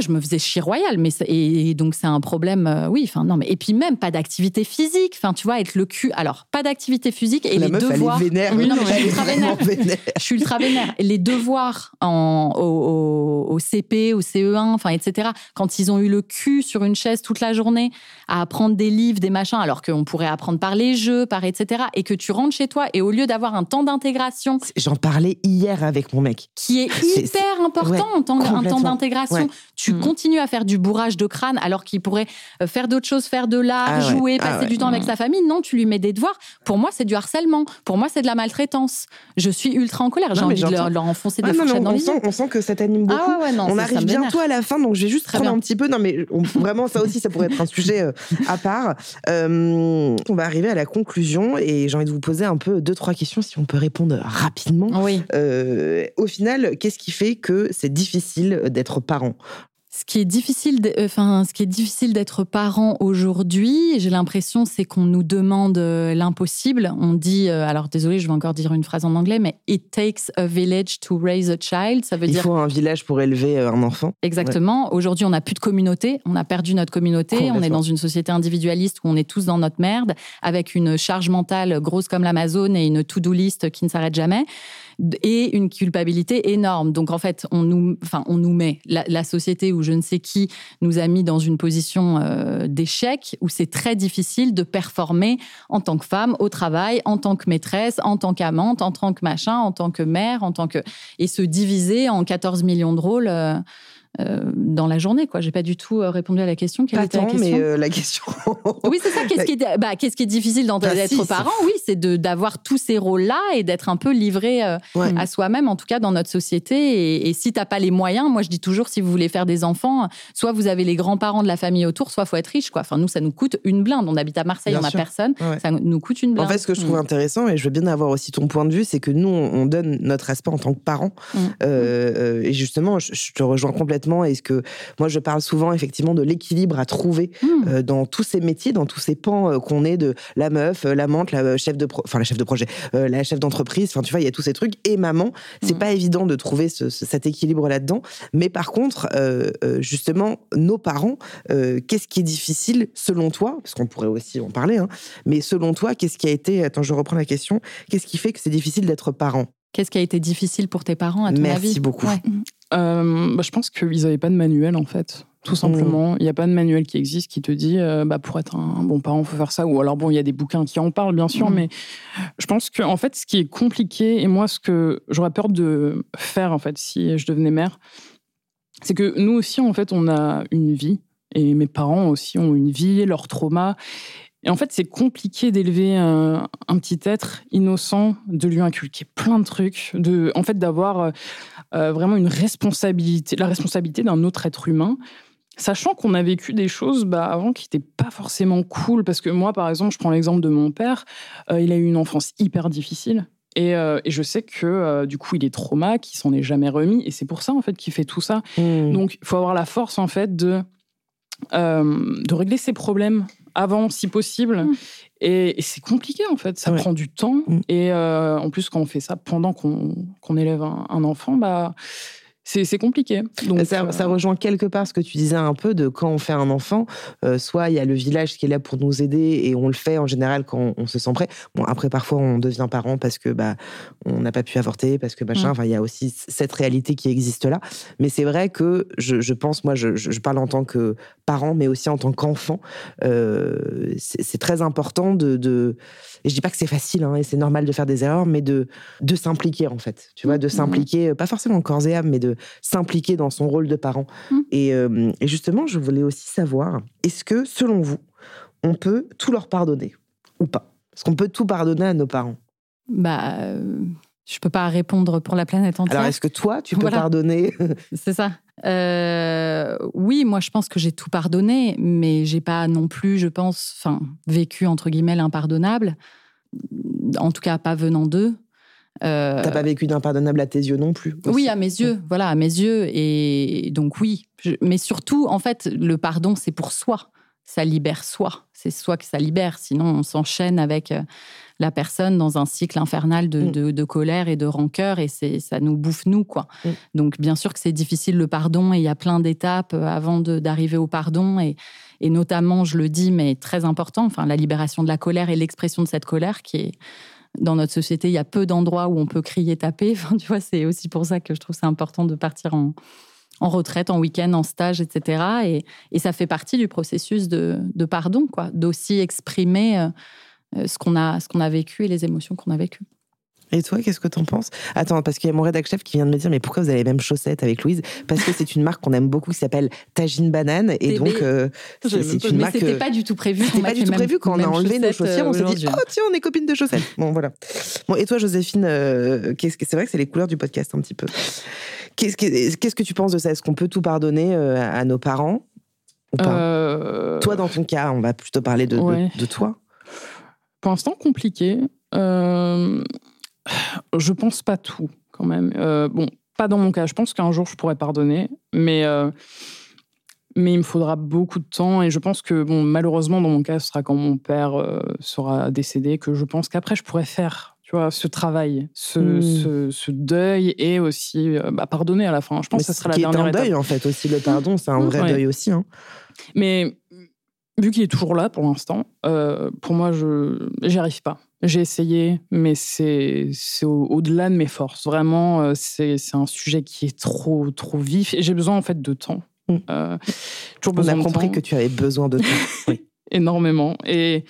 je me faisais chier royal, mais et, donc c'est un problème. Euh, oui, enfin non, mais et puis même pas d'activité physique. Enfin, tu vois, être le cul. Alors pas d'activité physique et les devoirs. Elle est vénère. Oui, non, mais je suis ultra vénère. je suis ultra vénère. Les devoirs en, au, au, CP, au CE1, enfin etc. Quand ils ont eu le cul sur une chaise toute la journée à apprendre des livres, des machins, alors qu'on pourrait apprendre par les jeux, par etc. Et que tu rentres chez toi et au lieu d'avoir un temps d'intégration, j'en parlais hier avec mon mec, qui est hyper important en temps, temps d'intégration tu mm. continues à faire du bourrage de crâne alors qu'il pourrait euh, faire d'autres choses, faire de l'art, ah jouer, ah passer du temps avec mm. sa famille. Non, tu lui mets des devoirs. Pour moi, c'est du harcèlement. Pour moi, c'est de la maltraitance. Je suis ultra en colère. J'ai envie de leur, enfoncer des ah fourchettes dans on les sent, On sent que ça t'anime beaucoup. on arrive bientôt à la fin, donc je vais juste prendre un petit peu. Non, mais vraiment, ça aussi, ça pourrait être un sujet euh, à part. Euh, on va arriver à la conclusion et j'ai envie de vous poser un peu deux, trois questions si on peut répondre rapidement. Oui. au final, qu'est-ce qui fait que c'est difficile d'être parent? Ce qui est difficile, enfin, ce qui est difficile d'être parent aujourd'hui, j'ai l'impression, c'est qu'on nous demande euh, l'impossible. On dit, euh, alors désolé, je vais encore dire une phrase en anglais, mais it takes a village to raise a child. Ça veut Il dire. Il faut un village pour élever euh, un enfant. Exactement. Aujourd'hui, on n'a plus de communauté. On a perdu notre communauté. On est dans une société individualiste où on est tous dans notre merde, avec une charge mentale grosse comme l'Amazon et une to-do list qui ne s'arrête jamais et une culpabilité énorme. Donc en fait, on nous, enfin, on nous met la, société où je ne sais qui nous a mis dans une position euh, d'échec où c'est très difficile de performer en tant que femme au travail, en tant que maîtresse, en tant qu'amante, en tant que machin, en tant que mère, en tant que et se diviser en 14 millions de rôles. Euh, euh, dans la journée. Quoi, j'ai pas du tout euh, répondu à la question. Quelle pas était tant, la question mais euh, la question. oui, c'est ça. Qu'est-ce qui est, bah, qu'est-ce qui est difficile bah, d'être parent? Oui, c'est de d'avoir tous ces rôles-là et d'être un peu livré à soi-même, en tout cas dans notre société. Et, et si t'as pas les moyens, moi je dis toujours, si vous voulez faire des enfants, soit vous avez les grands-parents de la famille autour, soit faut être riche. Quoi. Enfin, nous, ça nous coûte une blinde. On habite à Marseille, on a personne. Ça nous coûte une blinde. En fait, ce que je trouve mm. intéressant, et je veux bien avoir aussi ton point de vue, c'est que nous, on donne notre respect en tant que parents. Mm. et justement, je, je te rejoins complètement. Est-ce que moi, je parle souvent effectivement de l'équilibre à trouver hmm. euh, dans tous ces métiers, dans tous ces pans euh, qu'on est de la meuf, euh, l'amante, la chef de, enfin la chef de projet, la chef d'entreprise. Enfin, tu vois, il y a tous ces trucs. Et maman, c'est hmm. pas évident de trouver cet équilibre là-dedans. Mais par contre, justement, nos parents, qu'est-ce qui est difficile selon toi Parce qu'on pourrait aussi en parler. Hein, mais selon toi, qu'est-ce qui a été Attends, je reprends la question. Qu'est-ce qui fait que c'est difficile d'être parent? Qu'est-ce qui a été difficile pour tes parents à ton Merci Merci beaucoup. Euh, bah, je pense qu'ils n'avaient pas de manuel en fait. Tout mmh. simplement, il n'y a pas de manuel qui existe qui te dit euh, bah, pour être un bon parent, il faut faire ça. Ou alors, bon, il y a des bouquins qui en parlent, bien sûr, mmh. mais je pense que en fait, ce qui est compliqué, et moi, ce que j'aurais peur de faire en fait si je devenais mère, c'est que nous aussi, en fait, on a une vie, et mes parents aussi ont une vie, leur trauma. Et en fait, c'est compliqué d'élever un, petit être innocent, de lui inculquer plein de trucs, de, en fait, d'avoir euh, euh, vraiment une responsabilité, la responsabilité d'un autre être humain. Sachant qu'on a vécu des choses bah, avant qui n'étaient pas forcément cool, parce que moi, par exemple, je prends l'exemple de mon père, euh, il a eu une enfance hyper difficile. Et, je sais que du coup, il est trauma, qu'il s'en est jamais remis, et c'est pour ça en fait qu'il fait tout ça. Mmh. Donc, il faut avoir la force en fait de de régler ses problèmes avant, si possible. Mm. Et, c'est compliqué, en fait. Ça prend du temps. Mm. Et euh, en plus, quand on fait ça pendant qu'on élève un, un, enfant, bah, c'est compliqué. Donc, ça, euh, rejoint quelque part ce que tu disais un peu de quand on fait un enfant, euh, soit il y a le village qui est là pour nous aider et on le fait en général quand on, se sent prêt. Bon, après, parfois, on devient parent parce que bah, on n'a pas pu avorter, parce que machin. Mm. Enfin, il y a aussi cette réalité qui existe là. Mais c'est vrai que je, pense, moi, je, parle en tant que parent, mais aussi en tant qu'enfant. Euh, c'est très important de, de, Et je dis pas que c'est facile hein, et c'est normal de faire des erreurs, mais de, de s'impliquer, en fait. Tu vois, de mm. s'impliquer, pas forcément en corps et âme, mais de s'impliquer dans son rôle de parent. Mmh. Euh, et, justement, je voulais aussi savoir, est-ce que, selon vous, on peut tout leur pardonner ou pas? Est-ce qu'on peut tout pardonner à nos parents? Bah, euh, je peux pas répondre pour la planète entière. Alors, est-ce que toi, tu peux pardonner? C'est ça. Euh, oui, moi, je pense que j'ai tout pardonné, mais j'ai pas non plus, je pense, enfin, vécu entre guillemets l'impardonnable. En tout cas, pas venant d'eux. Euh, T'as pas vécu d'impardonnable à tes yeux non plus Oui, à mes yeux, voilà, à mes yeux. Et donc oui, mais surtout, en fait, le pardon, c'est pour soi. Ça libère soi. C'est soi que ça libère. Sinon, on s'enchaîne avec euh, la personne dans un cycle infernal de, mm. de, colère et de rancœur et c'est ça nous bouffe nous quoi. Mm. Donc bien sûr que c'est difficile le pardon et il y a plein d'étapes euh, avant d'arriver au pardon et, et notamment je le dis mais très important enfin la libération de la colère et l'expression de cette colère qui est dans notre société, il y a peu d'endroits où on peut crier, taper. Tu vois, c'est aussi pour ça que je trouve c'est important de partir en, retraite, en week-end, en stage, etc. Et, ça fait partie du processus de, de pardon, quoi, d'aussi exprimer euh, euh, ce qu'on a, ce qu'on a vécu et les émotions qu'on a vécues. Et toi, qu'est-ce que t'en penses? Attends, parce qu'il y a mon rédacteur chef qui vient de me dire, mais pourquoi vous avez les mêmes chaussettes avec Louise? Parce que c'est une marque qu'on aime beaucoup qui s'appelle Tagine Banane, et donc euh, c'est une marque. C'était pas du tout prévu. C'était pas du tout prévu quand on a enlevé nos chaussures. On s'est dit, oh tiens, on est copines de chaussettes. Bon voilà. Bon et toi, Joséphine, euh, qu'est-ce que c'est vrai que c'est les couleurs du podcast un petit peu. Qu'est-ce que qu'est-ce que tu penses de ça? Est-ce qu'on peut tout pardonner euh, à nos parents? Ou pas? Toi, dans ton cas, on va plutôt parler de, de, de toi. Pour l'instant, compliqué. Euh, je pense pas tout, quand même. Euh, bon, pas dans mon cas. Je pense qu'un jour, je pourrais pardonner, mais, euh, mais il me faudra beaucoup de temps. Et je pense que, bon, malheureusement, dans mon cas, ce sera quand mon père euh, sera décédé, que je pense qu'après, je pourrais faire tu vois, ce travail, ce, hmm. ce, deuil et aussi bah, pardonner à la fin. Je pense que ce sera la dernière étape. C'est un deuil, en fait, aussi. Le pardon, c'est un vrai deuil aussi. Hein. Mais vu qu'il est toujours là pour l'instant, pour moi, je n'y arrive pas. J'ai essayé, mais c'est au-delà de mes forces. Vraiment, euh, c'est un sujet qui est trop, trop vif. Et j'ai besoin, en fait, de temps. Mm. Euh, On a compris que tu avais besoin de temps. Oui. Énormément. Et,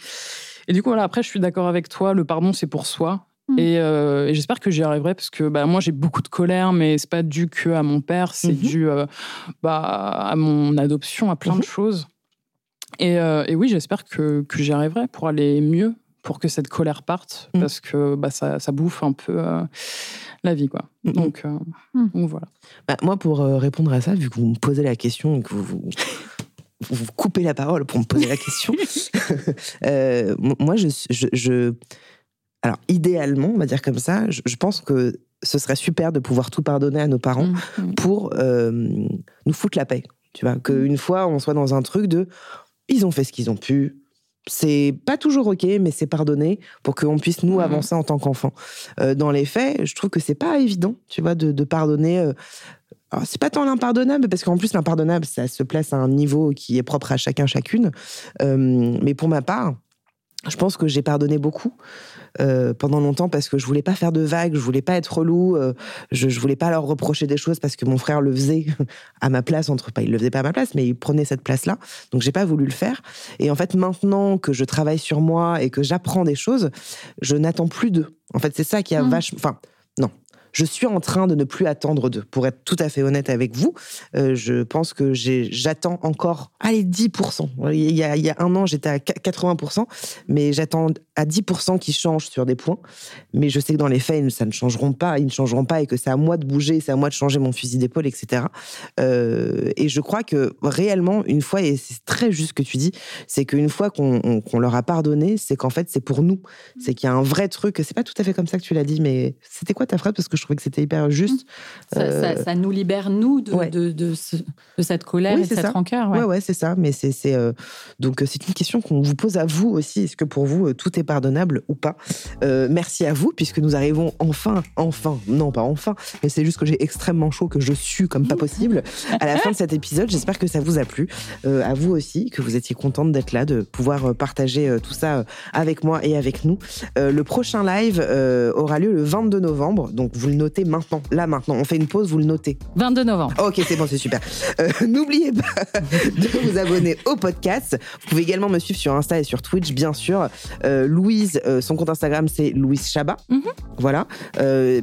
et du coup, voilà, après, je suis d'accord avec toi. Le pardon, c'est pour soi. Mm. Euh, et, j'espère que j'y arriverai parce que bah, moi j'ai beaucoup de colère, mais c'est pas dû que à mon père, c'est mm-hmm. dû bah, à mon adoption, à plein de mm-hmm. choses. Et, et oui, j'espère que, que j'y arriverai pour aller mieux pour que cette colère parte, mm. parce que bah, ça, ça, bouffe un peu euh, la vie. Quoi. Mm, mm. Donc, euh, donc voilà. Bah, moi, pour euh, répondre à ça, vu que vous me posez la question et que vous, vous, vous coupez la parole pour me poser la question, moi, je, je, Alors, idéalement, on va dire comme ça, je, pense que ce serait super de pouvoir tout pardonner à nos parents pour nous foutre la paix. Tu vois, qu'une fois, on soit dans un truc de ils ont fait ce qu'ils ont pu, c'est pas toujours ok, mais c'est pardonné pour qu'on puisse nous mmh. avancer en tant qu'enfants. Euh, dans les faits, je trouve que c'est pas évident, tu vois, de, pardonner. Euh, c'est pas tant l'impardonnable, parce qu'en plus, l'impardonnable, ça se place à un niveau qui est propre à chacun, chacune. Euh, mais pour ma part, je pense que j'ai pardonné beaucoup. Euh, pendant longtemps parce que je voulais pas faire de vagues, je voulais pas être relou, euh, je, je voulais pas leur reprocher des choses parce que mon frère le faisait à ma place entre pas il le faisait pas à ma place mais il prenait cette place là donc j'ai pas voulu le faire. Et en fait maintenant que je travaille sur moi et que j'apprends des choses je n'attends plus d'eux. En fait c'est ça qui a mmh. vachement enfin non je suis en train de ne plus attendre d'eux. Pour être tout à fait honnête avec vous, euh, je pense que j'attends encore, allez, 10%. Il y a, il y a un an, j'étais à 80%, mais j'attends à 10% qu'ils changent sur des points. Mais je sais que dans les faits, ça ne changeront pas, ils ne changeront pas et que c'est à moi de bouger, c'est à moi de changer mon fusil d'épaule, etc. Euh, et je crois que réellement, une fois, et c'est très juste ce que tu dis, c'est qu'une fois qu'on leur a pardonné, c'est qu'en fait, c'est pour nous. C'est qu'il y a un vrai truc. C'est pas tout à fait comme ça que tu l'as dit, mais c'était quoi ta phrase? Parce que je trouvais que c'était hyper juste. Ça, euh, nous libère, nous, de, de, cette colère et de cette rancœur. Ouais, ouais, c'est ça. Mais c'est euh, donc c'est une question qu'on vous pose à vous aussi. Est-ce que pour vous, tout est pardonnable ou pas? Merci à vous, puisque nous arrivons enfin, enfin, non pas enfin, mais c'est juste que j'ai extrêmement chaud, que je sue comme pas possible à la fin de cet épisode. J'espère que ça vous a plu. Euh, à vous aussi, que vous étiez contente d'être là, de pouvoir partager tout ça avec moi et avec nous. le prochain live aura lieu le 22 novembre, donc vous le notez maintenant. Là, maintenant. On fait une pause, vous le notez. 22 novembre. Ok, c'est bon, c'est super. Euh, n'oubliez pas de vous abonner au podcast. Vous pouvez également me suivre sur Insta et sur Twitch, bien sûr. Euh, Louise, euh, son compte Instagram, c'est Louise Chabat. Mhm. Voilà.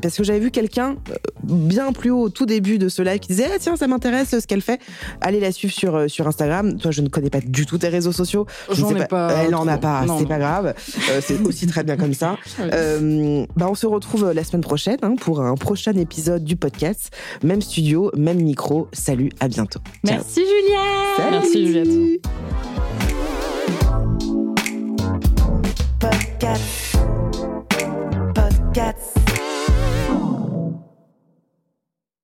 parce que j'avais vu quelqu'un bien plus haut au tout début de ce live qui disait ah, tiens, ça m'intéresse ce qu'elle fait. Allez la suivre sur, sur Instagram. Toi, je ne connais pas du tout tes réseaux sociaux. J'en ai pas. Elle en a pas, c'est pas grave. c'est aussi très bien comme ça. bah, on se retrouve la semaine prochaine hein, pour pour un prochain épisode du podcast. Même studio, même micro. Salut, à bientôt. Merci Juliette. Salut. Merci Juliette. Podcast. Podcast.